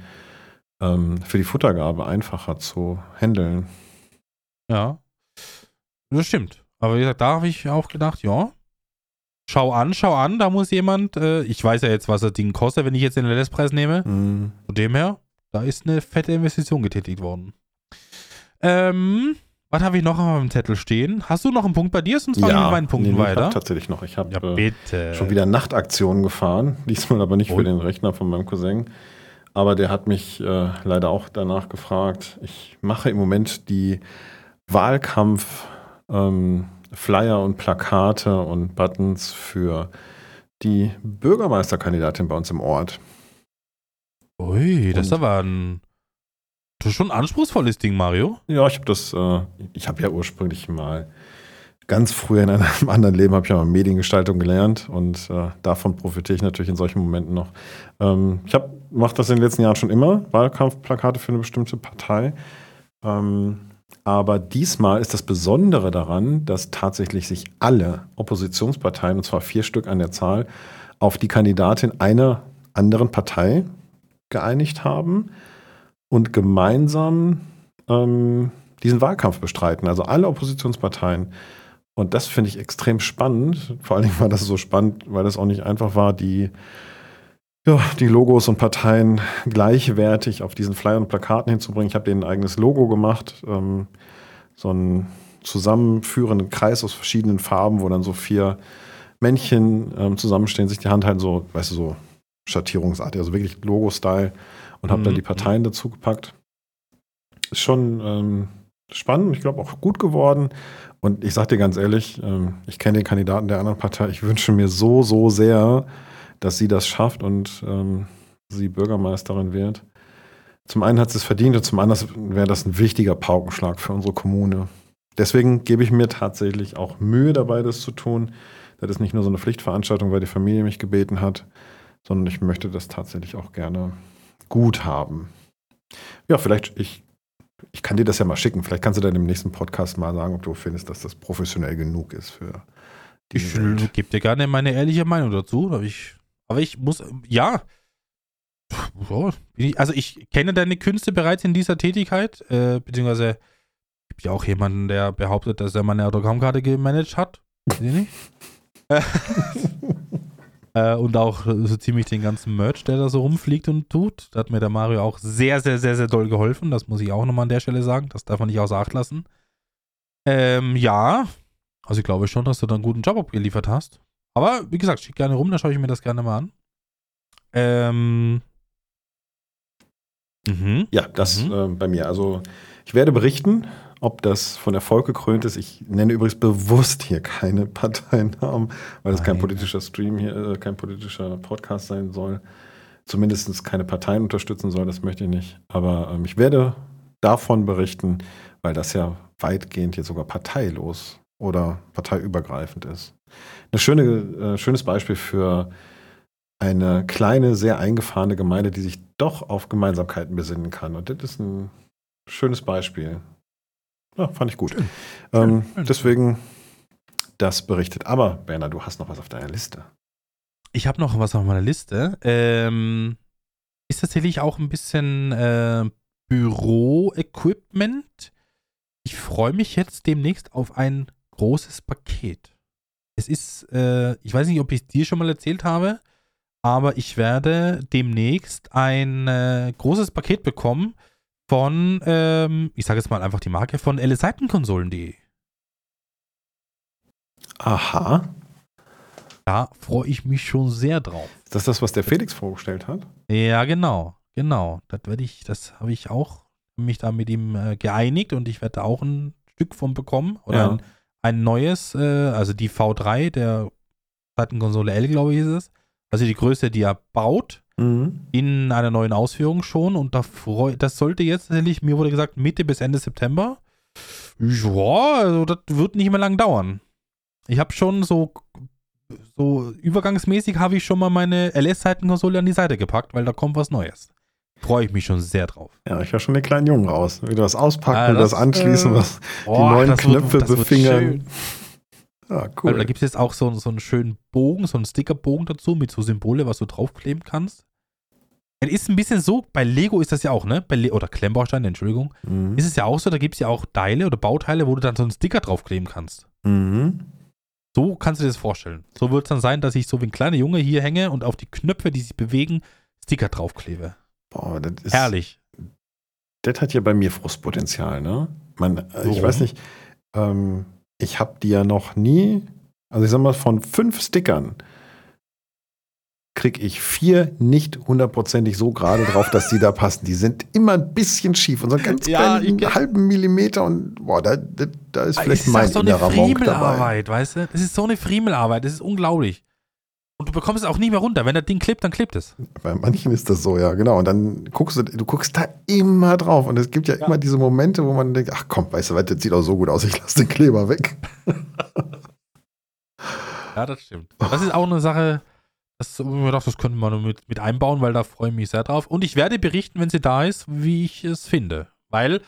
A: ähm, für die Futtergabe einfacher zu handeln.
B: Ja. Das stimmt. Aber wie gesagt, da habe ich auch gedacht, ja. Schau an, schau an, da muss jemand, äh, ich weiß ja jetzt, was das Ding kostet, wenn ich jetzt den LS-Preis nehme.
A: Mhm.
B: Von dem her, da ist eine fette Investition getätigt worden. Ähm, was habe ich noch auf meinem Zettel stehen? Hast du noch einen Punkt bei dir? Sonst fange ich mit meinen Punkten
A: nee, Ich
B: weiter.
A: hab tatsächlich noch. Ich habe
B: Ja,
A: äh, schon wieder Nachtaktionen gefahren. Diesmal aber nicht
B: Und?
A: für den Rechner von meinem Cousin. Aber der hat mich äh, leider auch danach gefragt. Ich mache im Moment die Wahlkampf ähm, Flyer und Plakate und Buttons für die Bürgermeisterkandidatin bei uns im Ort.
B: Ui, das ist aber ein. Das ist schon ein anspruchsvolles Ding, Mario.
A: Ja, ich habe das, äh, ich habe ja ursprünglich mal ganz früher in einem anderen Leben habe ich ja mal Mediengestaltung gelernt und äh, davon profitiere ich natürlich in solchen Momenten noch. Ähm, ich habe mache das in den letzten Jahren schon immer, Wahlkampfplakate für eine bestimmte Partei. Ähm, aber diesmal ist das Besondere daran, dass tatsächlich sich alle Oppositionsparteien, und zwar vier Stück an der Zahl, auf die Kandidatin einer anderen Partei geeinigt haben und gemeinsam ähm, diesen Wahlkampf bestreiten. Also alle Oppositionsparteien. Und das finde ich extrem spannend. Vor allen Dingen war das so spannend, weil es auch nicht einfach war, die, ja, die Logos und Parteien gleichwertig auf diesen Flyern und Plakaten hinzubringen. Ich habe denen ein eigenes Logo gemacht. Ähm, so einen zusammenführenden Kreis aus verschiedenen Farben, wo dann so vier Männchen ähm, zusammenstehen, sich die Hand halten, so, weißt du, so Schattierungsart, also wirklich Logo-Style und habe
B: Mhm.
A: dann die Parteien dazu gepackt. Ist schon ähm, spannend, ich glaube auch gut geworden. Und ich sage dir ganz ehrlich, ähm, ich kenne den Kandidaten der anderen Partei. Ich wünsche mir so, so sehr, dass sie das schafft und ähm, sie Bürgermeisterin wird. Zum einen hat sie es verdient und zum anderen wäre das ein wichtiger Paukenschlag für unsere Kommune. Deswegen gebe ich mir tatsächlich auch Mühe dabei, das zu tun. Das ist nicht nur so eine Pflichtveranstaltung, weil die Familie mich gebeten hat, sondern ich möchte das tatsächlich auch gerne gut haben. Ja, vielleicht, ich, ich kann dir das ja mal schicken. Vielleicht kannst du dann im nächsten Podcast mal sagen, ob du findest, dass das professionell genug ist für die
B: Ich gebe dir gerne meine ehrliche Meinung dazu. Aber ich, aber ich muss, ja. Also ich kenne deine Künste bereits in dieser Tätigkeit, äh, beziehungsweise gibt ja auch jemanden, der behauptet, dass er meine Autogrammkarte gemanagt hat. Weiß ich nicht. äh, und auch so ziemlich den ganzen Merch, der da so rumfliegt und tut. Da hat mir der Mario auch sehr, sehr, sehr, sehr doll geholfen. Das muss ich auch nochmal an der Stelle sagen. Das darf man nicht außer Acht lassen. Ähm, ja. Also ich glaube schon, dass du da einen guten Job abgeliefert hast. Aber wie gesagt, schick gerne rum, dann schaue ich mir das gerne mal an. Ähm. Mhm.
A: Ja, das
B: Mhm.
A: äh, bei mir. Also ich werde berichten, ob das von Erfolg gekrönt ist. Ich nenne übrigens bewusst hier keine Parteinamen, weil es kein politischer Stream hier, äh, kein politischer Podcast sein soll. Zumindest keine Parteien unterstützen soll, das möchte ich nicht. Aber ähm, ich werde davon berichten, weil das ja weitgehend jetzt sogar parteilos oder parteiübergreifend ist. Ein schöne, äh, schönes Beispiel für eine kleine, sehr eingefahrene Gemeinde, die sich doch auf Gemeinsamkeiten besinnen kann. Und das ist ein schönes Beispiel. Ja, fand ich gut.
B: Schön.
A: Ähm,
B: Schön,
A: deswegen das berichtet. Aber Berner, du hast noch was auf deiner Liste.
B: Ich habe noch was auf meiner Liste. Ähm, ist tatsächlich auch ein bisschen äh, Büro-Equipment. ich freue mich jetzt demnächst auf ein großes Paket. Es ist, äh, ich weiß nicht, ob ich es dir schon mal erzählt habe, aber ich werde demnächst ein äh, großes Paket bekommen von, ähm, ich sage jetzt mal einfach die Marke, von LSeitenkonsolen.de.
A: Aha.
B: Da freue ich mich schon sehr drauf.
A: Ist das das, was der Felix vorgestellt hat?
B: Ja, genau, genau. Das werde ich, das habe ich auch mich da mit ihm äh, geeinigt und ich werde da auch ein Stück von bekommen. Oder
A: Ja.
B: ein, ein neues, äh, also die V3 der Seitenkonsole L, glaube ich, ist es. Also die Größe, die er baut,
A: Mhm.
B: in einer neuen Ausführung schon. Und da freu, das sollte jetzt tatsächlich, mir wurde gesagt, Mitte bis Ende September. Ja, also das wird nicht mehr lang dauern. Ich habe schon so, so übergangsmäßig habe ich schon mal meine LS-Seitenkonsole an die Seite gepackt, weil da kommt was Neues. Freue ich mich schon sehr drauf.
A: Ja, ich höre schon den kleinen Jungen raus. Wieder das auspacken,
B: Ah,
A: das,
B: das,
A: anschließen,
B: äh,
A: was
B: Oh,
A: die neuen
B: das wird-
A: Knöpfe
B: das wird
A: befingern. Ja,
B: Weil
A: cool.
B: da gibt es jetzt auch so, so einen schönen Bogen, so einen Stickerbogen dazu mit so Symbole, was du draufkleben kannst. Es ist ein bisschen so, bei Lego ist das ja auch, ne? Bei Le oder Klemmbausteine, Entschuldigung.
A: Mhm.
B: Ist es ja auch so, da gibt es ja auch Teile oder Bauteile, wo du dann so einen Sticker draufkleben kannst.
A: Mhm.
B: So kannst du dir das vorstellen. So wird es dann sein, dass ich so wie ein kleiner Junge hier hänge und auf die Knöpfe, die sich bewegen, Sticker draufklebe.
A: Boah, das ist,
B: Herrlich.
A: das hat ja bei mir Frustpotenzial, ne? Man, äh, ich weiß nicht, ähm, ich habe die ja noch nie, also ich sag mal, von fünf Stickern kriege ich vier nicht hundertprozentig so gerade drauf, dass die da passen. Die sind immer ein bisschen schief und so einen ganz
B: Ja,
A: kleinen
B: ich-
A: halben Millimeter und boah, da, da, da ist
B: Es
A: vielleicht
B: ist
A: mein
B: so
A: innerer Monk dabei.
B: Friemelarbeit, weißt du? Das ist so eine Friemelarbeit, das ist unglaublich. Und du bekommst es auch nicht mehr runter. Wenn das Ding klebt, dann klebt es.
A: Bei manchen ist das so, ja, genau. Und dann guckst du, du guckst da immer drauf. Und es gibt ja,
B: Ja.
A: immer diese Momente, wo man denkt, ach komm, weißt du was, das sieht auch so gut aus, ich lasse den Kleber weg.
B: Ja, das stimmt. Das ist auch eine Sache, das, ich das könnte man mit, mit einbauen, weil da freue ich mich sehr drauf. Und ich werde berichten, wenn sie da ist, wie ich es finde. Weil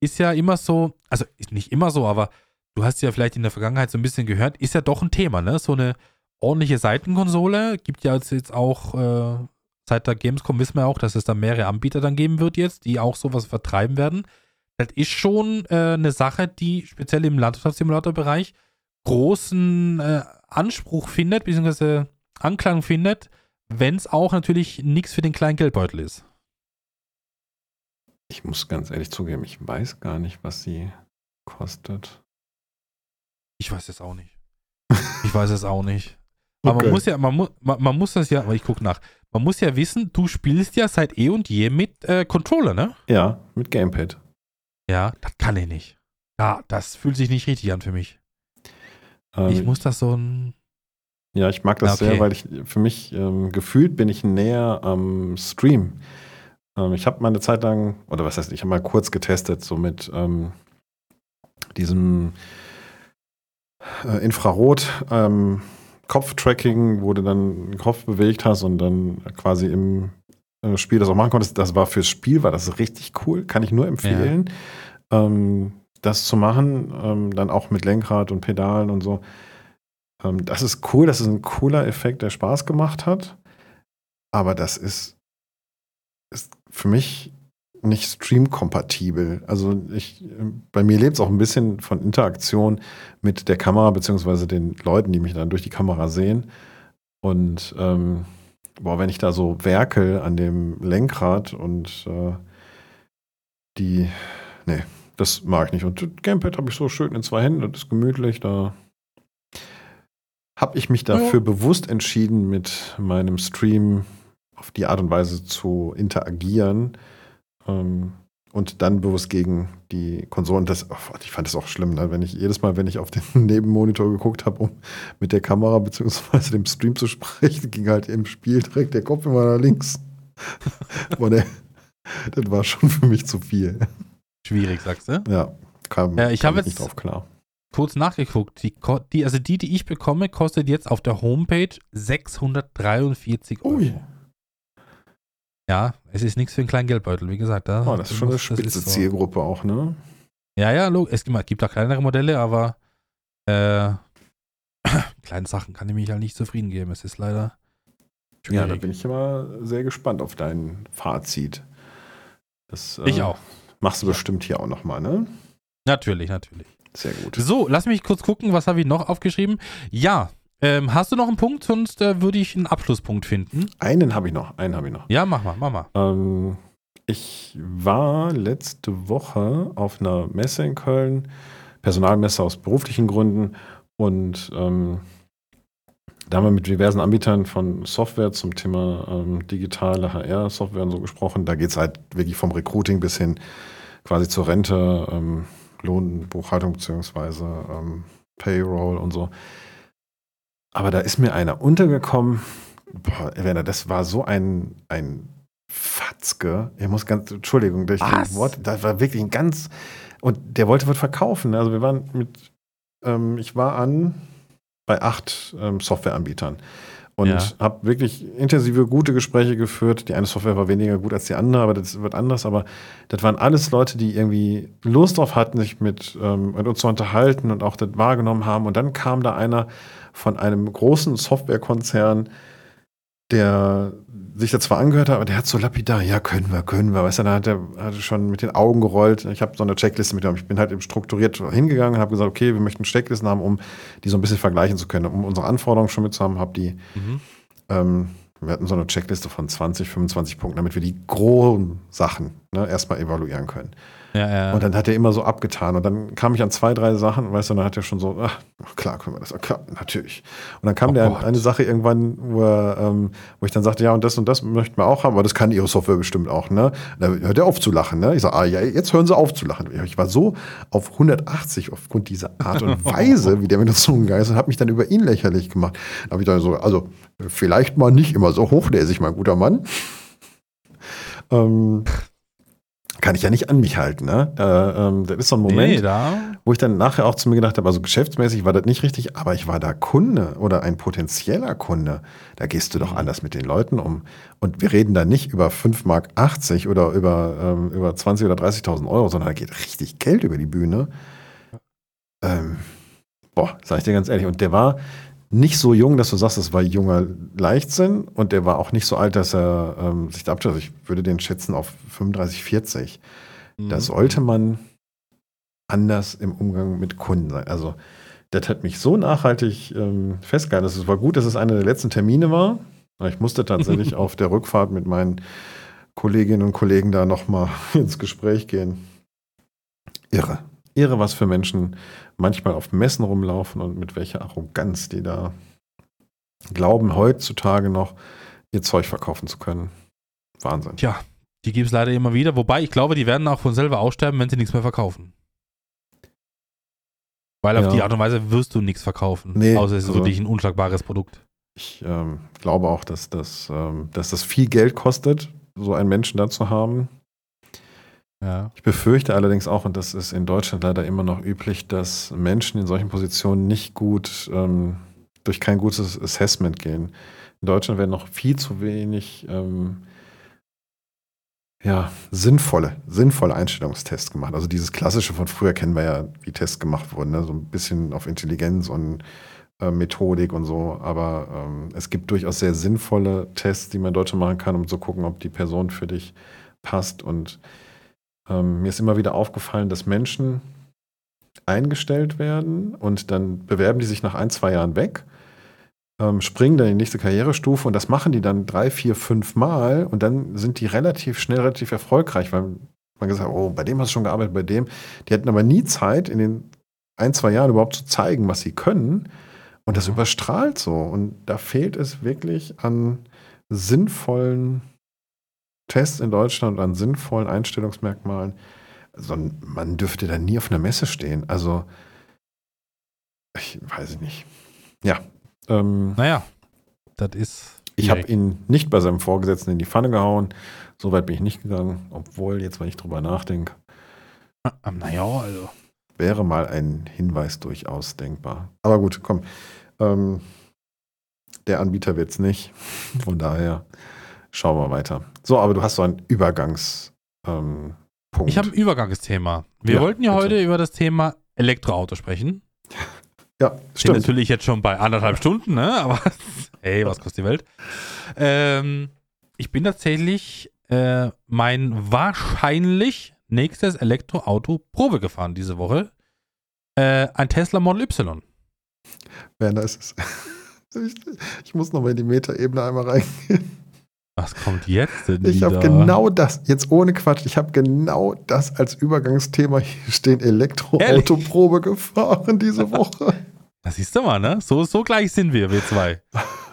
B: ist ja immer so, also ist nicht immer so, aber du hast ja vielleicht in der Vergangenheit so ein bisschen gehört, ist ja doch ein Thema, ne? So eine ordentliche Seitenkonsole gibt ja jetzt auch, äh, seit der Gamescom wissen wir auch, dass es da mehrere Anbieter dann geben wird jetzt, die auch sowas vertreiben werden. Das ist schon äh, eine Sache, die speziell im Landwirtschaftssimulator-Bereich großen äh, Anspruch findet, beziehungsweise Anklang findet, wenn es auch natürlich nichts für den kleinen Geldbeutel ist.
A: Ich muss ganz ehrlich zugeben, ich weiß gar nicht, was sie kostet.
B: Ich weiß es auch nicht. Ich weiß es auch nicht. Aber
A: Okay.
B: man muss ja, man, mu man, man muss das ja, aber ich gucke nach. Man muss ja wissen, du spielst ja seit eh und je mit äh, Controller, ne?
A: Ja, mit Gamepad.
B: Ja, das kann ich nicht. Ja, das fühlt sich nicht richtig an für mich.
A: Ähm,
B: Ich muss das so ein.
A: Ja, ich mag das
B: Okay.
A: sehr, weil ich für mich ähm, gefühlt bin ich näher am Stream. Ähm, ich habe mal eine Zeit lang, oder was heißt, ich habe mal kurz getestet, so mit ähm, diesem äh, Infrarot ähm, Kopftracking, wo du dann den Kopf bewegt hast und dann quasi im äh, Spiel das auch machen konntest. Das war fürs Spiel, war das richtig cool, kann ich nur empfehlen, ähm, das zu machen, ähm, dann auch mit Lenkrad und Pedalen und so. Ähm, das ist cool, das ist ein cooler Effekt, der Spaß gemacht hat. Aber das ist, ist für mich nicht streamkompatibel. Also ich, bei mir lebt es auch ein bisschen von Interaktion mit der Kamera, beziehungsweise den Leuten, die mich dann durch die Kamera sehen. Und ähm, boah, wenn ich da so werkel an dem Lenkrad und äh, die, nee, das mag ich nicht. Und das Gamepad habe ich so schön in zwei Händen, das ist gemütlich, da habe ich mich dafür bewusst entschieden, mit meinem Stream auf die Art und Weise zu interagieren ähm, und dann bewusst gegen die Konsolen. Das, oh, ich fand das auch schlimm, ne? wenn ich jedes Mal, wenn ich auf den Nebenmonitor geguckt habe, um mit der Kamera bzw. dem Stream zu sprechen, ging halt im Spiel direkt der Kopf immer nach links. Boah, der, das war schon für mich zu viel.
B: Schwierig, sagst du?
A: Ja, kam,
B: Ja, ich
A: kam
B: hab
A: nicht
B: jetzt-
A: drauf klar.
B: Kurz nachgeguckt. Die, die, also die, die ich bekomme, kostet jetzt auf der Homepage 643 Euro.
A: Ui.
B: Ja, es ist nichts für einen kleinen Geldbeutel, wie gesagt. Da,
A: Oh, das ist schon eine spitze
B: so.
A: Zielgruppe auch, ne?
B: Ja, ja, es gibt, auch kleinere Modelle, aber äh, kleinen Sachen kann ich mich halt nicht zufrieden geben. Es ist leider
A: Ja, da
B: schwierig.
A: bin ich immer sehr gespannt auf dein Fazit. Das,
B: ich
A: äh,
B: auch.
A: Machst du bestimmt hier auch nochmal, ne?
B: Natürlich, natürlich.
A: Sehr gut.
B: So, lass mich kurz gucken, was habe ich noch aufgeschrieben? Ja, ähm, hast du noch einen Punkt? Sonst äh, würde ich einen Abschlusspunkt finden.
A: Einen habe ich noch, einen habe ich noch.
B: Ja, mach mal, mach mal.
A: Ähm, ich war letzte Woche auf einer Messe in Köln, Personalmesse aus beruflichen Gründen und ähm, da haben wir mit diversen Anbietern von Software zum Thema ähm, digitale HR-Software und so gesprochen. Da geht es halt wirklich vom Recruiting bis hin quasi zur Rente, ähm, Lohnbuchhaltung beziehungsweise ähm, Payroll und so. Aber da ist mir einer untergekommen. Boah, Werner, das war so ein, ein Fatzke. Ich muss ganz, Entschuldigung, durch
B: Was?
A: die Worte, das war wirklich ein ganz, und der wollte was verkaufen. Also wir waren mit, ähm, ich war an bei acht ähm, Softwareanbietern und
B: Ja.
A: habe wirklich intensive, gute Gespräche geführt. Die eine Software war weniger gut als die andere, aber das wird anders. Aber das waren alles Leute, die irgendwie Lust drauf hatten, sich mit, ähm, mit uns zu unterhalten und auch das wahrgenommen haben. Und dann kam da einer von einem großen Softwarekonzern, der sich da zwar angehört hat, aber der hat so lapidar, ja, können wir, können wir. Weißt du, da hat er hat schon mit den Augen gerollt. Ich habe so eine Checkliste mit ihm. Ich bin halt eben strukturiert hingegangen und habe gesagt, okay, wir möchten Checklisten haben, um die so ein bisschen vergleichen zu können, um unsere Anforderungen schon mitzuhaben, habe die
B: Mhm.
A: ähm, wir hatten so eine Checkliste von 20, 25 Punkten, damit wir die groben Sachen ne, erstmal evaluieren können.
B: Ja, ja.
A: Und dann hat er immer so abgetan. Und dann kam ich an zwei, drei Sachen, weißt du, dann hat er schon so, ach, klar können wir das, ach, klar, natürlich. Und dann kam
B: Oh
A: der an eine Sache irgendwann, wo, er, ähm, wo ich dann sagte, ja, und das und das möchten wir auch haben, aber das kann Ihre Software bestimmt auch, ne? Da hört er auf zu lachen, ne? Ich sage, ah, ja, jetzt hören Sie auf zu lachen. Ich war so auf 180 aufgrund dieser Art und Weise, wie der mit uns umgegangen und habe mich dann über ihn lächerlich gemacht. Da habe ich dann so, also, vielleicht mal nicht immer so hochnäsig, mein guter Mann. Ähm, kann ich ja nicht an mich halten, ne? Da, ähm, das ist so ein Moment,
B: Nee, da.
A: wo ich dann nachher auch zu mir gedacht habe, also geschäftsmäßig war das nicht richtig, aber ich war da Kunde oder ein potenzieller Kunde. Da gehst du doch anders mit den Leuten um. Und wir reden da nicht über 5,80 Mark oder über, ähm, über 20.000 oder 30.000 Euro, sondern da geht richtig Geld über die Bühne. Ähm, boah, sag ich dir ganz ehrlich. Und der war nicht so jung, dass du sagst, es war junger Leichtsinn und der war auch nicht so alt, dass er ähm, sich da abschätzt. Ich würde den schätzen auf 35, 40.
B: Mhm.
A: Da sollte man anders im Umgang mit Kunden sein. Also, das hat mich so nachhaltig ähm, festgehalten. Es war gut, dass es einer der letzten Termine war. Ich musste tatsächlich auf der Rückfahrt mit meinen Kolleginnen und Kollegen da nochmal ins Gespräch gehen. Irre. Irre, was für Menschen manchmal auf Messen rumlaufen und mit welcher Arroganz die da glauben, heutzutage noch ihr Zeug verkaufen zu können. Wahnsinn.
B: Tja, die gibt es leider immer wieder. Wobei, ich glaube, die werden auch von selber aussterben, wenn sie nichts mehr verkaufen. Weil auf
A: Ja.
B: die Art und Weise wirst du nichts verkaufen.
A: Nee,
B: außer es ist
A: also-
B: wirklich ein unschlagbares Produkt.
A: Ich ähm, glaube auch, dass das, ähm, dass das viel Geld kostet, so einen Menschen da zu haben.
B: Ja.
A: Ich befürchte allerdings auch, und das ist in Deutschland leider immer noch üblich, dass Menschen in solchen Positionen nicht gut ähm, durch kein gutes Assessment gehen. In Deutschland werden noch viel zu wenig ähm, ja, sinnvolle, sinnvolle Einstellungstests gemacht. Also dieses klassische von früher kennen wir ja, wie Tests gemacht wurden, ne? so ein bisschen auf Intelligenz und äh, Methodik und so. Aber ähm, es gibt durchaus sehr sinnvolle Tests, die man in Deutschland machen kann, um zu gucken, ob die Person für dich passt. Und ähm, mir ist immer wieder aufgefallen, dass Menschen eingestellt werden und dann bewerben die sich nach ein, zwei Jahren weg, ähm, springen dann in die nächste Karrierestufe und das machen die dann drei, vier, fünf Mal und dann sind die relativ schnell, relativ erfolgreich, weil man gesagt hat, oh, bei dem hast du schon gearbeitet, bei dem. Die hatten aber nie Zeit, in den ein, zwei Jahren überhaupt zu zeigen, was sie können. Und das überstrahlt so. Und da fehlt es wirklich an sinnvollen Tests in Deutschland, an sinnvollen Einstellungsmerkmalen. Also man dürfte da nie auf einer Messe stehen. Also, ich weiß nicht. Ja. Ähm,
B: Naja, das ist.
A: ich habe ihn nicht bei seinem Vorgesetzten in die Pfanne gehauen. So weit bin ich nicht gegangen. Obwohl, jetzt, wenn ich drüber nachdenke,
B: Ah, Naja, also.
A: wäre mal ein Hinweis durchaus denkbar. Aber gut, komm. Ähm, der Anbieter wird es nicht. Von daher schauen wir weiter. So, aber du hast so einen Übergangspunkt. Ähm.
B: Ich habe ein Übergangsthema. Wir
A: Ja,
B: wollten ja
A: bitte.
B: heute über das Thema Elektroauto sprechen.
A: ja,
B: Sind
A: stimmt.
B: natürlich jetzt schon bei anderthalb Stunden, ne? Aber hey, was kostet die Welt? Ähm, ich bin tatsächlich äh, mein wahrscheinlich nächstes Elektroauto Probe gefahren diese Woche. Äh, ein Tesla Model Y.
A: Werner, es ist. Ich, ich muss nochmal in die Metaebene einmal reingehen.
B: Was kommt jetzt denn
A: Ich habe genau das, jetzt ohne Quatsch, ich habe genau das als Übergangsthema hier stehen, Elektroautoprobe gefahren diese Woche.
B: Das siehst du mal, ne? So, so gleich sind wir, wir zwei.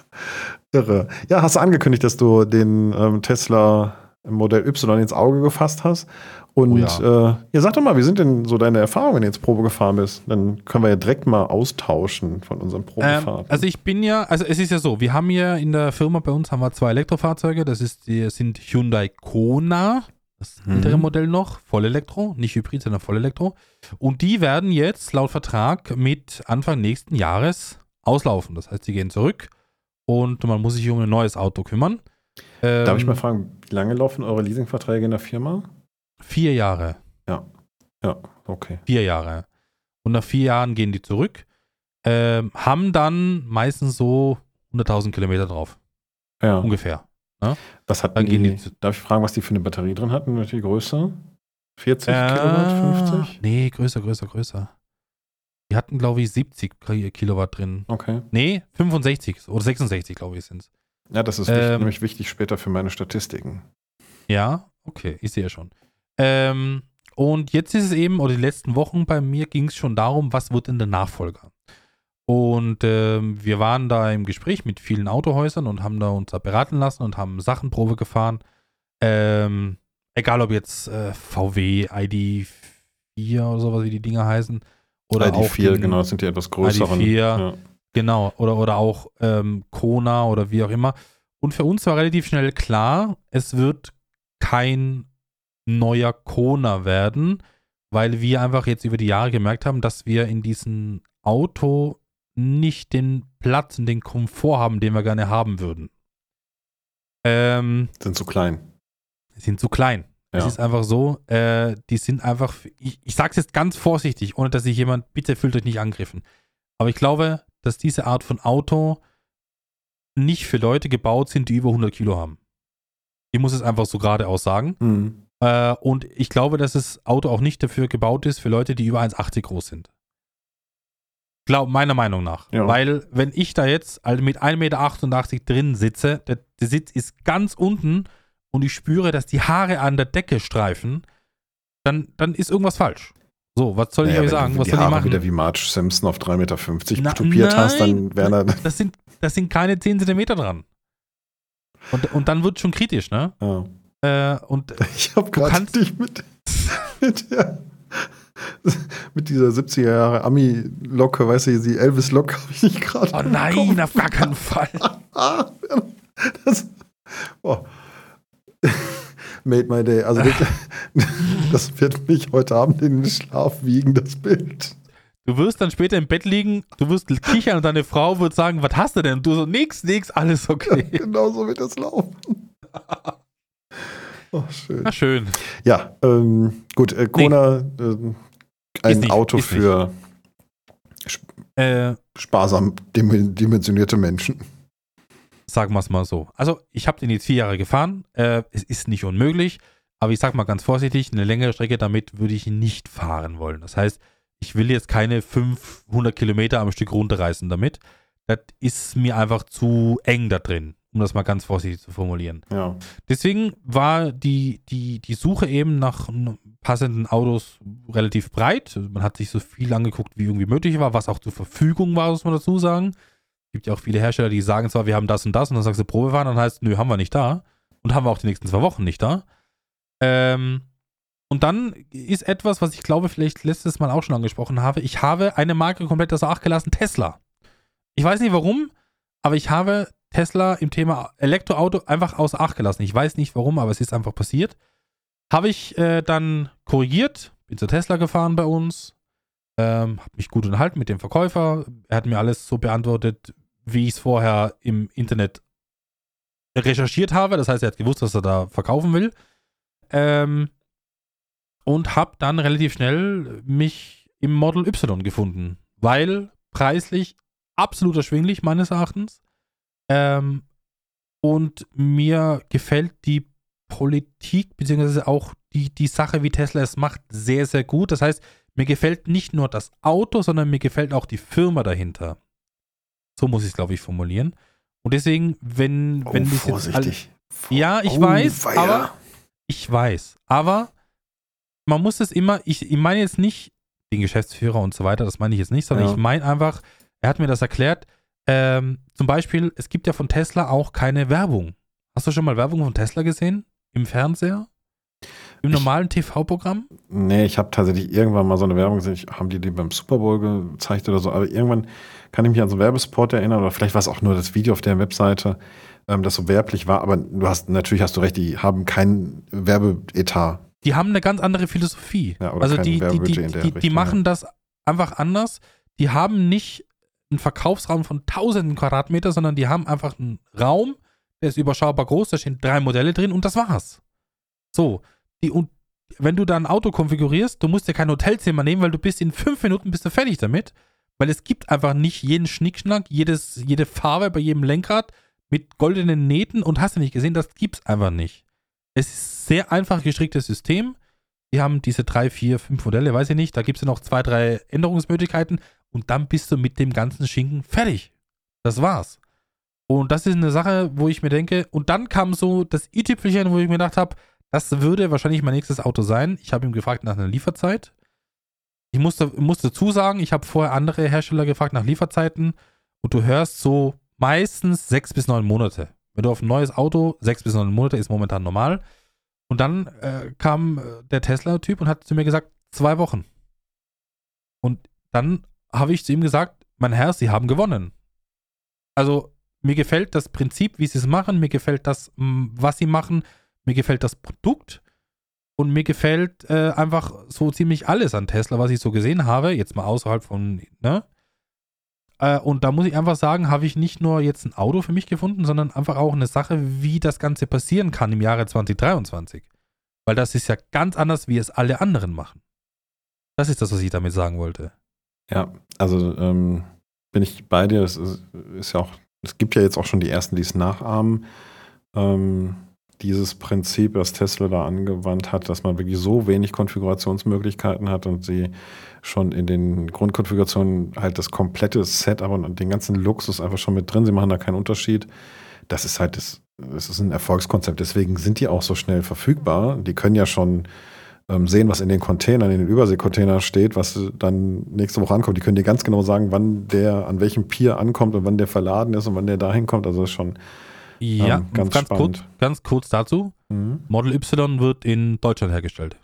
A: Irre. Ja, hast du angekündigt, dass du den ähm, Tesla Modell Y ins Auge gefasst hast. Und
B: Oh
A: ja. Äh, ja, sag doch mal, wie sind denn so deine Erfahrungen, wenn du jetzt Probe gefahren bist? Dann können wir ja direkt mal austauschen von unseren
B: Ähm,
A: Probefahrten.
B: also ich bin ja, also es ist ja so, wir haben hier in der Firma bei uns haben wir zwei Elektrofahrzeuge. Das ist die, sind Hyundai Kona, das
A: Mhm.
B: ältere Modell noch, Vollelektro, nicht Hybrid, sondern Vollelektro. Und die werden jetzt laut Vertrag mit Anfang nächsten Jahres auslaufen. Das heißt, sie gehen zurück und man muss sich um ein neues Auto kümmern. Ähm,
A: Darf ich mal fragen, wie lange laufen eure Leasingverträge in der Firma?
B: Vier Jahre.
A: Ja, okay.
B: Vier Jahre. Und nach vier Jahren gehen die zurück, ähm, haben dann meistens so 100.000 Kilometer drauf,
A: Ja.
B: ungefähr.
A: Was hat
B: Dann
A: die,
B: gehen die
A: Darf ich fragen, was die für eine Batterie drin hatten? Welche Größe? 40
B: Äh,
A: Kilowatt, 50?
B: Nee, größer, größer, größer. Die hatten, glaube ich, 70 Ki- Kilowatt drin.
A: Okay.
B: Nee, 65 oder 66, glaube ich, sind es.
A: Ja, das ist wichtig,
B: Ähm,
A: nämlich wichtig später für meine Statistiken.
B: Ja, okay, ich sehe ja schon. Ähm, und jetzt ist es eben, oder die letzten Wochen bei mir ging es schon darum, was wird denn der Nachfolger? Und ähm, wir waren da im Gespräch mit vielen Autohäusern und haben da uns da beraten lassen und haben Sachenprobe gefahren. Ähm, egal ob jetzt äh, VW, ID4 oder sowas, wie die Dinger heißen. Oder auch
A: ID4,
B: den-
A: genau, das sind die etwas größeren.
B: ID4.
A: Ja.
B: Genau, oder, oder auch ähm, Kona oder wie auch immer. Und für uns war relativ schnell klar, es wird kein neuer Kona werden, weil wir einfach jetzt über die Jahre gemerkt haben, dass wir in diesem Auto nicht den Platz und den Komfort haben, den wir gerne haben würden. Ähm,
A: Sind zu klein.
B: sind zu klein. Es
A: Ja.
B: ist einfach so, äh, die sind einfach, ich, ich sage es jetzt ganz vorsichtig, ohne dass sich jemand, bitte fühlt euch nicht angegriffen. Aber ich glaube, dass diese Art von Auto nicht für Leute gebaut sind, die über 100 Kilo haben. Ich muss es einfach so geradeaus sagen.
A: Mhm.
B: Äh, und ich glaube, dass das Auto auch nicht dafür gebaut ist für Leute, die über 1,80 groß sind. Glaub, meiner Meinung nach.
A: Ja.
B: Weil, wenn ich da jetzt also mit 1,88 Meter drin sitze, der, der Sitz ist ganz unten und ich spüre, dass die Haare an der Decke streifen, dann, dann ist irgendwas falsch. So, was soll ich
A: Naja,
B: euch
A: wenn
B: sagen?
A: du
B: Was soll ich machen?
A: wieder wie Marge Simpson auf 3,50 Meter
B: Na,
A: tupiert hast, dann wäre
B: Das sind, das sind keine 10 Zentimeter dran. Und, und dann wird schon kritisch, ne?
A: ja.
B: Äh, und
A: Ich habe gerade dich mit, mit, der, mit dieser 70er Jahre Ami-Locke, weißt du, die Elvis-Locke habe ich nicht gerade.
B: oh nein, auf gar keinen Fall.
A: Das, oh. Made my day. Also das, das wird mich heute Abend in den Schlaf wiegen, das Bild.
B: Du wirst dann später im Bett liegen, du wirst kichern und deine Frau wird sagen, was hast du denn? Und du so, nix, nix, alles okay.
A: Genau so wird das laufen. Oh, schön.
B: Na schön.
A: Ja, ähm, gut, äh, Kona, ähm, ein
B: nicht,
A: Auto für
B: Äh,
A: sparsam dim- dimensionierte Menschen.
B: sagen wir es mal so. Also, ich habe den jetzt vier Jahre gefahren. Äh, es ist nicht unmöglich, aber ich sag mal ganz vorsichtig, eine längere Strecke damit würde ich nicht fahren wollen. Das heißt, ich will jetzt keine 500 Kilometer am Stück runterreißen damit. Das ist mir einfach zu eng da drin, um das mal ganz vorsichtig zu formulieren.
A: Ja.
B: Deswegen war die, die, die Suche eben nach passenden Autos relativ breit. Also Man hat sich so viel angeguckt, wie irgendwie möglich war, was auch zur Verfügung war, muss man dazu sagen. Es gibt ja auch viele Hersteller, die sagen zwar, wir haben das und das, und dann sagst du Probefahren, dann heißt, nö, haben wir nicht da. Und haben wir auch die nächsten zwei Wochen nicht da. Ähm, und dann ist etwas, was ich glaube, vielleicht letztes Mal auch schon angesprochen habe. Ich habe eine Marke komplett außer Acht gelassen, Tesla. Ich weiß nicht warum, aber ich habe Tesla im Thema Elektroauto einfach außer Acht gelassen. Ich weiß nicht warum, aber es ist einfach passiert. Habe ich äh, dann korrigiert, bin zur Tesla gefahren bei uns, ähm, habe mich gut unterhalten mit dem Verkäufer. Er hat mir alles so beantwortet, wie ich es vorher im Internet recherchiert habe. Das heißt, er hat gewusst, was er da verkaufen will. Ähm, und habe dann relativ schnell mich im Model Y gefunden, weil preislich absolut erschwinglich meines Erachtens. Ähm, und mir gefällt die Politik beziehungsweise auch die, die Sache, wie Tesla es macht, sehr, sehr gut. Das heißt, mir gefällt nicht nur das Auto, sondern mir gefällt auch die Firma dahinter. So muss ich es, glaube ich, formulieren. Und deswegen, wenn,
A: Oh,
B: wenn jetzt
A: vorsichtig.
B: all- ja, ich
A: Oh,
B: weiß,
A: weia.
B: aber ich weiß, aber man muss es immer, ich, ich meine jetzt nicht den Geschäftsführer und so weiter, das meine ich jetzt nicht, sondern
A: Ja.
B: ich meine einfach, er hat mir das erklärt, ähm, zum Beispiel, es gibt ja von Tesla auch keine Werbung. Hast du schon mal Werbung von Tesla gesehen? Im Fernseher? Im normalen TV-Programm?
A: Nee, ich habe tatsächlich irgendwann mal so eine Werbung gesehen. Ich, haben die die beim Super Bowl gezeigt oder so? Aber irgendwann kann ich mich an so einen Werbespot erinnern oder vielleicht war es auch nur das Video auf der Webseite, ähm, das so werblich war. Aber du hast natürlich hast du recht, die haben keinen Werbeetat.
B: Die haben eine ganz andere Philosophie.
A: Ja, oder
B: also die, die, die, die, die
A: Richtung,
B: machen
A: ja.
B: das einfach anders. Die haben nicht einen Verkaufsraum von tausenden Quadratmeter, sondern die haben einfach einen Raum, der ist überschaubar groß, da stehen drei Modelle drin und das war's. So, die, und wenn du da ein Auto konfigurierst, du musst dir kein Hotelzimmer nehmen, weil du bist in fünf Minuten bist du fertig damit, weil es gibt einfach nicht jeden Schnickschnack, jedes, jede Farbe bei jedem Lenkrad mit goldenen Nähten und hast du nicht gesehen, das gibt's einfach nicht. Es ist sehr einfach gestricktes System. Die haben diese drei, vier, fünf Modelle, weiß ich nicht. Da gibt es noch zwei, drei Änderungsmöglichkeiten und dann bist du mit dem ganzen Schinken fertig. Das war's. Und das ist eine Sache, wo ich mir denke, und dann kam so das i-Tüpfelchen, wo ich mir gedacht habe, das würde wahrscheinlich mein nächstes Auto sein. Ich habe ihn gefragt nach einer Lieferzeit. Ich musste, musste zusagen, ich habe vorher andere Hersteller gefragt nach Lieferzeiten und du hörst so meistens sechs bis neun Monate. Wenn du auf ein neues Auto, sechs bis neun Monate ist momentan normal. Und dann äh, kam äh, der Tesla-Typ und hat zu mir gesagt, zwei Wochen. Und dann habe ich zu ihm gesagt, mein Herr, Sie haben gewonnen. Also mir gefällt das Prinzip, wie Sie es machen, mir gefällt das, was Sie machen, mir gefällt das Produkt und mir gefällt äh, einfach so ziemlich alles an Tesla, was ich so gesehen habe, jetzt mal außerhalb von, ne? Äh, und da muss ich einfach sagen, habe ich nicht nur jetzt ein Auto für mich gefunden, sondern einfach auch eine Sache, wie das Ganze passieren kann im Jahre 2023. Weil das ist ja ganz anders, wie es alle anderen machen. Das ist das, was ich damit sagen wollte.
A: Ja, also ähm, bin ich bei dir. Es ist, ist ja auch, es gibt ja jetzt auch schon die ersten, die es nachahmen. Ähm, dieses Prinzip, das Tesla da angewandt hat, dass man wirklich so wenig Konfigurationsmöglichkeiten hat und sie schon in den Grundkonfigurationen halt das komplette Setup und den ganzen Luxus einfach schon mit drin. Sie machen da keinen Unterschied. Das ist halt das, das ist ein Erfolgskonzept. Deswegen sind die auch so schnell verfügbar. Die können ja schon ähm, sehen, was in den Containern, in den Überseekontainern steht, was dann nächste Woche ankommt. Die können dir ganz genau sagen, wann der an welchem Pier ankommt und wann der verladen ist und wann der dahin kommt. Also das ist schon
B: Ja,
A: ähm, ganz,
B: ganz, kurz,
A: spannend.
B: ganz kurz dazu.
A: Mhm.
B: Model Y wird in Deutschland hergestellt.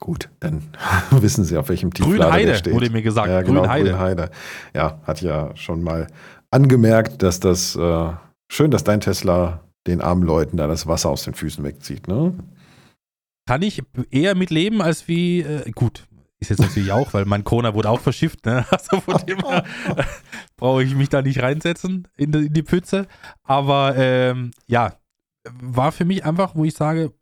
A: Gut, dann wissen sie, auf welchem Tieflader der
B: Grünheide,
A: steht.
B: wurde mir gesagt.
A: ja, genau,
B: Grünheide.
A: Grünheide. Ja, hat ja schon mal angemerkt, dass das äh, schön, dass dein Tesla den armen Leuten da das Wasser aus den Füßen wegzieht. Ne?
B: Kann ich eher mitleben, als wie, äh, gut, ist jetzt natürlich auch, weil mein Kona wurde auch verschifft, ne? Also von dem her äh, brauche ich mich da nicht reinsetzen in die, in die Pfütze. Aber ähm, ja, war für mich einfach, wo ich sage,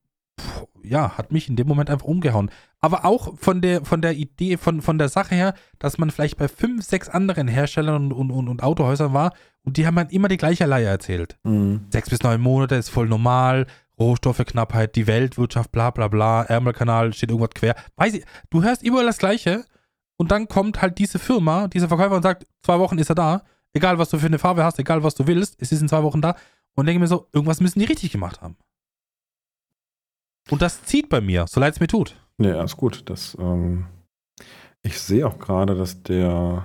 B: pff, ja, hat mich in dem Moment einfach umgehauen. Aber auch von der, von der Idee, von, von der Sache her, dass man vielleicht bei fünf, sechs anderen Herstellern und, und, und, Autohäusern war und die haben halt immer die gleiche Leier erzählt.
A: Mhm.
B: Sechs bis neun Monate ist voll normal, Rohstoffeknappheit, die Weltwirtschaft, bla bla bla, Ärmelkanal, steht irgendwas quer. Weiß ich, du hörst überall das Gleiche und dann kommt halt diese Firma, dieser Verkäufer und sagt, zwei Wochen ist er da, egal was du für eine Farbe hast, egal was du willst, es ist in zwei Wochen da und denke mir so, irgendwas müssen die richtig gemacht haben. Und das zieht bei mir, so leid es mir tut.
A: Nee, alles gut. Das, ähm, ich sehe auch gerade, dass der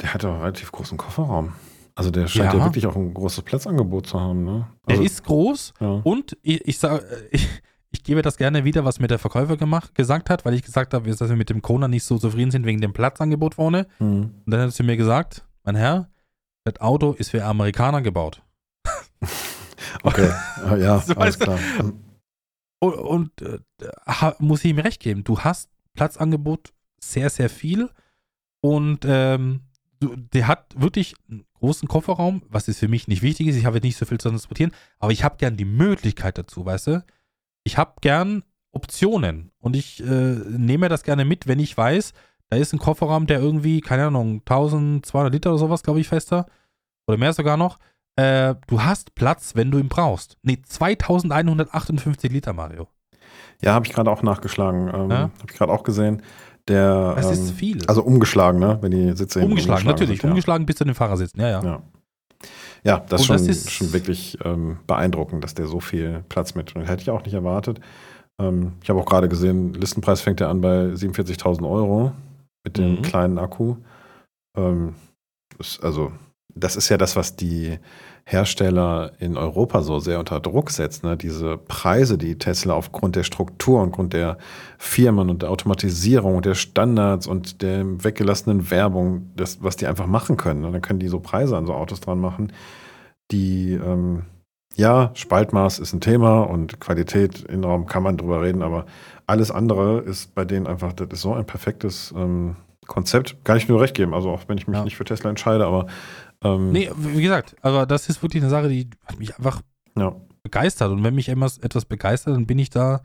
A: der hat doch einen relativ großen Kofferraum. Also der scheint ja,
B: Ja.
A: wirklich auch ein großes Platzangebot zu haben. Ne?
B: Der
A: Also,
B: ist groß
A: ja.
B: und ich, ich sage, ich, ich gebe das gerne wieder, was mir der Verkäufer gemacht, gesagt hat, weil ich gesagt habe, dass wir mit dem Kona nicht so zufrieden sind wegen dem Platzangebot vorne.
A: Mhm.
B: Und dann hat sie mir gesagt, mein Herr, das Auto ist für Amerikaner gebaut.
A: Okay, Ah, ja,
B: So,
A: alles klar. Ähm,
B: Und, und äh, muss ich ihm recht geben, du hast Platzangebot sehr, sehr viel und ähm, der hat wirklich großen Kofferraum, was ist für mich nicht wichtig ist. Ich habe jetzt nicht so viel zu transportieren, aber ich habe gern die Möglichkeit dazu, weißt du? Ich habe gern Optionen und ich äh, nehme das gerne mit, wenn ich weiß, da ist ein Kofferraum, der irgendwie, keine Ahnung, 1200 Liter oder sowas, glaube ich, fester oder mehr sogar noch. äh, du hast Platz, wenn du ihn brauchst. Nee, 2158 Liter, Mario.
A: Ja, habe ich gerade auch nachgeschlagen. Ähm,
B: Ja.
A: Habe ich gerade auch gesehen. Der,
B: Das ist
A: ähm,
B: viel.
A: Also umgeschlagen, ne? Wenn die Sitze hinten
B: umgeschlagen, natürlich.
A: sind, ja.
B: Umgeschlagen bis zu den Fahrersitz. Ja, ja.
A: Ja. Ja, das schon,
B: das ist-
A: schon wirklich ähm, beeindruckend, dass der so viel Platz mitbringt. Hätte ich auch nicht erwartet. Ähm, ich habe auch gerade gesehen, Listenpreis fängt ja an bei 47.000 Euro mit dem
B: Mhm.
A: kleinen Akku. Ähm, ist, also, das ist ja das, was die Hersteller in Europa so sehr unter Druck setzt. Ne? Diese Preise, die Tesla aufgrund der Struktur und aufgrund der Firmen und der Automatisierung und der Standards und der weggelassenen Werbung, das, was die einfach machen können. Und dann können die so Preise an so Autos dran machen, die, ähm, ja, Spaltmaß ist ein Thema und Qualität, Innenraum kann man drüber reden, aber alles andere ist bei denen einfach, das ist so ein perfektes ähm, Konzept. Kann ich nur recht geben, also auch wenn ich mich
B: Ja.
A: nicht für Tesla entscheide, aber ähm,
B: Nee, wie gesagt, aber das ist wirklich eine Sache, die hat mich einfach
A: ja.
B: begeistert. Und wenn mich etwas, etwas begeistert, dann bin ich da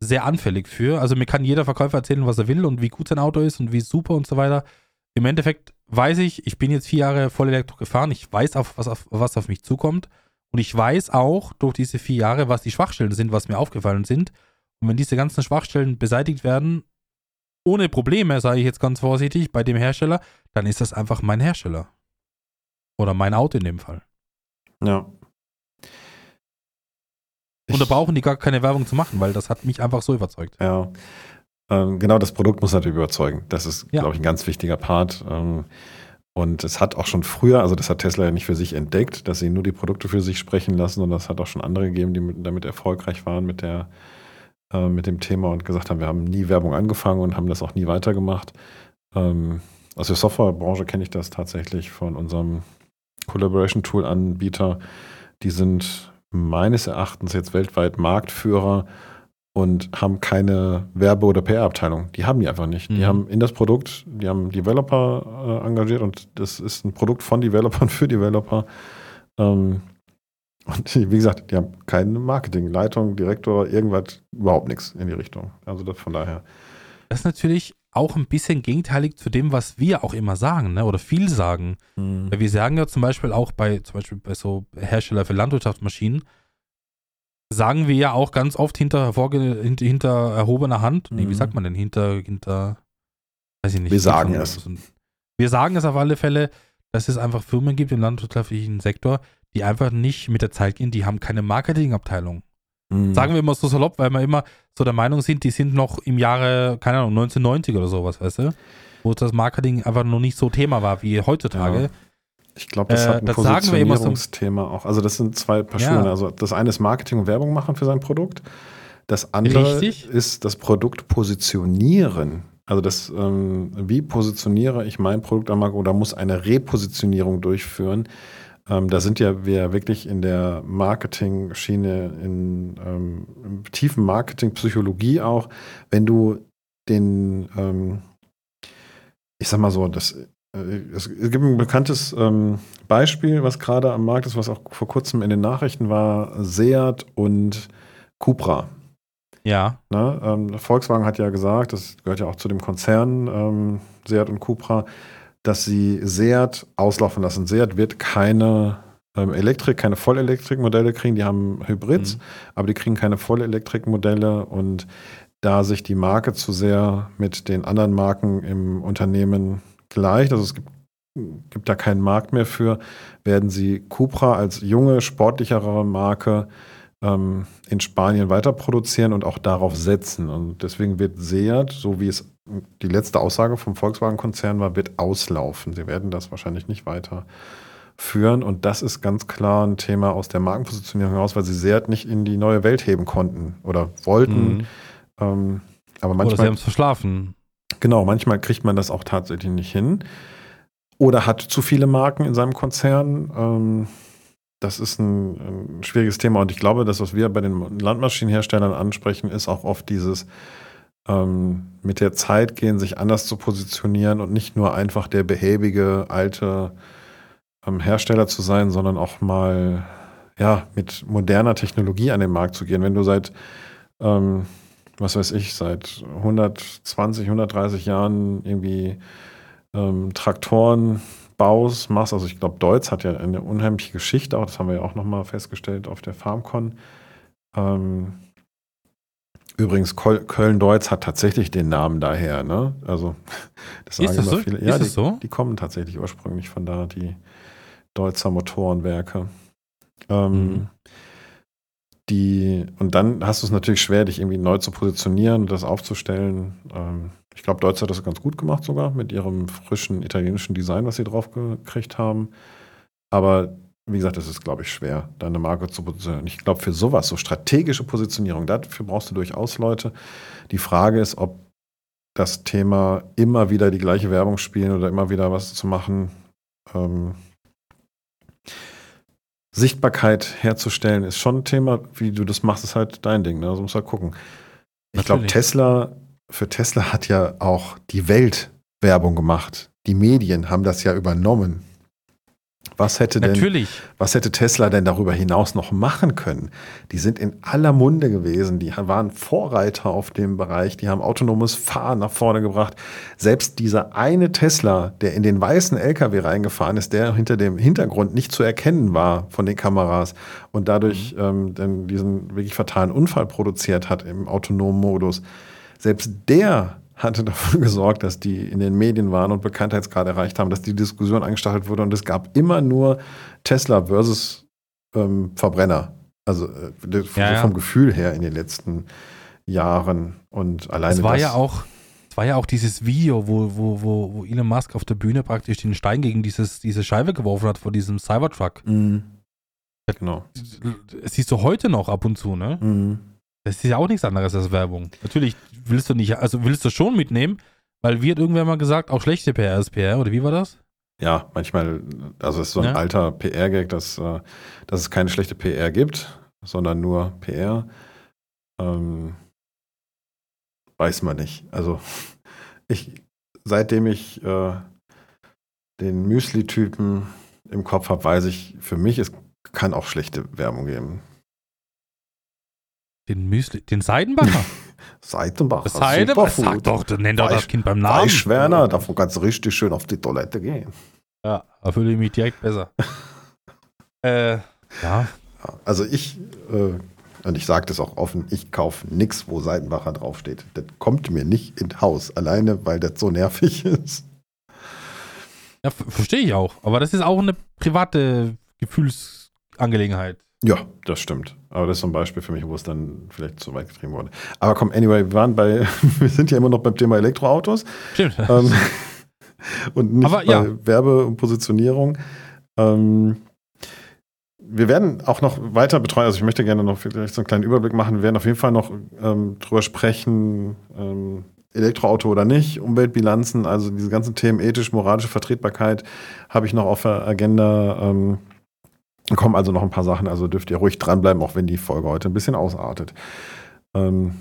B: sehr anfällig für. Also mir kann jeder Verkäufer erzählen, was er will und wie gut sein Auto ist und wie super und so weiter. Im Endeffekt weiß ich, ich bin jetzt vier Jahre voll Elektro gefahren, ich weiß, auf, was, auf, was auf mich zukommt. Und ich weiß auch durch diese vier Jahre, was die Schwachstellen sind, was mir aufgefallen sind. Und wenn diese ganzen Schwachstellen beseitigt werden, ohne Probleme, sage ich jetzt ganz vorsichtig, bei dem Hersteller, dann ist das einfach mein Hersteller. Oder mein Auto in dem Fall.
A: ja.
B: Und da brauchen die gar keine Werbung zu machen, weil das hat mich einfach so überzeugt.
A: Ja. Ähm, genau, das Produkt muss natürlich überzeugen. Das ist,
B: Ja.
A: glaube ich, ein ganz wichtiger Part. Ähm, und es hat auch schon früher, also das hat Tesla ja nicht für sich entdeckt, dass sie nur die Produkte für sich sprechen lassen, sondern es hat auch schon andere gegeben, die mit, damit erfolgreich waren mit, der, äh, mit dem Thema und gesagt haben, wir haben nie Werbung angefangen und haben das auch nie weitergemacht. Ähm, aus der Softwarebranche kenne ich das tatsächlich von unserem Collaboration-Tool-Anbieter. Die sind meines Erachtens jetzt weltweit Marktführer und haben keine Werbe- oder PR-Abteilung. Die haben die einfach nicht. Die
B: Mhm.
A: haben in das Produkt, die haben Developer äh, engagiert und das ist ein Produkt von Developern für Developer. Ähm, und die, wie gesagt, die haben keine Marketingleitung, Direktor, irgendwas, überhaupt nichts in die Richtung. Also das von daher.
B: Das ist natürlich auch ein bisschen gegenteilig zu dem, was wir auch immer sagen, ne? oder viel sagen. Weil wir sagen ja zum Beispiel auch bei, zum Beispiel bei so Hersteller für Landwirtschaftsmaschinen, sagen wir ja auch ganz oft hinter, hervorge hinter, hinter erhobener Hand, nee, wie
A: Mhm.
B: sagt man denn, hinter, hinter, weiß ich nicht.
A: Wir sagen es.
B: Wir sagen es auf alle Fälle, dass es einfach Firmen gibt im landwirtschaftlichen Sektor, die einfach nicht mit der Zeit gehen, die haben keine Marketingabteilung.
A: Mhm.
B: Sagen wir immer so salopp, weil wir immer so der Meinung sind, die sind noch im Jahre, keine Ahnung, 1990 oder sowas, weißt du? Wo das Marketing einfach noch nicht so Thema war wie heutzutage.
A: Ja. Ich glaube, das
B: Äh,
A: hat ein
B: das immer so-
A: Positionierungsthema auch. Also das sind zwei Paar
B: Ja.
A: Schuhe. Also das eine ist Marketing und Werbung machen für sein Produkt. Das andere
B: Richtig.
A: ist das Produkt positionieren. Also das, ähm, wie positioniere ich mein Produkt am Markt oder muss eine Repositionierung durchführen? Ähm, da sind ja wir wirklich in der Marketing-Schiene, in ähm, tiefen Marketing, Psychologie auch. Wenn du den, ähm, ich sag mal so, das äh, es gibt ein bekanntes ähm, Beispiel, was gerade am Markt ist, was auch vor kurzem in den Nachrichten war: Seat und Cupra.
B: Ja.
A: Ne? Ähm, Volkswagen hat ja gesagt, das gehört ja auch zu dem Konzern ähm, Seat und Cupra, dass sie Seat auslaufen lassen. Seat wird keine ähm, Elektrik, keine Vollelektrikmodelle kriegen, die haben Hybrids,
B: Mhm.
A: aber die kriegen keine Vollelektrikmodelle und da sich die Marke zu sehr mit den anderen Marken im Unternehmen gleicht, also es gibt, gibt da keinen Markt mehr für, werden sie Cupra als junge, sportlichere Marke ähm, in Spanien weiter produzieren und auch darauf setzen. Und deswegen wird Seat, so wie es die letzte Aussage vom Volkswagen-Konzern war, wird auslaufen. Sie werden das wahrscheinlich nicht weiter führen. Und das ist ganz klar ein Thema aus der Markenpositionierung heraus, weil sie Seat nicht in die neue Welt heben konnten oder wollten.
B: Mhm.
A: Ähm, aber
B: Oder sie
A: manchmal,
B: haben es verschlafen.
A: genau, manchmal kriegt man das auch tatsächlich nicht hin. Oder hat zu viele Marken in seinem Konzern. Ähm, das ist ein, ein schwieriges Thema. Und ich glaube, das, was wir bei den Landmaschinenherstellern ansprechen, ist auch oft dieses ähm, mit der Zeit gehen, sich anders zu positionieren und nicht nur einfach der behäbige alte ähm, Hersteller zu sein, sondern auch mal ja, mit moderner Technologie an den Markt zu gehen. Wenn du seit, ähm, was weiß ich, seit 120, 130 Jahren irgendwie ähm, Traktoren Aufbaus machst, also ich glaube, Deutz hat ja eine unheimliche Geschichte, auch das haben wir ja auch nochmal festgestellt auf der FarmCon. Ähm, übrigens, Köln-Deutz hat tatsächlich den Namen daher, ne? Also,
B: das sagen ist das immer so? viele.
A: Ja, ist die, so? die kommen tatsächlich ursprünglich von da, die Deutzer Motorenwerke. Ähm, mhm. Die, und dann hast du es natürlich schwer, dich irgendwie neu zu positionieren und das aufzustellen. Ähm, ich glaube, Deutsch hat das ganz gut gemacht sogar mit ihrem frischen italienischen Design, was sie drauf gekriegt haben. Aber wie gesagt, es ist, glaube ich, schwer, deine Marke zu positionieren. Ich glaube, für sowas, so strategische Positionierung, dafür brauchst du durchaus Leute. Die Frage ist, ob das Thema immer wieder die gleiche Werbung spielen oder immer wieder was zu machen, ähm, Sichtbarkeit herzustellen, ist schon ein Thema. Wie du das machst, ist halt dein Ding. Ne? Also musst halt gucken. Ich glaube, Tesla, für Tesla hat ja auch die Welt Werbung gemacht. Die Medien haben das ja übernommen. Was hätte denn,
B: Natürlich.
A: was hätte Tesla denn darüber hinaus noch machen können? Die sind in aller Munde gewesen, die waren Vorreiter auf dem Bereich, die haben autonomes Fahren nach vorne gebracht. Selbst dieser eine Tesla, der in den weißen LKW reingefahren ist, der hinter dem Hintergrund nicht zu erkennen war von den Kameras und dadurch mhm. ähm, diesen wirklich fatalen Unfall produziert hat im autonomen Modus. Selbst der hatte dafür gesorgt, dass die in den Medien waren und Bekanntheitsgrad erreicht haben, dass die Diskussion angestachelt wurde und es gab immer nur Tesla versus ähm, Verbrenner. Also äh, ja, ja. vom Gefühl her in den letzten Jahren und alleine.
B: Es war das ja auch, es war ja auch dieses Video, wo, wo, wo, wo Elon Musk auf der Bühne praktisch den Stein gegen dieses, diese Scheibe geworfen hat vor diesem Cybertruck. Mhm.
A: Genau.
B: Das siehst du heute noch ab und zu, ne? Mhm. Das ist ja auch nichts anderes als Werbung. Natürlich willst du nicht, also willst du schon mitnehmen, weil wird irgendwer mal gesagt, auch schlechte PR ist PR, oder wie war das?
A: Ja, manchmal, also es ist so ein ja. alter PR-Gag, dass, äh, dass es keine schlechte PR gibt, sondern nur PR. Ähm, weiß man nicht. Also ich, seitdem ich äh, den Müsli-Typen im Kopf habe, weiß ich, für mich, es kann auch schlechte Werbung geben.
B: Den Müsli, den Seidenbacher?
A: Seidenbacher.
B: Seidenbacher? Sag doch, nenn doch das Kind beim Namen.
A: Weichwerner, davon kannst du richtig schön auf die Toilette gehen.
B: Ja, da fühle ich mich direkt besser. äh, ja.
A: Also ich, äh, und ich sage das auch offen, ich kaufe nichts, wo Seidenbacher draufsteht. Das kommt mir nicht ins Haus, alleine weil das so nervig ist.
B: Ja, verstehe ich auch. Aber das ist auch eine private Gefühlsangelegenheit.
A: Ja, das stimmt. Aber das ist so ein Beispiel für mich, wo es dann vielleicht zu weit getrieben wurde. Aber komm, anyway, wir waren bei, wir sind ja immer noch beim Thema Elektroautos.
B: Stimmt. Ähm,
A: und nicht Aber, bei ja. Werbe- und Positionierung. Ähm, wir werden auch noch weiter betreuen. Also ich möchte gerne noch vielleicht so einen kleinen Überblick machen. Wir werden auf jeden Fall noch ähm, drüber sprechen, ähm, Elektroauto oder nicht, Umweltbilanzen, also diese ganzen Themen ethisch, moralische Vertretbarkeit habe ich noch auf der Agenda. Ähm, kommen also noch ein paar Sachen, also dürft ihr ruhig dranbleiben, auch wenn die Folge heute ein bisschen ausartet. Ähm,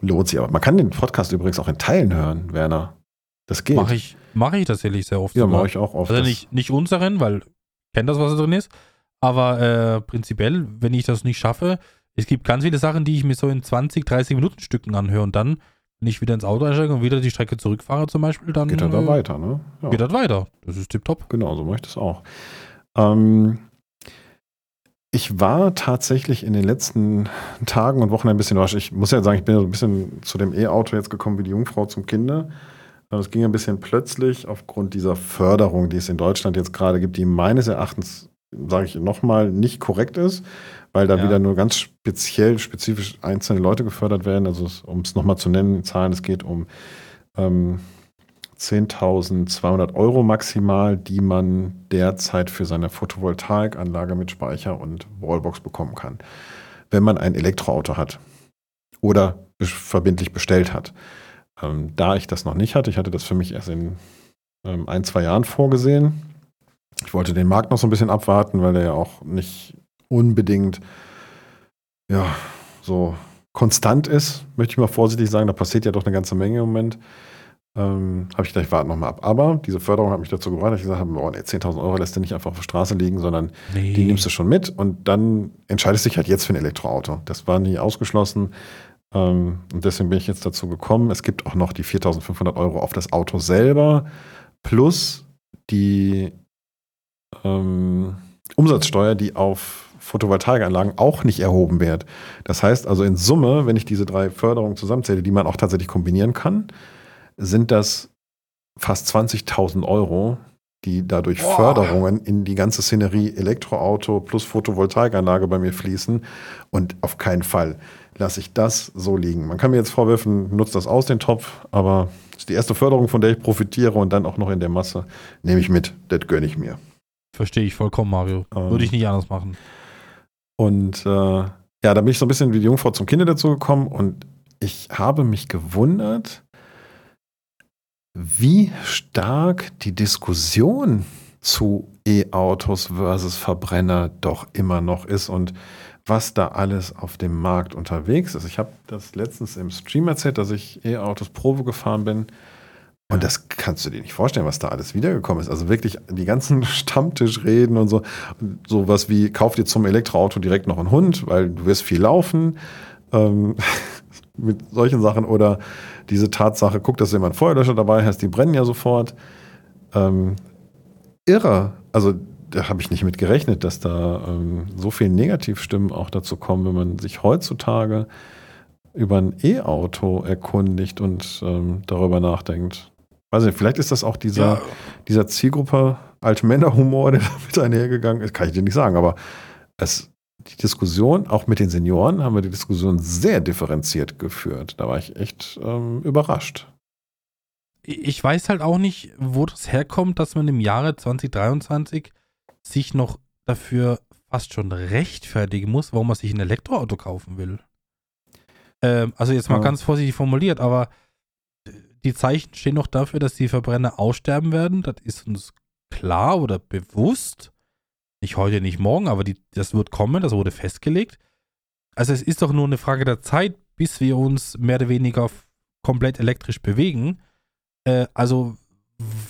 A: lohnt sich aber. Man kann den Podcast übrigens auch in Teilen hören, Werner. Das geht.
B: Mache ich, mach ich tatsächlich sehr oft.
A: Ja, mache ich auch oft.
B: Also nicht, nicht unseren, weil ich kenne das, was da drin ist. Aber äh, prinzipiell, wenn ich das nicht schaffe, es gibt ganz viele Sachen, die ich mir so in 20, 30 Minuten Stücken anhöre und dann, wenn ich wieder ins Auto einsteige und wieder die Strecke zurückfahre zum Beispiel, dann
A: geht er da äh, weiter, ne?
B: Ja. Geht das weiter. Das ist tipptopp.
A: Genau, so mache ich das auch. Ähm, ich war tatsächlich in den letzten Tagen und Wochen ein bisschen überrascht. Ich muss ja sagen, ich bin ein bisschen zu dem E-Auto jetzt gekommen wie die Jungfrau zum Kinder. Das ging ein bisschen plötzlich aufgrund dieser Förderung, die es in Deutschland jetzt gerade gibt, die meines Erachtens, sage ich nochmal, nicht korrekt ist, weil da ja. wieder nur ganz speziell, spezifisch einzelne Leute gefördert werden. Also um es nochmal zu nennen, Zahlen, es geht um ähm, 10.200 Euro maximal, die man derzeit für seine Photovoltaikanlage mit Speicher und Wallbox bekommen kann, wenn man ein Elektroauto hat oder verbindlich bestellt hat. Ähm, da ich das noch nicht hatte, ich hatte das für mich erst in ähm, ein, zwei Jahren vorgesehen. Ich wollte den Markt noch so ein bisschen abwarten, weil der ja auch nicht unbedingt ja, so konstant ist, möchte ich mal vorsichtig sagen. Da passiert ja doch eine ganze Menge im Moment ähm, habe ich gedacht, ich warte nochmal ab. Aber diese Förderung hat mich dazu gebracht, dass ich gesagt habe, oh, nee, 10.000 Euro lässt du nicht einfach auf der Straße liegen, sondern nee. die nimmst du schon mit und dann entscheidest du dich halt jetzt für ein Elektroauto. Das war nie ausgeschlossen. Ähm, und deswegen bin ich jetzt dazu gekommen. Es gibt auch noch die 4.500 Euro auf das Auto selber plus die ähm, Umsatzsteuer, die auf Photovoltaikanlagen auch nicht erhoben wird. Das heißt also in Summe, wenn ich diese drei Förderungen zusammenzähle, die man auch tatsächlich kombinieren kann, sind das fast 20.000 Euro, die dadurch Boah. Förderungen in die ganze Szenerie Elektroauto plus Photovoltaikanlage bei mir fließen. Und auf keinen Fall lasse ich das so liegen. Man kann mir jetzt vorwerfen, nutzt das aus den Topf, aber ist die erste Förderung, von der ich profitiere und dann auch noch in der Masse. Nehme ich mit, das gönne ich mir.
B: Verstehe ich vollkommen, Mario. Ähm, Würde ich nicht anders machen.
A: Und äh, ja, da bin ich so ein bisschen wie die Jungfrau zum Kinde dazu gekommen und ich habe mich gewundert, wie stark die Diskussion zu E-Autos versus Verbrenner doch immer noch ist und was da alles auf dem Markt unterwegs ist. Ich habe das letztens im Stream erzählt, dass ich E-Autos Probe gefahren bin. Und das kannst du dir nicht vorstellen, was da alles wiedergekommen ist. Also wirklich die ganzen Stammtischreden und so. Sowas wie, kauf dir zum Elektroauto direkt noch einen Hund, weil du wirst viel laufen. Ähm, mit solchen Sachen. Oder diese Tatsache, guck, dass einen Feuerlöscher dabei hast, die brennen ja sofort. Ähm, irre. Also da habe ich nicht mit gerechnet, dass da ähm, so viele Negativstimmen auch dazu kommen, wenn man sich heutzutage über ein E-Auto erkundigt und ähm, darüber nachdenkt. Weiß nicht, vielleicht ist das auch dieser, ja. dieser Zielgruppe alte Männerhumor, der damit einhergegangen ist, kann ich dir nicht sagen, aber es, die Diskussion, auch mit den Senioren, haben wir die Diskussion sehr differenziert geführt. Da war ich echt ähm, überrascht.
B: Ich weiß halt auch nicht, wo das herkommt, dass man im Jahre 2023 sich noch dafür fast schon rechtfertigen muss, warum man sich ein Elektroauto kaufen will. Ähm, also jetzt mal ja. ganz vorsichtig formuliert, aber die Zeichen stehen noch dafür, dass die Verbrenner aussterben werden. Das ist uns klar oder bewusst. Nicht heute, nicht morgen, aber die, das wird kommen, das wurde festgelegt. Also es ist doch nur eine Frage der Zeit, bis wir uns mehr oder weniger komplett elektrisch bewegen. Äh, also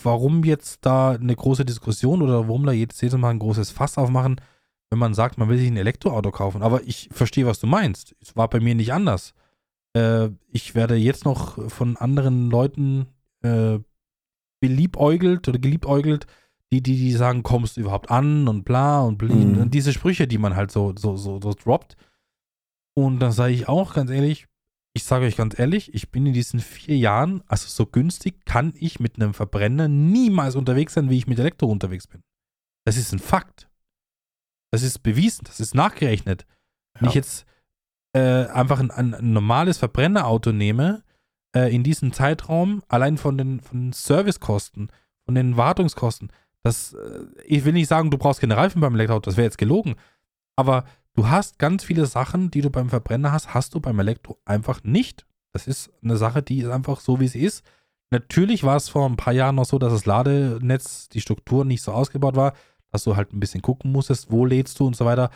B: warum jetzt da eine große Diskussion oder warum da jedes Mal ein großes Fass aufmachen, wenn man sagt, man will sich ein Elektroauto kaufen. Aber ich verstehe, was du meinst. Es war bei mir nicht anders. Äh, ich werde jetzt noch von anderen Leuten äh, beliebäugelt oder geliebäugelt, die, die, die sagen, kommst du überhaupt an und bla und blin. Mhm. Und diese Sprüche, die man halt so, so, so, so droppt. Und dann sage ich auch ganz ehrlich, ich sage euch ganz ehrlich, ich bin in diesen vier Jahren, also so günstig, kann ich mit einem Verbrenner niemals unterwegs sein, wie ich mit Elektro unterwegs bin. Das ist ein Fakt. Das ist bewiesen, das ist nachgerechnet. Ja. Wenn ich jetzt äh, einfach ein, ein, normales Verbrennerauto nehme, äh, in diesem Zeitraum, allein von den, von den Servicekosten, von den Wartungskosten, das, äh, ich will nicht sagen, du brauchst keine Reifen beim Elektroauto, das wäre jetzt gelogen. Aber Du hast ganz viele Sachen, die du beim Verbrenner hast, hast du beim Elektro einfach nicht. Das ist eine Sache, die ist einfach so, wie sie ist. Natürlich war es vor ein paar Jahren noch so, dass das Ladenetz, die Struktur nicht so ausgebaut war, dass du halt ein bisschen gucken musstest, wo lädst du und so weiter.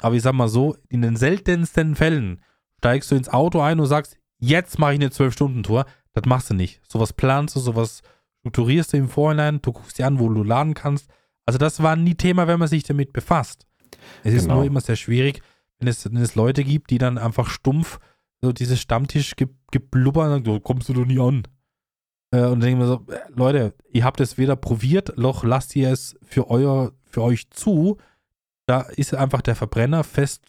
B: Aber ich sag mal so, in den seltensten Fällen steigst du ins Auto ein und sagst, jetzt mache ich eine 12-Stunden-Tour. Das machst du nicht. Sowas planst du, sowas strukturierst du im Vorhinein, du guckst dir an, wo du laden kannst. Also das war nie Thema, wenn man sich damit befasst. Es genau. ist nur immer sehr schwierig, wenn es, wenn es Leute gibt, die dann einfach stumpf so dieses Stammtisch-Geblubber sagen, so kommst du doch nie an. Äh, und dann denken wir so, äh, Leute, ihr habt es weder probiert, noch lasst ihr es für, euer, für euch zu. Da ist einfach der Verbrenner fest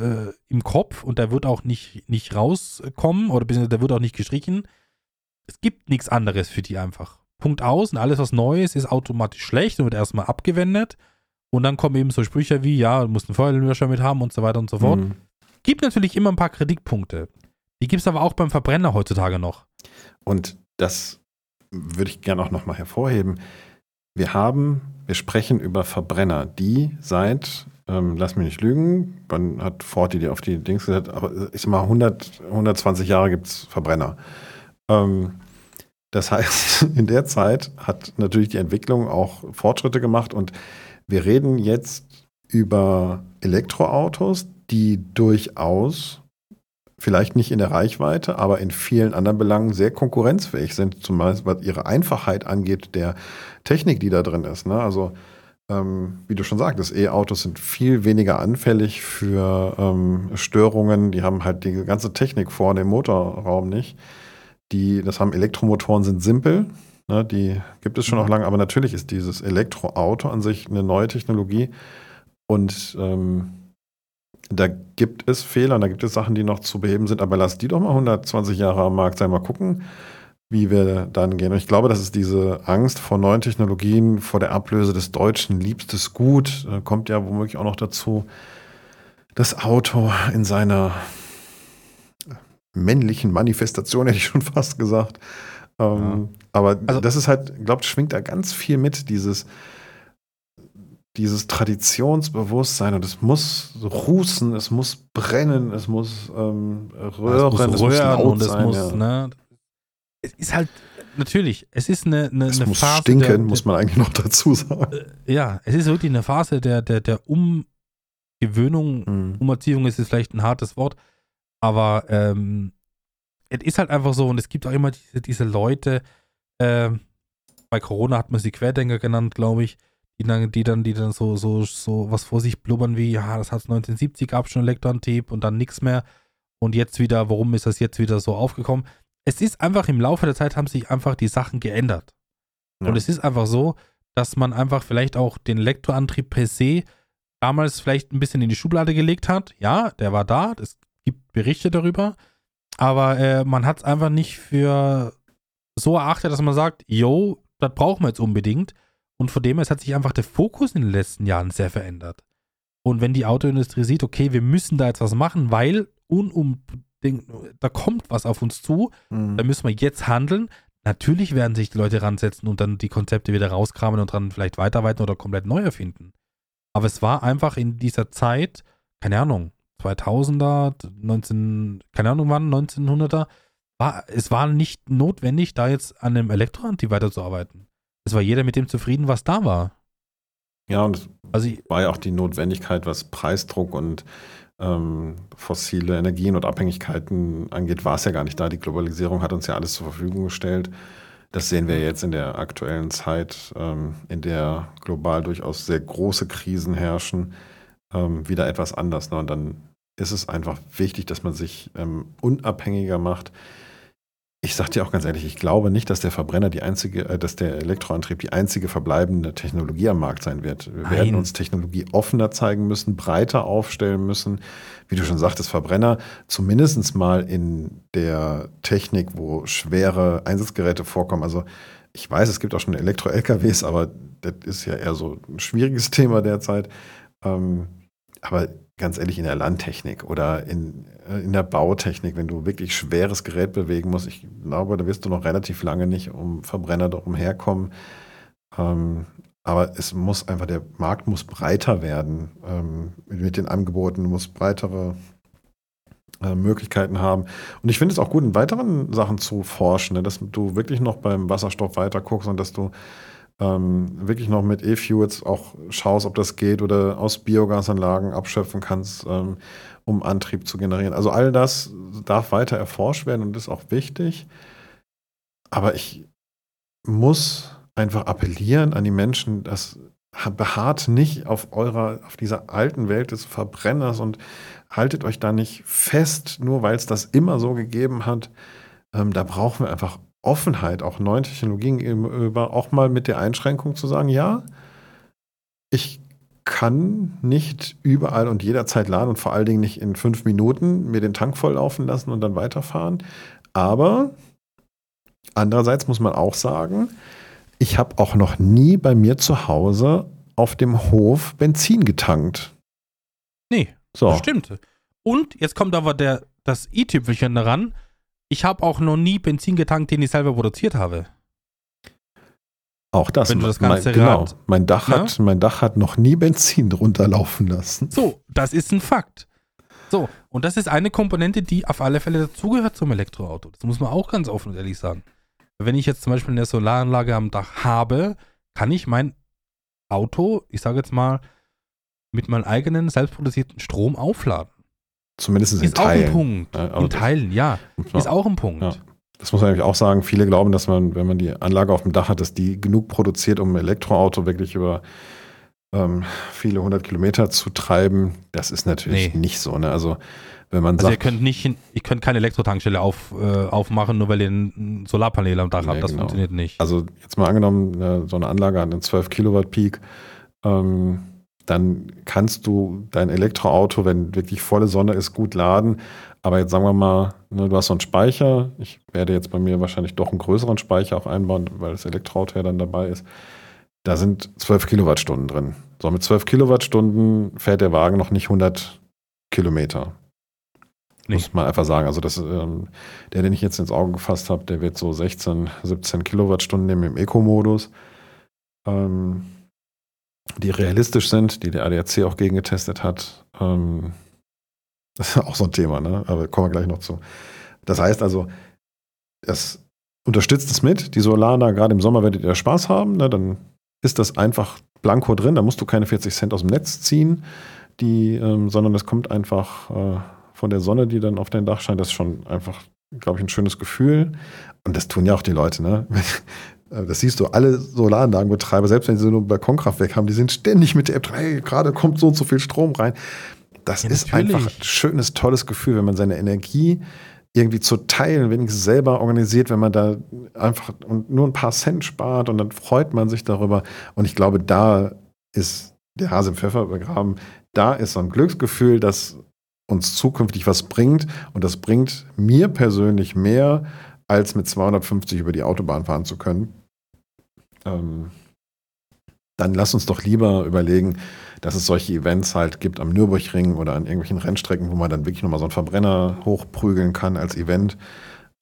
B: äh, im Kopf und der wird auch nicht, nicht rauskommen oder beziehungsweise der wird auch nicht gestrichen. Es gibt nichts anderes für die einfach. Punkt aus und alles, was Neues ist automatisch schlecht und wird erstmal abgewendet. Und dann kommen eben so Sprüche wie, ja, du musst einen Feuerlöscher mit haben und so weiter und so fort. Mhm. Gibt natürlich immer ein paar Kritikpunkte. Die gibt es aber auch beim Verbrenner heutzutage noch.
A: Und das würde ich gerne auch nochmal hervorheben. Wir haben, wir sprechen über Verbrenner, die seit, ähm, lass mich nicht lügen, man hat Ford die auf die Dings gesagt, aber ich sag mal, 100, 120 Jahre gibt es Verbrenner. Ähm, das heißt, in der Zeit hat natürlich die Entwicklung auch Fortschritte gemacht und wir reden jetzt über Elektroautos, die durchaus vielleicht nicht in der Reichweite, aber in vielen anderen Belangen sehr konkurrenzfähig sind, zum Beispiel was ihre Einfachheit angeht, der Technik, die da drin ist. Ne? Also ähm, wie du schon sagtest, E-Autos sind viel weniger anfällig für ähm, Störungen. Die haben halt die ganze Technik vorne im Motorraum nicht. Die, das haben Elektromotoren sind simpel, Ne, die gibt es schon noch lange, aber natürlich ist dieses Elektroauto an sich eine neue Technologie und ähm, da gibt es Fehler, da gibt es Sachen, die noch zu beheben sind, aber lass die doch mal 120 Jahre am Markt sein, mal gucken, wie wir dann gehen. Und ich glaube, das ist diese Angst vor neuen Technologien, vor der Ablöse des Deutschen, liebstes Gut, äh, kommt ja womöglich auch noch dazu, das Auto in seiner männlichen Manifestation, hätte ich schon fast gesagt. Ähm, ja. Aber also, das ist halt, glaubt, schwingt da ganz viel mit, dieses, dieses Traditionsbewusstsein und es muss rußen, es muss brennen, es muss ähm, röhren,
B: es muss, röhren und es sein, muss, ja. ne? Es ist halt, natürlich, es ist eine, eine,
A: es
B: eine
A: muss Phase. Stinken, der, muss man eigentlich noch dazu sagen.
B: Äh, ja, es ist wirklich eine Phase der, der, der Umgewöhnung. Mhm. Umerziehung ist jetzt vielleicht ein hartes Wort, aber ähm, es ist halt einfach so und es gibt auch immer diese, diese Leute, äh, bei Corona hat man sie Querdenker genannt, glaube ich, die dann, die dann, die dann so, so, so was vor sich blubbern wie, ja, das hat es 1970 gab schon Elektroantrieb und dann nichts mehr und jetzt wieder, warum ist das jetzt wieder so aufgekommen? Es ist einfach im Laufe der Zeit haben sich einfach die Sachen geändert. Ja. Und es ist einfach so, dass man einfach vielleicht auch den Elektroantrieb per se damals vielleicht ein bisschen in die Schublade gelegt hat. Ja, der war da, es gibt Berichte darüber, aber äh, man hat es einfach nicht für so erachtet, dass man sagt, yo, das brauchen wir jetzt unbedingt. Und von dem her hat sich einfach der Fokus in den letzten Jahren sehr verändert. Und wenn die Autoindustrie sieht, okay, wir müssen da jetzt was machen, weil unbedingt, da kommt was auf uns zu, mhm. da müssen wir jetzt handeln. Natürlich werden sich die Leute ransetzen und dann die Konzepte wieder rauskramen und dann vielleicht weiterarbeiten oder komplett neu erfinden. Aber es war einfach in dieser Zeit, keine Ahnung, 2000er, 19, keine Ahnung wann, 1900er, war, es war nicht notwendig, da jetzt an einem Elektroantrieb weiterzuarbeiten. Es war jeder mit dem zufrieden, was da war.
A: Ja, und also war ja auch die Notwendigkeit, was Preisdruck und ähm, fossile Energien und Abhängigkeiten angeht, war es ja gar nicht da. Die Globalisierung hat uns ja alles zur Verfügung gestellt. Das sehen wir jetzt in der aktuellen Zeit, ähm, in der global durchaus sehr große Krisen herrschen, ähm, wieder etwas anders. Ne? Und dann ist es einfach wichtig, dass man sich ähm, unabhängiger macht. Ich sage dir auch ganz ehrlich, ich glaube nicht, dass der Verbrenner die einzige, äh, dass der Elektroantrieb die einzige verbleibende Technologie am Markt sein wird. Wir Nein. werden uns Technologie offener zeigen müssen, breiter aufstellen müssen. Wie du schon sagtest, Verbrenner zumindest mal in der Technik, wo schwere Einsatzgeräte vorkommen. Also ich weiß, es gibt auch schon Elektro-LKWs, aber das ist ja eher so ein schwieriges Thema derzeit. Ähm, aber ganz ehrlich, in der Landtechnik oder in, äh, in der Bautechnik, wenn du wirklich schweres Gerät bewegen musst, ich glaube, da wirst du noch relativ lange nicht um Verbrenner darum herkommen. Ähm, aber es muss einfach, der Markt muss breiter werden ähm, mit den Angeboten, muss breitere äh, Möglichkeiten haben. Und ich finde es auch gut, in weiteren Sachen zu forschen, ne, dass du wirklich noch beim Wasserstoff weiter guckst und dass du ähm, wirklich noch mit E-Fuels auch schaust, ob das geht oder aus Biogasanlagen abschöpfen kannst, ähm, um Antrieb zu generieren. Also all das darf weiter erforscht werden und ist auch wichtig. Aber ich muss einfach appellieren an die Menschen, dass beharrt nicht auf eurer, auf dieser alten Welt des Verbrenners und haltet euch da nicht fest, nur weil es das immer so gegeben hat. Ähm, da brauchen wir einfach Offenheit auch neuen Technologien gegenüber, auch mal mit der Einschränkung zu sagen, ja, ich kann nicht überall und jederzeit laden und vor allen Dingen nicht in fünf Minuten mir den Tank volllaufen lassen und dann weiterfahren. Aber andererseits muss man auch sagen, ich habe auch noch nie bei mir zu Hause auf dem Hof Benzin getankt.
B: Nee, so. das stimmt. Und jetzt kommt aber der, das i-Tüpfelchen daran ich habe auch noch nie Benzin getankt, den ich selber produziert habe.
A: Auch das.
B: Wenn du das ganze
A: mein, genau, mein Dach ja? hat, mein Dach hat noch nie Benzin drunter laufen lassen.
B: So, das ist ein Fakt. So, und das ist eine Komponente, die auf alle Fälle dazugehört zum Elektroauto. Das muss man auch ganz offen und ehrlich sagen. Wenn ich jetzt zum Beispiel eine Solaranlage am Dach habe, kann ich mein Auto, ich sage jetzt mal, mit meinem eigenen selbstproduzierten Strom aufladen.
A: Zumindest in
B: ist
A: Teilen.
B: Ist auch ein Punkt. Ja, in Teilen, ja. Ist auch ein Punkt. Ja.
A: Das muss man nämlich auch sagen. Viele glauben, dass man, wenn man die Anlage auf dem Dach hat, dass die genug produziert, um ein Elektroauto wirklich über ähm, viele hundert Kilometer zu treiben, das ist natürlich
B: Nee.
A: nicht so. Ne? Also wenn man
B: Also ihr
A: sagt,
B: könnt nicht, ihr könnt keine Elektrotankstelle auf, äh, aufmachen, nur weil ihr ein Solarpanel am Dach
A: Nee,
B: habt. Das
A: genau.
B: funktioniert nicht.
A: also jetzt mal angenommen, äh, so eine Anlage hat einen 12 Kilowatt Peak, ähm, dann kannst du dein Elektroauto, wenn wirklich volle Sonne ist, gut laden. Aber jetzt sagen wir mal, ne, du hast so einen Speicher. Ich werde jetzt bei mir wahrscheinlich doch einen größeren Speicher auch einbauen, weil das Elektroauto ja dann dabei ist. Da sind 12 Kilowattstunden drin. So, mit 12 Kilowattstunden fährt der Wagen noch nicht 100 Kilometer.
B: Nee.
A: Muss man einfach sagen. Also das, ähm, der, den ich jetzt ins Auge gefasst habe, der wird so 16, 17 Kilowattstunden nehmen im Eco-Modus. Ähm, die realistisch sind, die der ADAC auch gegengetestet hat. Ähm, das ist auch so ein Thema, ne? aber kommen wir gleich noch zu. Das heißt also, das unterstützt es mit. Die Solana, gerade im Sommer werdet ihr Spaß haben, ne? dann ist das einfach blanko drin. Da musst du keine 40 Cent aus dem Netz ziehen, die, ähm, sondern das kommt einfach äh, von der Sonne, die dann auf dein Dach scheint. Das ist schon einfach, glaube ich, ein schönes Gefühl. Und das tun ja auch die Leute. Ne? Äh, Das siehst du, alle Solaranlagenbetreiber, selbst wenn sie so ein Balkonkraftwerk haben, die sind ständig mit der App drin, hey, gerade kommt so und so viel Strom rein. Das
B: Ja,
A: ist
B: natürlich.
A: einfach ein schönes, tolles Gefühl, wenn man seine Energie irgendwie zu teilen, wenigstens selber organisiert, wenn man da einfach und nur ein paar Cent spart und dann freut man sich darüber. Und ich glaube, da ist der Hase im Pfeffer begraben. Da ist so ein Glücksgefühl, das uns zukünftig was bringt. Und das bringt mir persönlich mehr, als mit 250 über die Autobahn fahren zu können. Ähm, dann lass uns doch lieber überlegen, dass es solche Events halt gibt am Nürburgring oder an irgendwelchen Rennstrecken, wo man dann wirklich nochmal so einen Verbrenner hochprügeln kann als Event.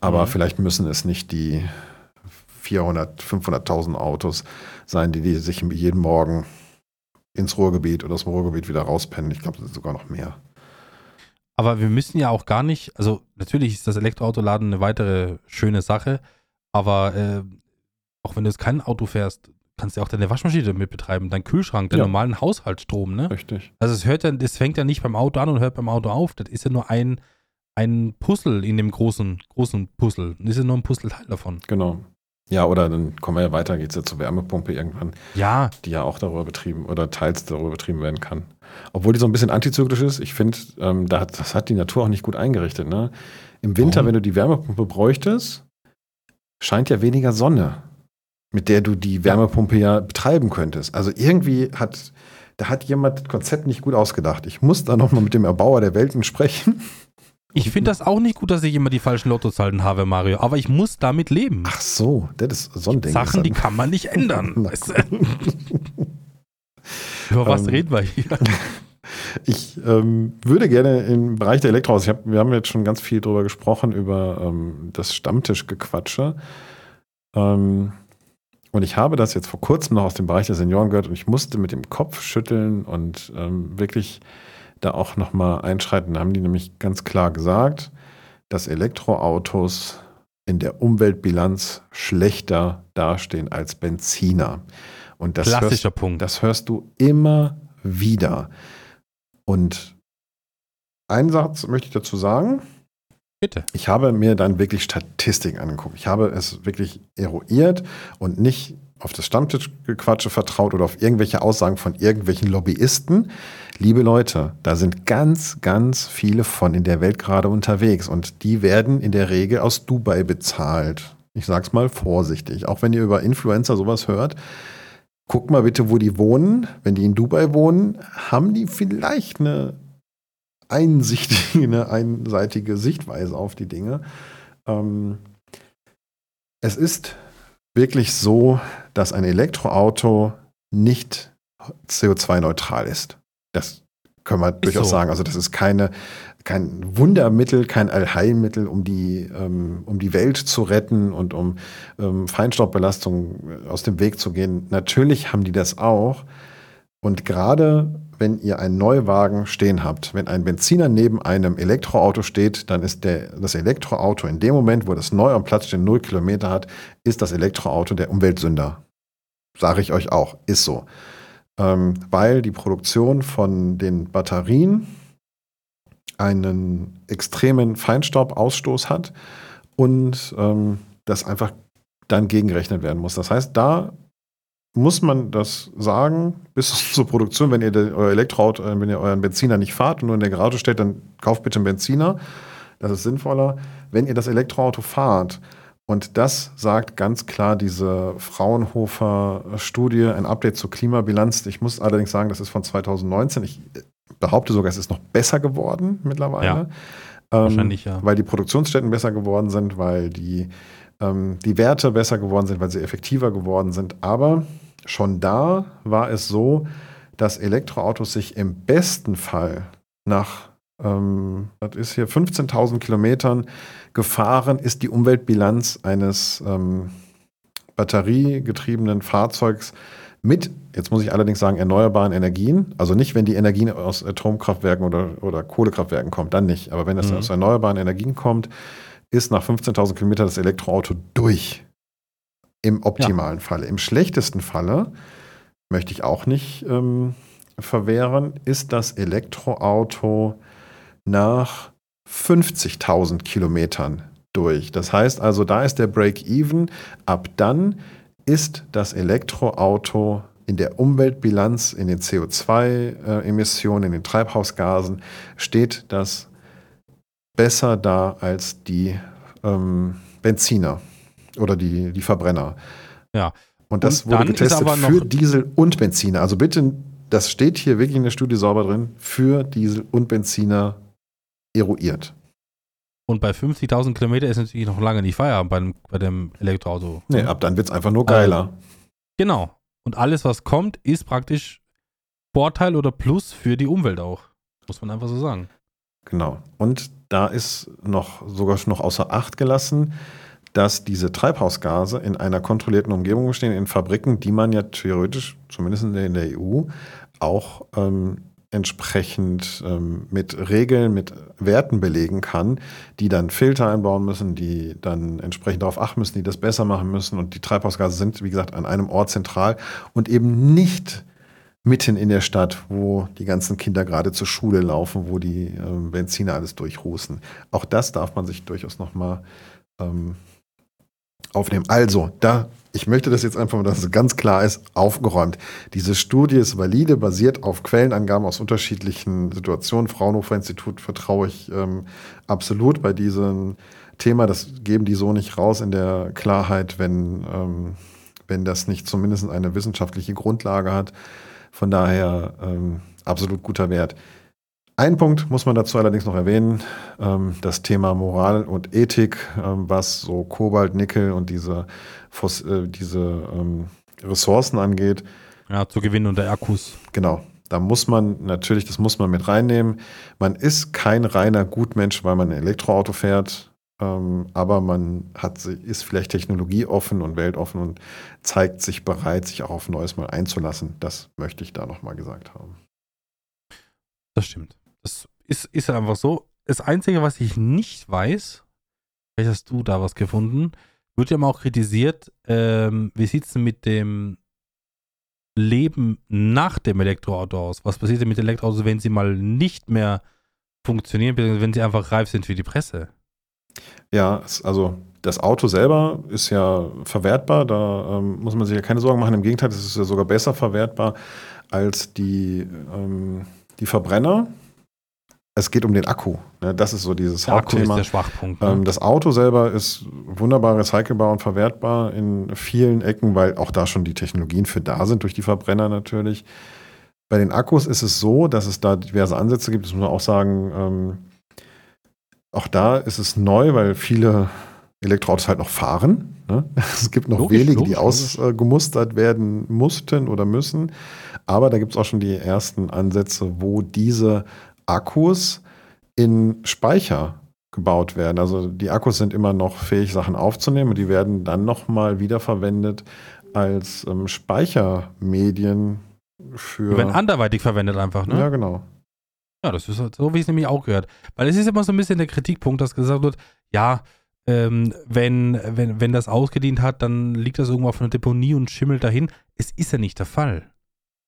A: Aber
B: Mhm.
A: vielleicht müssen es nicht die 400, 500.000 Autos sein, die, die sich jeden Morgen ins Ruhrgebiet oder aus dem Ruhrgebiet wieder rauspennen. Ich glaube, es sind sogar noch mehr.
B: Aber wir müssen ja auch gar nicht, also natürlich ist das Elektroautoladen eine weitere schöne Sache, aber äh, auch wenn du jetzt kein Auto fährst, kannst du ja auch deine Waschmaschine damit betreiben, deinen Kühlschrank, deinen
A: Ja.
B: normalen Haushaltsstrom, ne?
A: Richtig.
B: Also es hört ja, das fängt ja nicht beim Auto an und hört beim Auto auf. Das ist ja nur ein, ein Puzzle in dem großen, großen Puzzle. Das ist ja nur ein Puzzleteil davon.
A: Genau. Ja, oder dann kommen wir ja weiter, geht es ja zur Wärmepumpe irgendwann,
B: Ja,
A: die ja auch darüber betrieben oder teils darüber betrieben werden kann. Obwohl die so ein bisschen antizyklisch ist, ich finde, ähm, da das hat die Natur auch nicht gut eingerichtet. Ne? Im Winter,
B: Warum?
A: wenn du die Wärmepumpe bräuchtest, scheint ja weniger Sonne, mit der du die Wärmepumpe ja betreiben könntest. Also irgendwie hat, da hat jemand das Konzept nicht gut ausgedacht. Ich muss da nochmal mit dem Erbauer der Welten sprechen.
B: ich finde das auch nicht gut, dass ich immer die falschen Lottozahlen habe, Mario. Aber ich muss damit leben.
A: Ach so, das ist so ein Ding.
B: Sachen, die kann man nicht ändern. Weißt du? Über was
A: Ähm,
B: reden wir hier?
A: Ich ähm, würde gerne im Bereich der Elektroautos, ich hab, wir haben jetzt schon ganz viel drüber gesprochen, über ähm, das Stammtischgequatsche. Ähm, und ich habe das jetzt vor kurzem noch aus dem Bereich der Senioren gehört und ich musste mit dem Kopf schütteln und ähm, wirklich da auch nochmal einschreiten. Da haben die nämlich ganz klar gesagt, dass Elektroautos in der Umweltbilanz schlechter dastehen als Benziner. Und das hörst,
B: Klassischer Punkt.
A: das hörst du immer wieder. Und einen Satz möchte ich dazu sagen.
B: Bitte.
A: Ich habe mir dann wirklich Statistiken angeguckt. Ich habe es wirklich eruiert und nicht auf das Stammtischgequatsche vertraut oder auf irgendwelche Aussagen von irgendwelchen Lobbyisten. Liebe Leute, da sind ganz, ganz viele von in der Welt gerade unterwegs und die werden in der Regel aus Dubai bezahlt. Ich sag's mal vorsichtig. Auch wenn ihr über Influencer sowas hört, guckt mal bitte, wo die wohnen. Wenn die in Dubai wohnen, haben die vielleicht eine einsichtige, eine einseitige Sichtweise auf die Dinge. Ähm, es ist wirklich so, dass ein Elektroauto nicht CO2-neutral ist. Das können wir durchaus
B: so.
A: sagen. Also das ist keine, kein Wundermittel, kein Allheilmittel, um die, ähm, um die Welt zu retten und um ähm, Feinstaubbelastung aus dem Weg zu gehen. Natürlich haben die das auch. Und gerade wenn ihr einen Neuwagen stehen habt, wenn ein Benziner neben einem Elektroauto steht, dann ist der, das Elektroauto in dem Moment, wo das neu am Platz steht, null Kilometer hat, ist das Elektroauto der Umweltsünder. Sage ich euch auch, ist so. Ähm, weil die Produktion von den Batterien einen extremen Feinstaubausstoß hat und ähm, das einfach dann gegengerechnet werden muss. Das heißt, da muss man das sagen, bis zur Produktion, wenn ihr euer Elektroauto, äh, wenn ihr euren Benziner nicht fahrt und nur in der Garage steht, dann kauft bitte einen Benziner. Das ist sinnvoller. Wenn ihr das Elektroauto fahrt, und das sagt ganz klar diese Fraunhofer-Studie, ein Update zur Klimabilanz. Ich muss allerdings sagen, das ist von 2019. Ich behaupte sogar, es ist noch besser geworden mittlerweile. Ja,
B: ähm, wahrscheinlich, ja.
A: Weil die Produktionsstätten besser geworden sind, weil die, ähm, die Werte besser geworden sind, weil sie effektiver geworden sind. Aber schon da war es so, dass Elektroautos sich im besten Fall nach ähm, das ist hier 15.000 Kilometern gefahren, ist die Umweltbilanz eines ähm, batteriegetriebenen Fahrzeugs mit, jetzt muss ich allerdings sagen, erneuerbaren Energien. Also nicht, wenn die Energie aus Atomkraftwerken oder, oder Kohlekraftwerken kommt, dann nicht. Aber wenn das mhm. aus erneuerbaren Energien kommt, ist nach 15.000 Kilometern das Elektroauto durch. Im optimalen ja. Falle. Im schlechtesten Falle, möchte ich auch nicht ähm, verwehren, ist das Elektroauto nach 50.000 Kilometern durch. Das heißt also, da ist der Break-Even. Ab dann ist das Elektroauto in der Umweltbilanz, in den CO2-Emissionen, in den Treibhausgasen, steht das besser da als die ähm, Benziner oder die, die Verbrenner.
B: Ja.
A: Und das und wurde getestet für Diesel und Benziner. Also bitte, das steht hier wirklich in der Studie sauber drin, für Diesel und Benziner eruiert.
B: Und bei 50.000 Kilometer ist natürlich noch lange nicht Feierabend bei dem, bei dem Elektroauto.
A: Nee, ab dann wird es einfach nur geiler.
B: Ähm, genau. Und alles, was kommt, ist praktisch Vorteil oder Plus für die Umwelt auch. Muss man einfach so sagen.
A: Genau. Und da ist noch sogar noch außer Acht gelassen, dass diese Treibhausgase in einer kontrollierten Umgebung stehen, in Fabriken, die man ja theoretisch, zumindest in der, EU, auch ähm, entsprechend ähm, mit Regeln, mit Werten belegen kann, die dann Filter einbauen müssen, die dann entsprechend darauf achten müssen, die das besser machen müssen. Und die Treibhausgase sind, wie gesagt, an einem Ort zentral und eben nicht mitten in der Stadt, wo die ganzen Kinder gerade zur Schule laufen, wo die ähm, Benziner alles durchrußen. Auch das darf man sich durchaus nochmal ähm, aufnehmen. Also, da ich möchte das jetzt einfach, dass es ganz klar ist, aufgeräumt. Diese Studie ist valide, basiert auf Quellenangaben aus unterschiedlichen Situationen. Fraunhofer Institut vertraue ich ähm, absolut bei diesem Thema. Das geben die so nicht raus in der Klarheit, wenn, ähm, wenn das nicht zumindest eine wissenschaftliche Grundlage hat. Von daher ähm, absolut guter Wert. Ein Punkt muss man dazu allerdings noch erwähnen, ähm, das Thema Moral und Ethik, ähm, was so Kobalt, Nickel und diese, äh, diese ähm, Ressourcen angeht.
B: Ja, zur Gewinnung der Akkus.
A: Genau. Da muss man natürlich, das muss man mit reinnehmen. Man ist kein reiner Gutmensch, weil man ein Elektroauto fährt, aber man hat, ist vielleicht technologieoffen und weltoffen und zeigt sich bereit, sich auch auf Neues mal einzulassen. Das möchte ich da nochmal gesagt haben.
B: Das stimmt. Das ist, ist einfach so. Das Einzige, was ich nicht weiß, vielleicht hast du da was gefunden, wird ja mal auch kritisiert, ähm, wie sieht es denn mit dem Leben nach dem Elektroauto aus? Was passiert denn mit Elektroautos, wenn sie mal nicht mehr funktionieren, beziehungsweise wenn sie einfach reif sind für die Presse?
A: Ja, also das Auto selber ist ja verwertbar, da ähm, muss man sich ja keine Sorgen machen. Im Gegenteil, es ist ja sogar besser verwertbar als die, ähm, die Verbrenner es geht um den Akku. Ne? Das ist so dieses der Hauptthema. Akku ist
B: der Schwachpunkt. Ne?
A: Ähm, das Auto selber ist wunderbar recycelbar und verwertbar in vielen Ecken, weil auch da schon die Technologien für da sind, durch die Verbrenner natürlich. Bei den Akkus ist es so, dass es da diverse Ansätze gibt. Das muss man auch sagen. Auch da ist es neu, weil viele Elektroautos halt noch fahren. Ne? Es gibt noch logisch, wenige, logisch, die ausgemustert werden mussten oder müssen. Aber da gibt es auch schon die ersten Ansätze, wo diese Akkus in Speicher gebaut werden. Also die Akkus sind immer noch fähig, Sachen aufzunehmen und die werden dann nochmal wiederverwendet als ähm, Speichermedien für. Die
B: werden anderweitig verwendet einfach, ne?
A: Ja, genau.
B: Ja, das ist halt so, wie ich es nämlich auch gehört. Weil es ist immer so ein bisschen der Kritikpunkt, dass gesagt wird, ja, ähm, wenn, wenn, wenn das ausgedient hat, dann liegt das irgendwo auf einer Deponie und schimmelt dahin. Es ist ja nicht der Fall.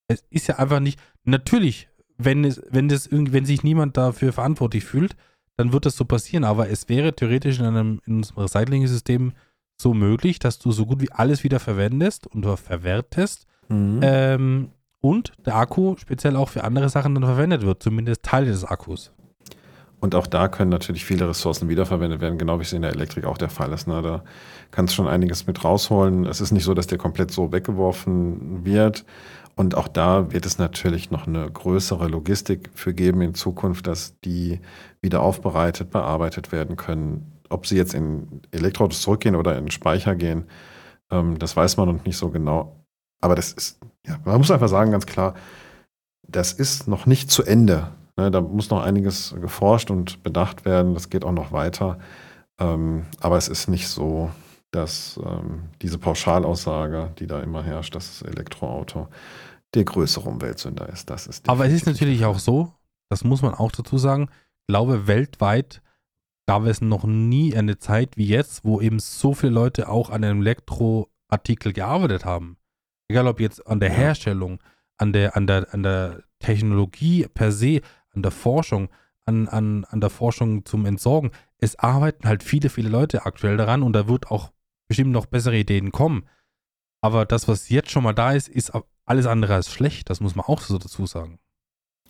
B: Es ist ja einfach nicht. Natürlich wenn, es, wenn, das wenn sich niemand dafür verantwortlich fühlt, dann wird das so passieren. Aber es wäre theoretisch in einem in unserem Recycling-System so möglich, dass du so gut wie alles wieder verwendest und verwertest
A: Mhm.
B: ähm, und der Akku speziell auch für andere Sachen dann verwendet wird, zumindest Teile des Akkus.
A: Und auch da können natürlich viele Ressourcen wiederverwendet werden, genau wie es in der Elektrik auch der Fall ist. Ne? Da kannst du schon einiges mit rausholen. Es ist nicht so, dass der komplett so weggeworfen wird. Und auch da wird es natürlich noch eine größere Logistik für geben in Zukunft, dass die wieder aufbereitet, bearbeitet werden können. Ob sie jetzt in Elektroautos zurückgehen oder in Speicher gehen, ähm, das weiß man noch nicht so genau. Aber das ist, ja, man muss einfach sagen, ganz klar, das ist noch nicht zu Ende. Ne, da muss noch einiges geforscht und bedacht werden. Das geht auch noch weiter. Ähm, aber es ist nicht so, dass ähm, diese Pauschalaussage, die da immer herrscht, dass das Elektroauto der größere Umweltsünder ist. Das ist
B: Aber es ist natürlich auch so, das muss man auch dazu sagen, ich glaube, weltweit gab es noch nie eine Zeit wie jetzt, wo eben so viele Leute auch an einem Elektroartikel gearbeitet haben. Egal ob jetzt an der. Herstellung, an der, an der, an der Technologie per se, an der Forschung, an, an, an der Forschung zum Entsorgen. Es arbeiten halt viele, viele Leute aktuell daran und da wird auch bestimmt noch bessere Ideen kommen. Aber das, was jetzt schon mal da ist, ist alles andere als schlecht. Das muss man auch so dazu sagen.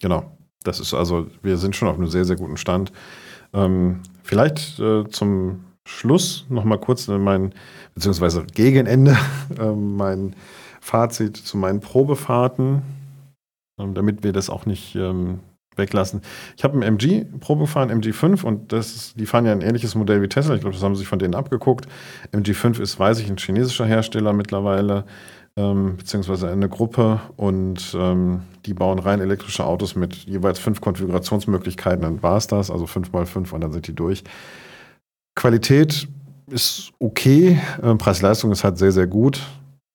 A: Genau. Das ist also, wir sind schon auf einem sehr, sehr guten Stand. Ähm, vielleicht äh, zum Schluss nochmal kurz mein, beziehungsweise gegen Ende, äh, mein Fazit zu meinen Probefahrten, ähm, damit wir das auch nicht ähm, weglassen. Ich habe einen MG Probe gefahren, MG5, und das ist, die fahren ja ein ähnliches Modell wie Tesla. Ich glaube, das haben sie sich von denen abgeguckt. MG5 ist, weiß ich, ein chinesischer Hersteller mittlerweile ähm, beziehungsweise eine Gruppe und ähm, die bauen rein elektrische Autos mit jeweils fünf Konfigurationsmöglichkeiten, dann war es das, also fünf mal fünf und dann sind die durch. Qualität ist okay, ähm, Preis-Leistung ist halt sehr, sehr gut,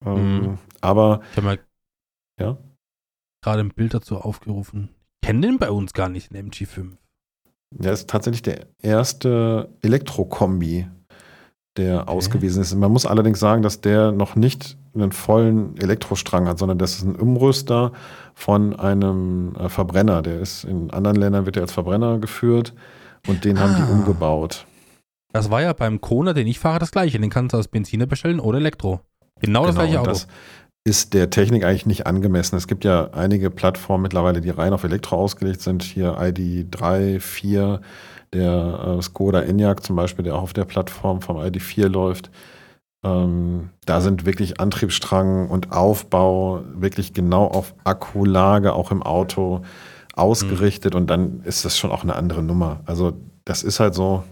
A: ähm,
B: Mhm.
A: aber
B: Ich habe mal
A: Ja?
B: gerade ein Bild dazu aufgerufen. Ich kenne den bei uns gar nicht, den MG5.
A: er ist tatsächlich der erste Elektrokombi, der ausgewiesen ist. Man muss allerdings sagen, dass der noch nicht einen vollen Elektrostrang hat, sondern das ist ein Umrüster von einem äh, Verbrenner. Der ist in anderen Ländern wird er als Verbrenner geführt und den haben die
B: Ah.
A: umgebaut.
B: Das war ja beim Kona, den ich fahre, das gleiche. Den kannst du als Benziner bestellen oder Elektro. Genau, das gleiche
A: und
B: Auto.
A: das ist der Technik eigentlich nicht angemessen. Es gibt ja einige Plattformen mittlerweile, die rein auf Elektro ausgelegt sind. Hier ID3, 4, der äh, Skoda Enyaq zum Beispiel, der auch auf der Plattform vom ID4 läuft. Ähm, da sind wirklich Antriebsstrang und Aufbau wirklich genau auf Akkulage auch im Auto ausgerichtet und dann ist das schon auch eine andere Nummer. Also das ist halt so,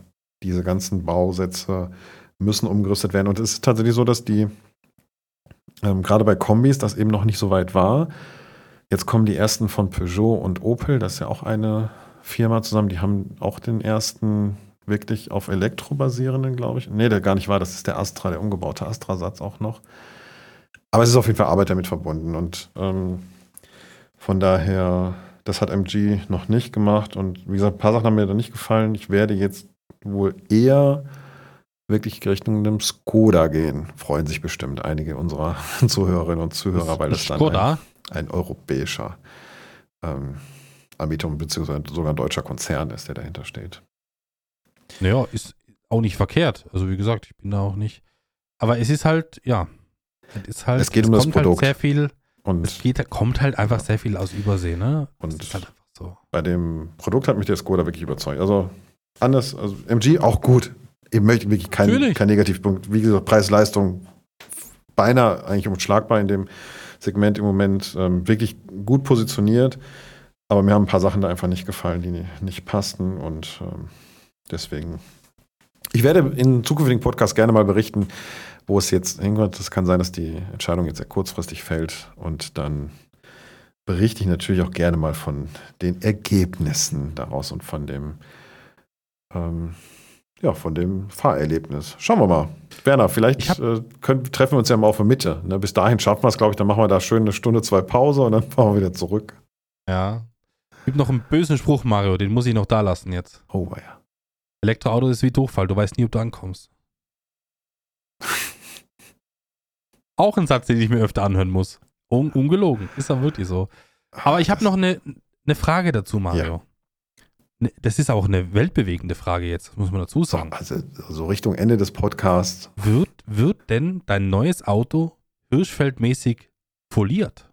A: diese ganzen Bausätze müssen umgerüstet werden und es ist tatsächlich so, dass die ähm, gerade bei Kombis das eben noch nicht so weit war. Jetzt kommen die ersten von Peugeot und Opel, das ist ja auch eine Firma zusammen, die haben auch den ersten wirklich auf Elektro basierenden, glaube ich. Nee, der gar nicht war, das ist der Astra, der umgebaute Astra-Satz auch noch. Aber es ist auf jeden Fall Arbeit damit verbunden und ähm, von daher, das hat MG noch nicht gemacht und wie gesagt, ein paar Sachen haben mir da nicht gefallen. Ich werde jetzt wohl eher wirklich Richtung einem Skoda gehen. Freuen sich bestimmt einige unserer Zuhörerinnen und Zuhörer, weil das dann ein, ein europäischer ähm, Anbieter beziehungsweise sogar ein deutscher Konzern ist, der dahinter steht.
B: Naja, ist auch nicht verkehrt. Also wie gesagt, ich bin da auch nicht. Aber es ist halt, ja. Es ist halt,
A: Es geht um das
B: kommt
A: Produkt.
B: Halt sehr viel, es
A: Und
B: geht, kommt halt einfach sehr viel aus Übersee, ne?
A: Und-
B: das ist halt einfach so.
A: bei dem Produkt hat mich der Skoda wirklich überzeugt. Also anders, also MG auch gut. Ich möchte wirklich keinen kein Negativpunkt. Wie gesagt, Preis-Leistung beinahe eigentlich unschlagbar in dem Segment im Moment. Ähm, wirklich gut positioniert. Aber mir haben ein paar Sachen da einfach nicht gefallen, die nicht passten. Und ähm, deswegen. Ich werde in zukünftigen Podcasts gerne mal berichten, wo es jetzt hinkommt. Es kann sein, dass die Entscheidung jetzt sehr kurzfristig fällt. Und dann berichte ich natürlich auch gerne mal von den Ergebnissen daraus und von dem, ähm, ja, von dem Fahrerlebnis. Schauen wir mal. Werner, vielleicht
B: Ich hab-
A: äh, können, treffen wir uns ja mal auf der Mitte. Ne? Bis dahin schaffen wir es, glaube ich. Dann machen wir da schön eine Stunde, zwei Pause und dann fahren wir wieder zurück.
B: Ja. Gibt noch einen bösen Spruch, Mario, den muss ich noch da lassen jetzt.
A: Oh, ja.
B: Elektroauto ist wie Durchfall, du weißt nie, ob du ankommst. Auch ein Satz, den ich mir öfter anhören muss. Un ungelogen, ist ja wirklich so. Aber ich habe noch eine, eine Frage dazu, Mario. Ne, Das ist auch eine weltbewegende Frage jetzt, muss man dazu sagen.
A: also so Richtung Ende des Podcasts.
B: Wird, wird denn dein neues Auto Hirschfeldmäßig foliert?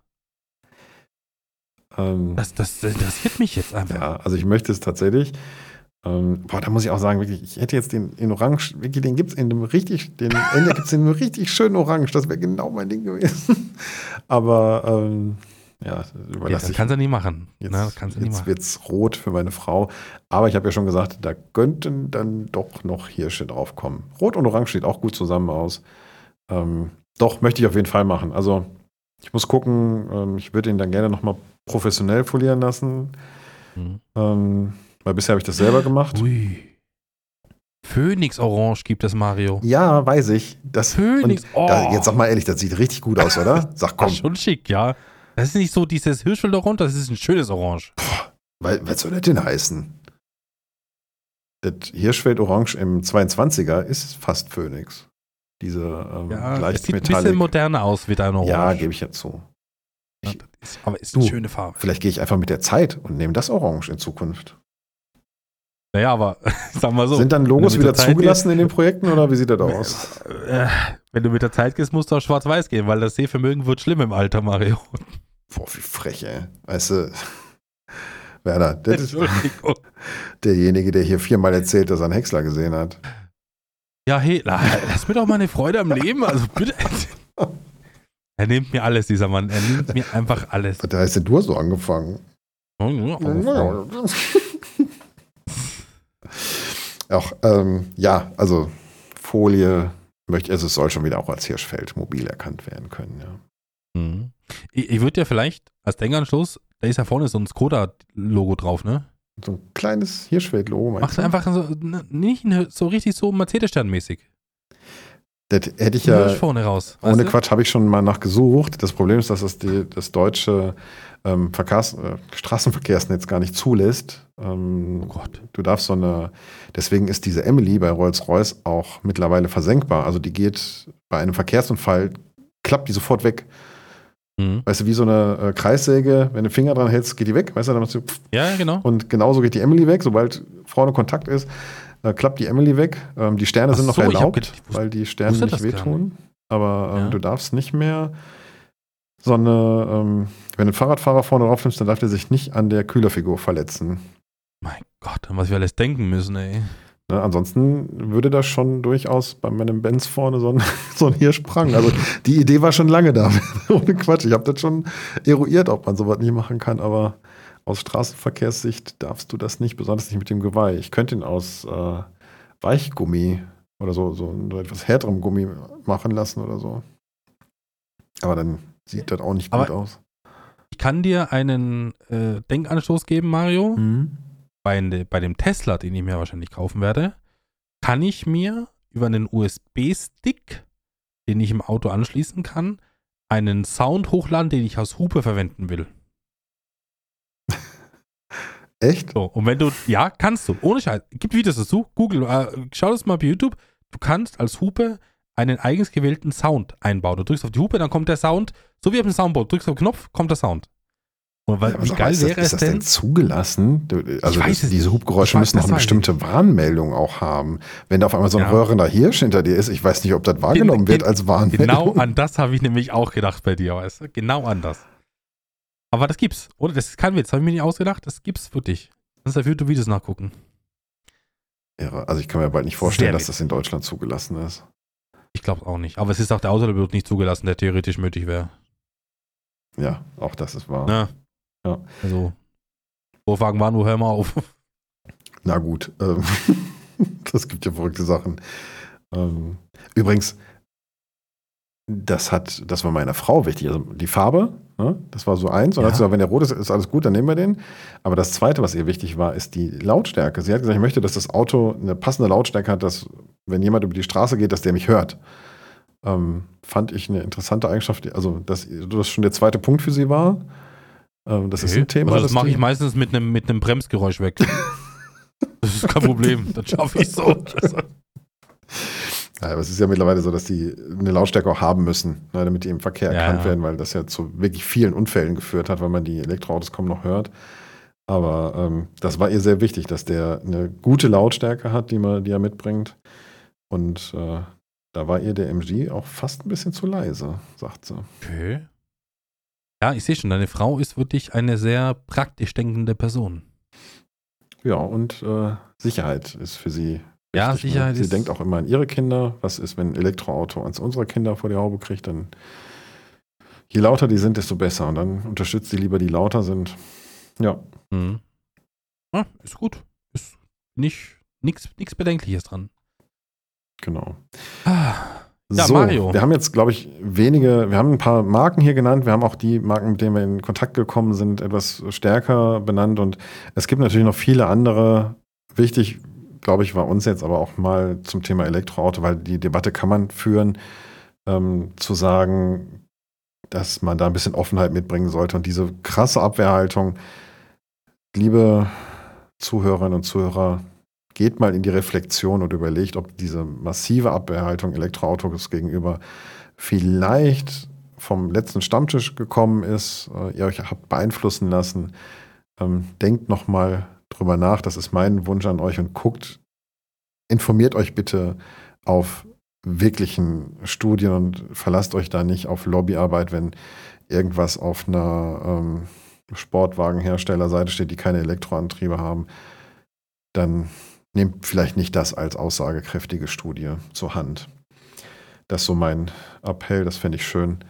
A: Ähm,
B: Das, das, das interessiert mich jetzt einfach.
A: ja, also ich möchte es tatsächlich. Ähm, boah, da muss ich auch sagen, wirklich, ich hätte jetzt den in Orange, wirklich, den gibt es in dem richtig, den Ende gibt es in einem richtig schönen Orange. Das wäre genau mein Ding gewesen. Aber ähm, ja,
B: Ja,
A: überlasse
B: das
A: ich.
B: kannst du nie machen.
A: Jetzt,
B: Na, das
A: jetzt wird es rot für meine Frau. Aber ich habe ja schon gesagt, da könnten dann doch noch Hirsche drauf kommen. Rot und Orange sieht auch gut zusammen aus. Ähm, doch, möchte ich auf jeden Fall machen. Also ich muss gucken, ähm, ich würde ihn dann gerne nochmal professionell folieren lassen.
B: Mhm.
A: Ähm, weil bisher habe ich das selber gemacht.
B: Ui. Phoenix Orange gibt es, Mario.
A: Ja, weiß ich. Das,
B: Phoenix,
A: da,
B: oh.
A: jetzt sag mal ehrlich, das sieht richtig gut aus, oder? Sag komm,
B: schon schick, ja. Das ist nicht so dieses Hirschfeld Orange, das ist ein schönes Orange.
A: weil, was soll das denn heißen? Das Hirschfeld Orange im 22er ist fast Phoenix. Diese ähm,
B: Ja, es
A: leicht
B: sieht ein
A: metallic.
B: bisschen moderner aus wie dein Orange.
A: Ja, gebe ich ja zu.
B: Ja,
A: ich-
B: das ist, aber ist
A: Du,
B: eine schöne Farbe.
A: Vielleicht gehe ich einfach mit der Zeit und nehme das Orange in Zukunft.
B: Naja, aber sag mal so.
A: Sind dann Logos wieder
B: der Zeit
A: zugelassen in den Projekten oder wie sieht das aus?
B: Äh, wenn du mit der Zeit gehst, musst du auch schwarz-weiß gehen, weil das Sehvermögen wird schlimm im Alter, Mario.
A: Boah, wie frech, ey. Weißt du, Werner, das ist
B: Entschuldigung.
A: derjenige, der hier viermal erzählt, dass er einen Häcksler gesehen hat.
B: Ja, hey, la- lass mir doch mal eine Freude am Leben. Also bitte. Er nimmt mir alles, dieser Mann. Er nimmt mir einfach alles.
A: Was heißt denn, du hast so angefangen? Auch, ähm, ja, also Folie möchte, also es soll schon wieder auch als Hirschfeld mobil erkannt werden können, ja.
B: Mhm. Ich, ich würde ja vielleicht als Denkanschluss, da ist ja vorne so ein Skoda-Logo drauf, ne?
A: So ein kleines Hirschfeld-Logo.
B: Machst du einfach so, ne, nicht so richtig so Mercedes-Stern-mäßig.
A: Das hätte ich
B: Ja, vorne raus.
A: ohne
B: du?
A: Quatsch, habe ich schon mal nachgesucht. Das Problem ist, dass es die, das deutsche ähm, Verkehrs-, äh, Straßenverkehrsnetz gar nicht zulässt. Ähm,
B: Oh Gott.
A: Du darfst so eine, deswegen ist diese Emily bei Rolls-Royce auch mittlerweile versenkbar. Also die geht bei einem Verkehrsunfall, klappt die sofort weg.
B: Mhm.
A: Weißt du, wie so eine äh, Kreissäge, wenn du den Finger dran hältst, geht die weg. Weißt du, dann machst du pff,
B: Ja, genau.
A: und genauso geht die Emily weg. Sobald vorne Kontakt ist, äh, klappt die Emily weg. Ähm, die Sterne
B: Ach
A: sind noch
B: so,
A: erlaubt, weil die Sterne nicht wehtun. Aber ähm,
B: Ja.
A: du darfst nicht mehr so eine, ähm, wenn du einen Fahrradfahrer vorne drauf nimmst, dann darf der sich nicht an der Kühlerfigur verletzen.
B: Gott, was wir alles denken müssen, ey.
A: Ne, ansonsten würde das schon durchaus bei meinem Benz vorne so ein, so ein Hirsch prangen. Also die Idee war schon lange da. Ohne Quatsch. Ich habe das schon eruiert, ob man sowas nicht machen kann, aber aus Straßenverkehrssicht darfst du das nicht, besonders nicht mit dem Geweih. Ich könnte ihn aus äh, Weichgummi oder so, so, so etwas härterem Gummi machen lassen oder so. Aber dann sieht das auch nicht gut
B: Aber-
A: aus.
B: Ich kann dir einen äh, Denkanstoß geben, Mario.
A: Mhm.
B: Bei, bei dem Tesla, den ich mir wahrscheinlich kaufen werde, kann ich mir über einen USB-Stick, den ich im Auto anschließen kann, einen Sound hochladen, den ich als Hupe verwenden will.
A: Echt?
B: So, und wenn du, ja, kannst du, ohne Scheiß, gibt Videos dazu, Google, äh, schau das mal bei YouTube, du kannst als Hupe einen eigens gewählten Sound einbauen. Du drückst auf die Hupe, dann kommt der Sound, so wie auf dem Soundboard, drückst auf den Knopf, kommt der Sound. Weil,
A: Ja,
B: wie geil
A: ist das,
B: wäre
A: ist
B: es
A: das
B: denn?
A: denn zugelassen? Also das,
B: es
A: diese. Hubgeräusche
B: weiß-
A: müssen auch
B: das
A: eine
B: weiß ich
A: bestimmte Warnmeldung auch haben. Wenn da auf einmal so ein
B: Ja.
A: röhrender Hirsch hinter dir ist, ich weiß nicht, ob das wahrgenommen wird
B: gen-
A: als Warnmeldung.
B: Genau an das habe ich nämlich auch gedacht bei dir, weißt du? Genau an das. Aber das gibt's. Oder das ist kein Witz, habe ich mir nicht ausgedacht, das gibt's wirklich. Kannst auf YouTube Videos nachgucken.
A: Irre. Also ich kann mir bald nicht vorstellen,
B: Sehr
A: dass das in Deutschland zugelassen ist.
B: Ich glaube auch nicht. Aber es ist auch der Autopilot nicht zugelassen, der theoretisch möglich wäre.
A: Ja, auch das ist wahr.
B: Ja.
A: Ja.
B: Also, Vorfragen waren, wo hör mal auf.
A: Na gut, ähm, das gibt ja verrückte Sachen. Ähm, übrigens, das hat, das war meiner Frau wichtig. Also die Farbe, ne, das war so eins. Und
B: Ja.
A: hat sie gesagt, wenn der rot ist, ist alles gut, dann nehmen wir den. Aber das zweite, was ihr wichtig war, ist die Lautstärke. Sie hat gesagt, ich möchte, dass das Auto eine passende Lautstärke hat, dass, wenn jemand über die Straße geht, dass der mich hört. Ähm, fand ich eine interessante Eigenschaft. Also, dass das schon der zweite Punkt für sie war. Ähm, das ist ein Thema.
B: Also das mache ich meistens mit einem mit einem Bremsgeräusch weg. das ist kein Problem. Das schaffe ich so.
A: Ja, aber es ist ja mittlerweile so, dass die eine Lautstärke auch haben müssen, ne, damit die im Verkehr
B: Ja,
A: erkannt
B: ja.
A: werden, weil das ja zu wirklich vielen Unfällen geführt hat, weil man die Elektroautos kaum noch hört. Aber ähm, das war ihr sehr wichtig, dass der eine gute Lautstärke hat, die, man, die er mitbringt. Und äh, da war ihr der MG auch fast ein bisschen zu leise, sagt sie.
B: Okay. Ja, ich sehe schon, deine Frau ist wirklich eine sehr praktisch denkende Person.
A: Ja, und äh, Sicherheit ist für sie.
B: Ja,
A: wichtig, ne?
B: Sicherheit
A: Sie
B: ist-
A: denkt auch immer an ihre Kinder. Was ist, wenn ein Elektroauto eins unserer Kinder vor die Haube kriegt? Dann je lauter die sind, desto besser. Und dann unterstützt sie lieber, die lauter sind. Ja,
B: Mhm. Ja, ist gut. Ist nicht nichts Bedenkliches dran.
A: genau.
B: Ah, Ja,
A: so,
B: Mario.
A: wir haben jetzt, glaube ich, wenige, wir haben ein paar Marken hier genannt. Wir haben auch die Marken, mit denen wir in Kontakt gekommen sind, etwas stärker benannt. Und es gibt natürlich noch viele andere. Wichtig, glaube ich, war uns jetzt aber auch mal zum Thema Elektroauto, weil die Debatte kann man führen, ähm, zu sagen, dass man da ein bisschen Offenheit mitbringen sollte. Und diese krasse Abwehrhaltung, liebe Zuhörerinnen und Zuhörer, geht mal in die Reflexion und überlegt, ob diese massive Abwehrhaltung Elektroautos gegenüber vielleicht vom letzten Stammtisch gekommen ist, äh, ihr euch habt beeinflussen lassen. Ähm, denkt nochmal drüber nach, das ist mein Wunsch an euch und guckt, informiert euch bitte auf wirklichen Studien und verlasst euch da nicht auf Lobbyarbeit, wenn irgendwas auf einer ähm, Sportwagenherstellerseite steht, die keine Elektroantriebe haben, dann nehmt vielleicht nicht das als aussagekräftige Studie zur Hand. Das ist so mein Appell, das fände ich schön.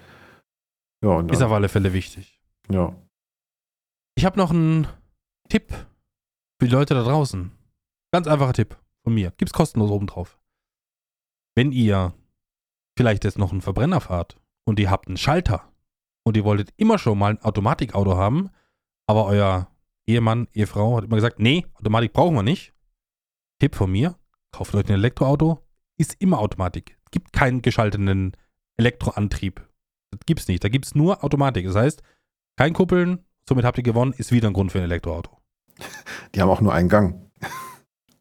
A: Ja, und
B: ist auf alle Fälle wichtig.
A: ja.
B: Ich habe noch einen Tipp für die Leute da draußen. Ganz einfacher Tipp von mir. Gibt's kostenlos oben drauf. Wenn ihr vielleicht jetzt noch einen Verbrenner fahrt und ihr habt einen Schalter und ihr wolltet immer schon mal ein Automatikauto haben, aber euer Ehemann, Ehefrau hat immer gesagt, nee, Automatik brauchen wir nicht. Tipp von mir, kauft euch ein Elektroauto, ist immer Automatik. Es gibt keinen geschalteten Elektroantrieb. Das gibt's nicht. Da gibt's nur Automatik. Das heißt, kein Kuppeln, somit habt ihr gewonnen, ist wieder ein Grund für ein Elektroauto.
A: Die haben auch nur einen Gang.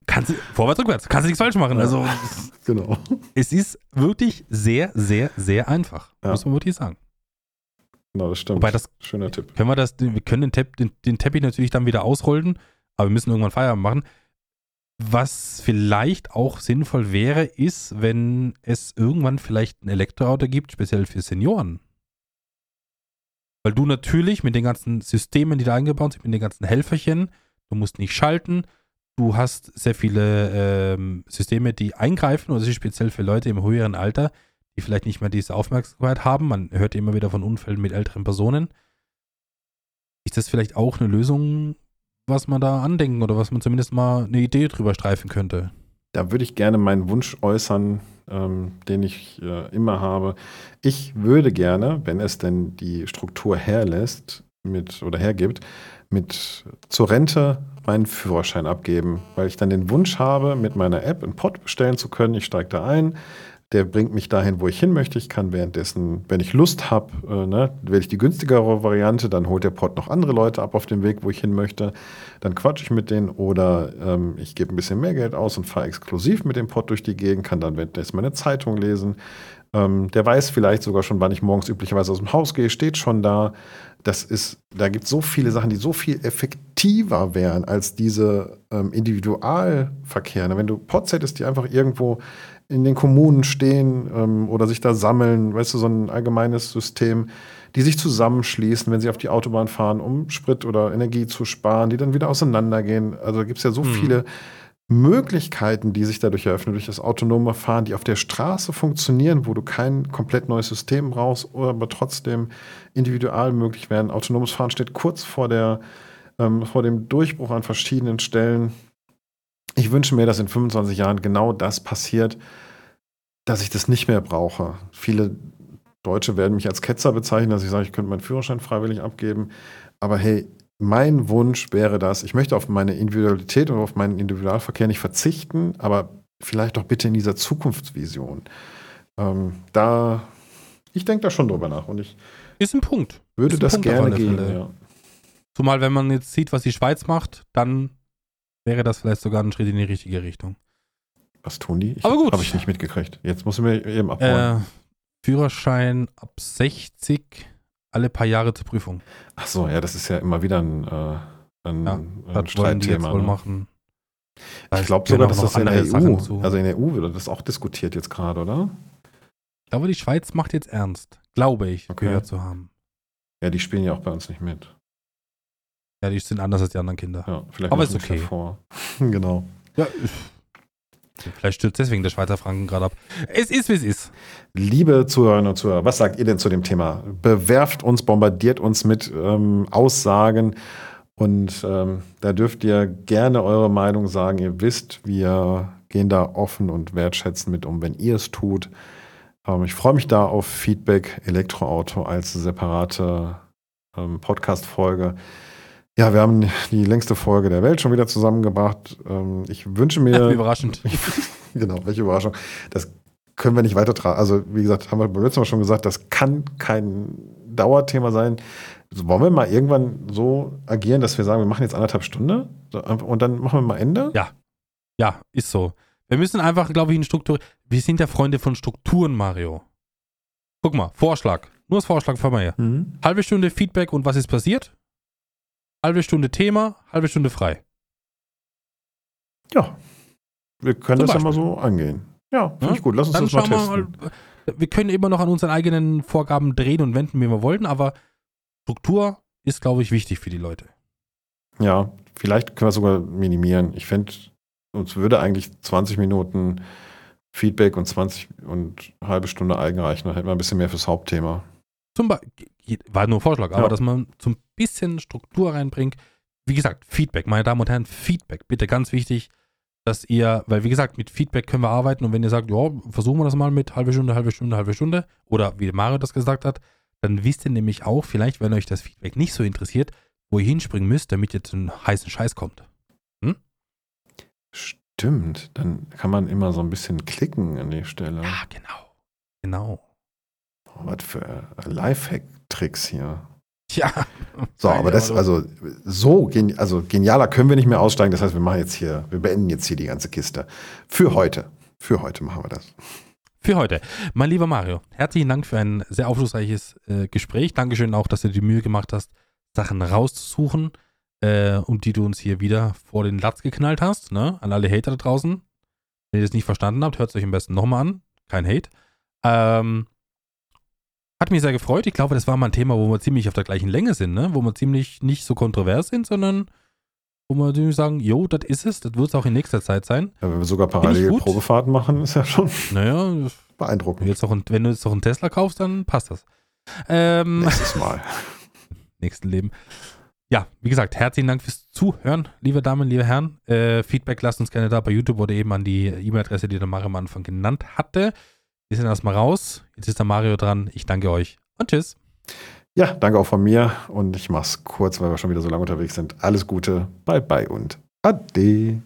B: Kannst vorwärts, rückwärts, kannst du nichts falsch machen.
A: Ja.
B: Also,
A: Genau.
B: es ist wirklich sehr, sehr, sehr einfach.
A: Ja.
B: Muss man wirklich sagen.
A: Genau, das stimmt.
B: Wobei das,
A: Schöner Tipp.
B: können wir das, wir können den, Tepp, den, den Teppich natürlich dann wieder ausrollen, aber wir müssen irgendwann Feierabend machen. Was vielleicht auch sinnvoll wäre, ist, wenn es irgendwann vielleicht ein Elektroauto gibt, speziell für Senioren. Weil du natürlich mit den ganzen Systemen, die da eingebaut sind, mit den ganzen Helferchen, du musst nicht schalten, du hast sehr viele ähm, Systeme, die eingreifen, und das ist speziell für Leute im höheren Alter, die vielleicht nicht mehr diese Aufmerksamkeit haben. Man hört immer wieder von Unfällen mit älteren Personen. Ist das vielleicht auch eine Lösung, was man da andenken oder was man zumindest mal eine Idee drüber streifen könnte?
A: Da würde ich gerne meinen Wunsch äußern, ähm, den ich äh, immer habe. Ich würde gerne, wenn es denn die Struktur herlässt, mit oder hergibt, mit zur Rente meinen Führerschein abgeben, weil ich dann den Wunsch habe, mit meiner App einen Pod bestellen zu können. Ich steige da ein, der bringt mich dahin, wo ich hin möchte. Ich kann währenddessen, wenn ich Lust habe, äh, ne, wähle ich die günstigere Variante, dann holt der Pod noch andere Leute ab auf dem Weg, wo ich hin möchte. Dann quatsche ich mit denen oder ähm, ich gebe ein bisschen mehr Geld aus und fahre exklusiv mit dem Pod durch die Gegend, kann dann währenddessen meine Zeitung lesen. Ähm, der weiß vielleicht sogar schon, wann ich morgens üblicherweise aus dem Haus gehe, steht schon da. Das ist, da gibt es so viele Sachen, die so viel effektiver wären als diese ähm, Individualverkehr. Ne? Wenn du Pods hättest, die einfach irgendwo in den Kommunen stehen ähm, oder sich da sammeln, weißt du, so ein allgemeines System, die sich zusammenschließen, wenn sie auf die Autobahn fahren, um Sprit oder Energie zu sparen, die dann wieder auseinandergehen. Also da gibt es ja so
B: Hm.
A: viele Möglichkeiten, die sich dadurch eröffnen, durch das autonome Fahren, die auf der Straße funktionieren, wo du kein komplett neues System brauchst, oder aber trotzdem individual möglich werden. Autonomes Fahren steht kurz vor, der, ähm, vor dem Durchbruch an verschiedenen Stellen. Ich wünsche mir, dass in 25 Jahren genau das passiert, dass ich das nicht mehr brauche. Viele Deutsche werden mich als Ketzer bezeichnen, dass ich sage, ich könnte meinen Führerschein freiwillig abgeben. Aber hey, mein Wunsch wäre das, ich möchte auf meine Individualität und auf meinen Individualverkehr nicht verzichten, aber vielleicht doch bitte in dieser Zukunftsvision. Ähm, da, ich denke da schon drüber nach und ich
B: Ist ein Punkt.
A: würde
B: Ist
A: das
B: Punkt
A: gerne gehen. Ja.
B: Zumal, wenn man jetzt sieht, was die Schweiz macht, dann wäre das vielleicht sogar ein Schritt in die richtige Richtung.
A: Was tun die? Ich,
B: Aber gut.
A: Habe ich nicht mitgekriegt. Jetzt muss ich mir eben abholen.
B: Äh, Führerschein ab 60, alle paar Jahre zur Prüfung.
A: Ach so, ja, das ist ja immer wieder ein, äh, ein,
B: Ja,
A: ein
B: das wollen die jetzt
A: Streitthema.
B: wohl
A: Ne?
B: machen.
A: Ich glaube sogar, dass das in der EU,
B: zu.
A: also in der EU wird das auch diskutiert jetzt gerade, oder?
B: Ich glaube, die Schweiz macht jetzt ernst. Glaube ich,
A: Okay.
B: gehört zu haben.
A: Ja, die spielen ja auch bei uns nicht mit.
B: Ja, die sind anders als die anderen Kinder.
A: Ja, vielleicht
B: Aber ist okay.
A: Vor. genau.
B: Ja, vielleicht stürzt deswegen der Schweizer Franken gerade ab. Es ist, wie es ist.
A: Liebe Zuhörerinnen und Zuhörer, was sagt ihr denn zu dem Thema? Bewerft uns, bombardiert uns mit ähm, Aussagen und ähm, da dürft ihr gerne eure Meinung sagen. Ihr wisst, wir gehen da offen und wertschätzend mit um, wenn ihr es tut. Ähm, ich freue mich da auf Feedback Elektroauto als separate ähm, Podcast-Folge. Ja, wir haben die längste Folge der Welt schon wieder zusammengebracht. Ähm, ich wünsche
B: Wie
A: mir.
B: überraschend.
A: genau, welche Überraschung. Das können wir nicht weitertragen. Also, wie gesagt, haben wir beim letzten Mal schon gesagt, das kann kein Dauerthema sein. Wollen wir mal irgendwann so agieren, dass wir sagen, wir machen jetzt anderthalb Stunden und dann machen wir mal Ende?
B: Ja. Ja, ist so. Wir müssen einfach, glaube ich, in Struktur. Wir sind ja Freunde von Strukturen, Mario. Guck mal, Vorschlag. Nur das Vorschlag von mir.
A: Mhm.
B: Halbe Stunde Feedback und was ist passiert? Halbe Stunde Thema, halbe Stunde frei.
A: Ja. Wir können
B: Zum
A: das ja mal
B: Beispiel.
A: so angehen. Ja, finde
B: Ja,
A: ich gut. Lass uns
B: Dann
A: das mal testen.
B: mal. Wir können immer noch an unseren eigenen Vorgaben drehen und wenden, wie wir wollten, aber Struktur ist, glaube ich, wichtig für die Leute.
A: Ja, vielleicht können wir es sogar minimieren. Ich fände, uns würde eigentlich 20 Minuten Feedback und 20 und eine halbe Stunde eigen reichen. Dann hätten wir ein bisschen mehr fürs Hauptthema.
B: Zum Beispiel, war nur ein Vorschlag, aber
A: Ja.
B: dass man zum bisschen Struktur reinbringt. Wie gesagt, Feedback, meine Damen und Herren, Feedback, bitte ganz wichtig, dass ihr, weil wie gesagt, mit Feedback können wir arbeiten und wenn ihr sagt, ja, versuchen wir das mal mit halbe Stunde, halbe Stunde, halbe Stunde oder wie Mario das gesagt hat, dann wisst ihr nämlich auch, vielleicht, wenn euch das Feedback nicht so interessiert, wo ihr hinspringen müsst, damit ihr zu einem heißen Scheiß kommt.
A: Stimmt, dann kann man immer so ein bisschen klicken an die Stelle.
B: Ja, genau. Genau.
A: Was für äh, Lifehack-Tricks hier.
B: Tja.
A: So, aber das, also so geni also genialer können wir nicht mehr aussteigen. Das heißt, wir machen jetzt hier, wir beenden jetzt hier die ganze Kiste. Für heute. Für heute machen wir das.
B: Für heute. Mein lieber Mario, herzlichen Dank für ein sehr aufschlussreiches äh, Gespräch. Dankeschön auch, dass du dir die Mühe gemacht hast, Sachen rauszusuchen äh, und die du uns hier wieder vor den Latz geknallt hast. Ne? An alle Hater da draußen. Wenn ihr das nicht verstanden habt, hört es euch am besten nochmal an. Kein Hate. Ähm, hat mich sehr gefreut. Ich glaube, das war mal ein Thema, wo wir ziemlich auf der gleichen Länge sind, ne? wo wir ziemlich nicht so kontrovers sind, sondern wo wir ziemlich sagen, jo, das ist es, das wird es auch in nächster Zeit sein.
A: Ja, wenn wir sogar
B: ich
A: parallel
B: gut?
A: Probefahrten machen, ist ja schon
B: Naja,
A: beeindruckend.
B: jetzt noch ein, wenn du jetzt noch einen Tesla kaufst, dann passt das. Ähm,
A: Nächstes Mal.
B: nächsten Leben. Ja, wie gesagt, herzlichen Dank fürs Zuhören, liebe Damen, liebe Herren. Äh, Feedback lasst uns gerne da bei YouTube oder eben an die E-Mail-Adresse, die der Mario am Anfang genannt hatte. Wir sind erstmal raus. Jetzt ist der Mario dran. Ich danke euch und tschüss.
A: Ja, danke auch von mir und ich mach's kurz, weil wir schon wieder so lange unterwegs sind. Alles Gute, bye bye und ade.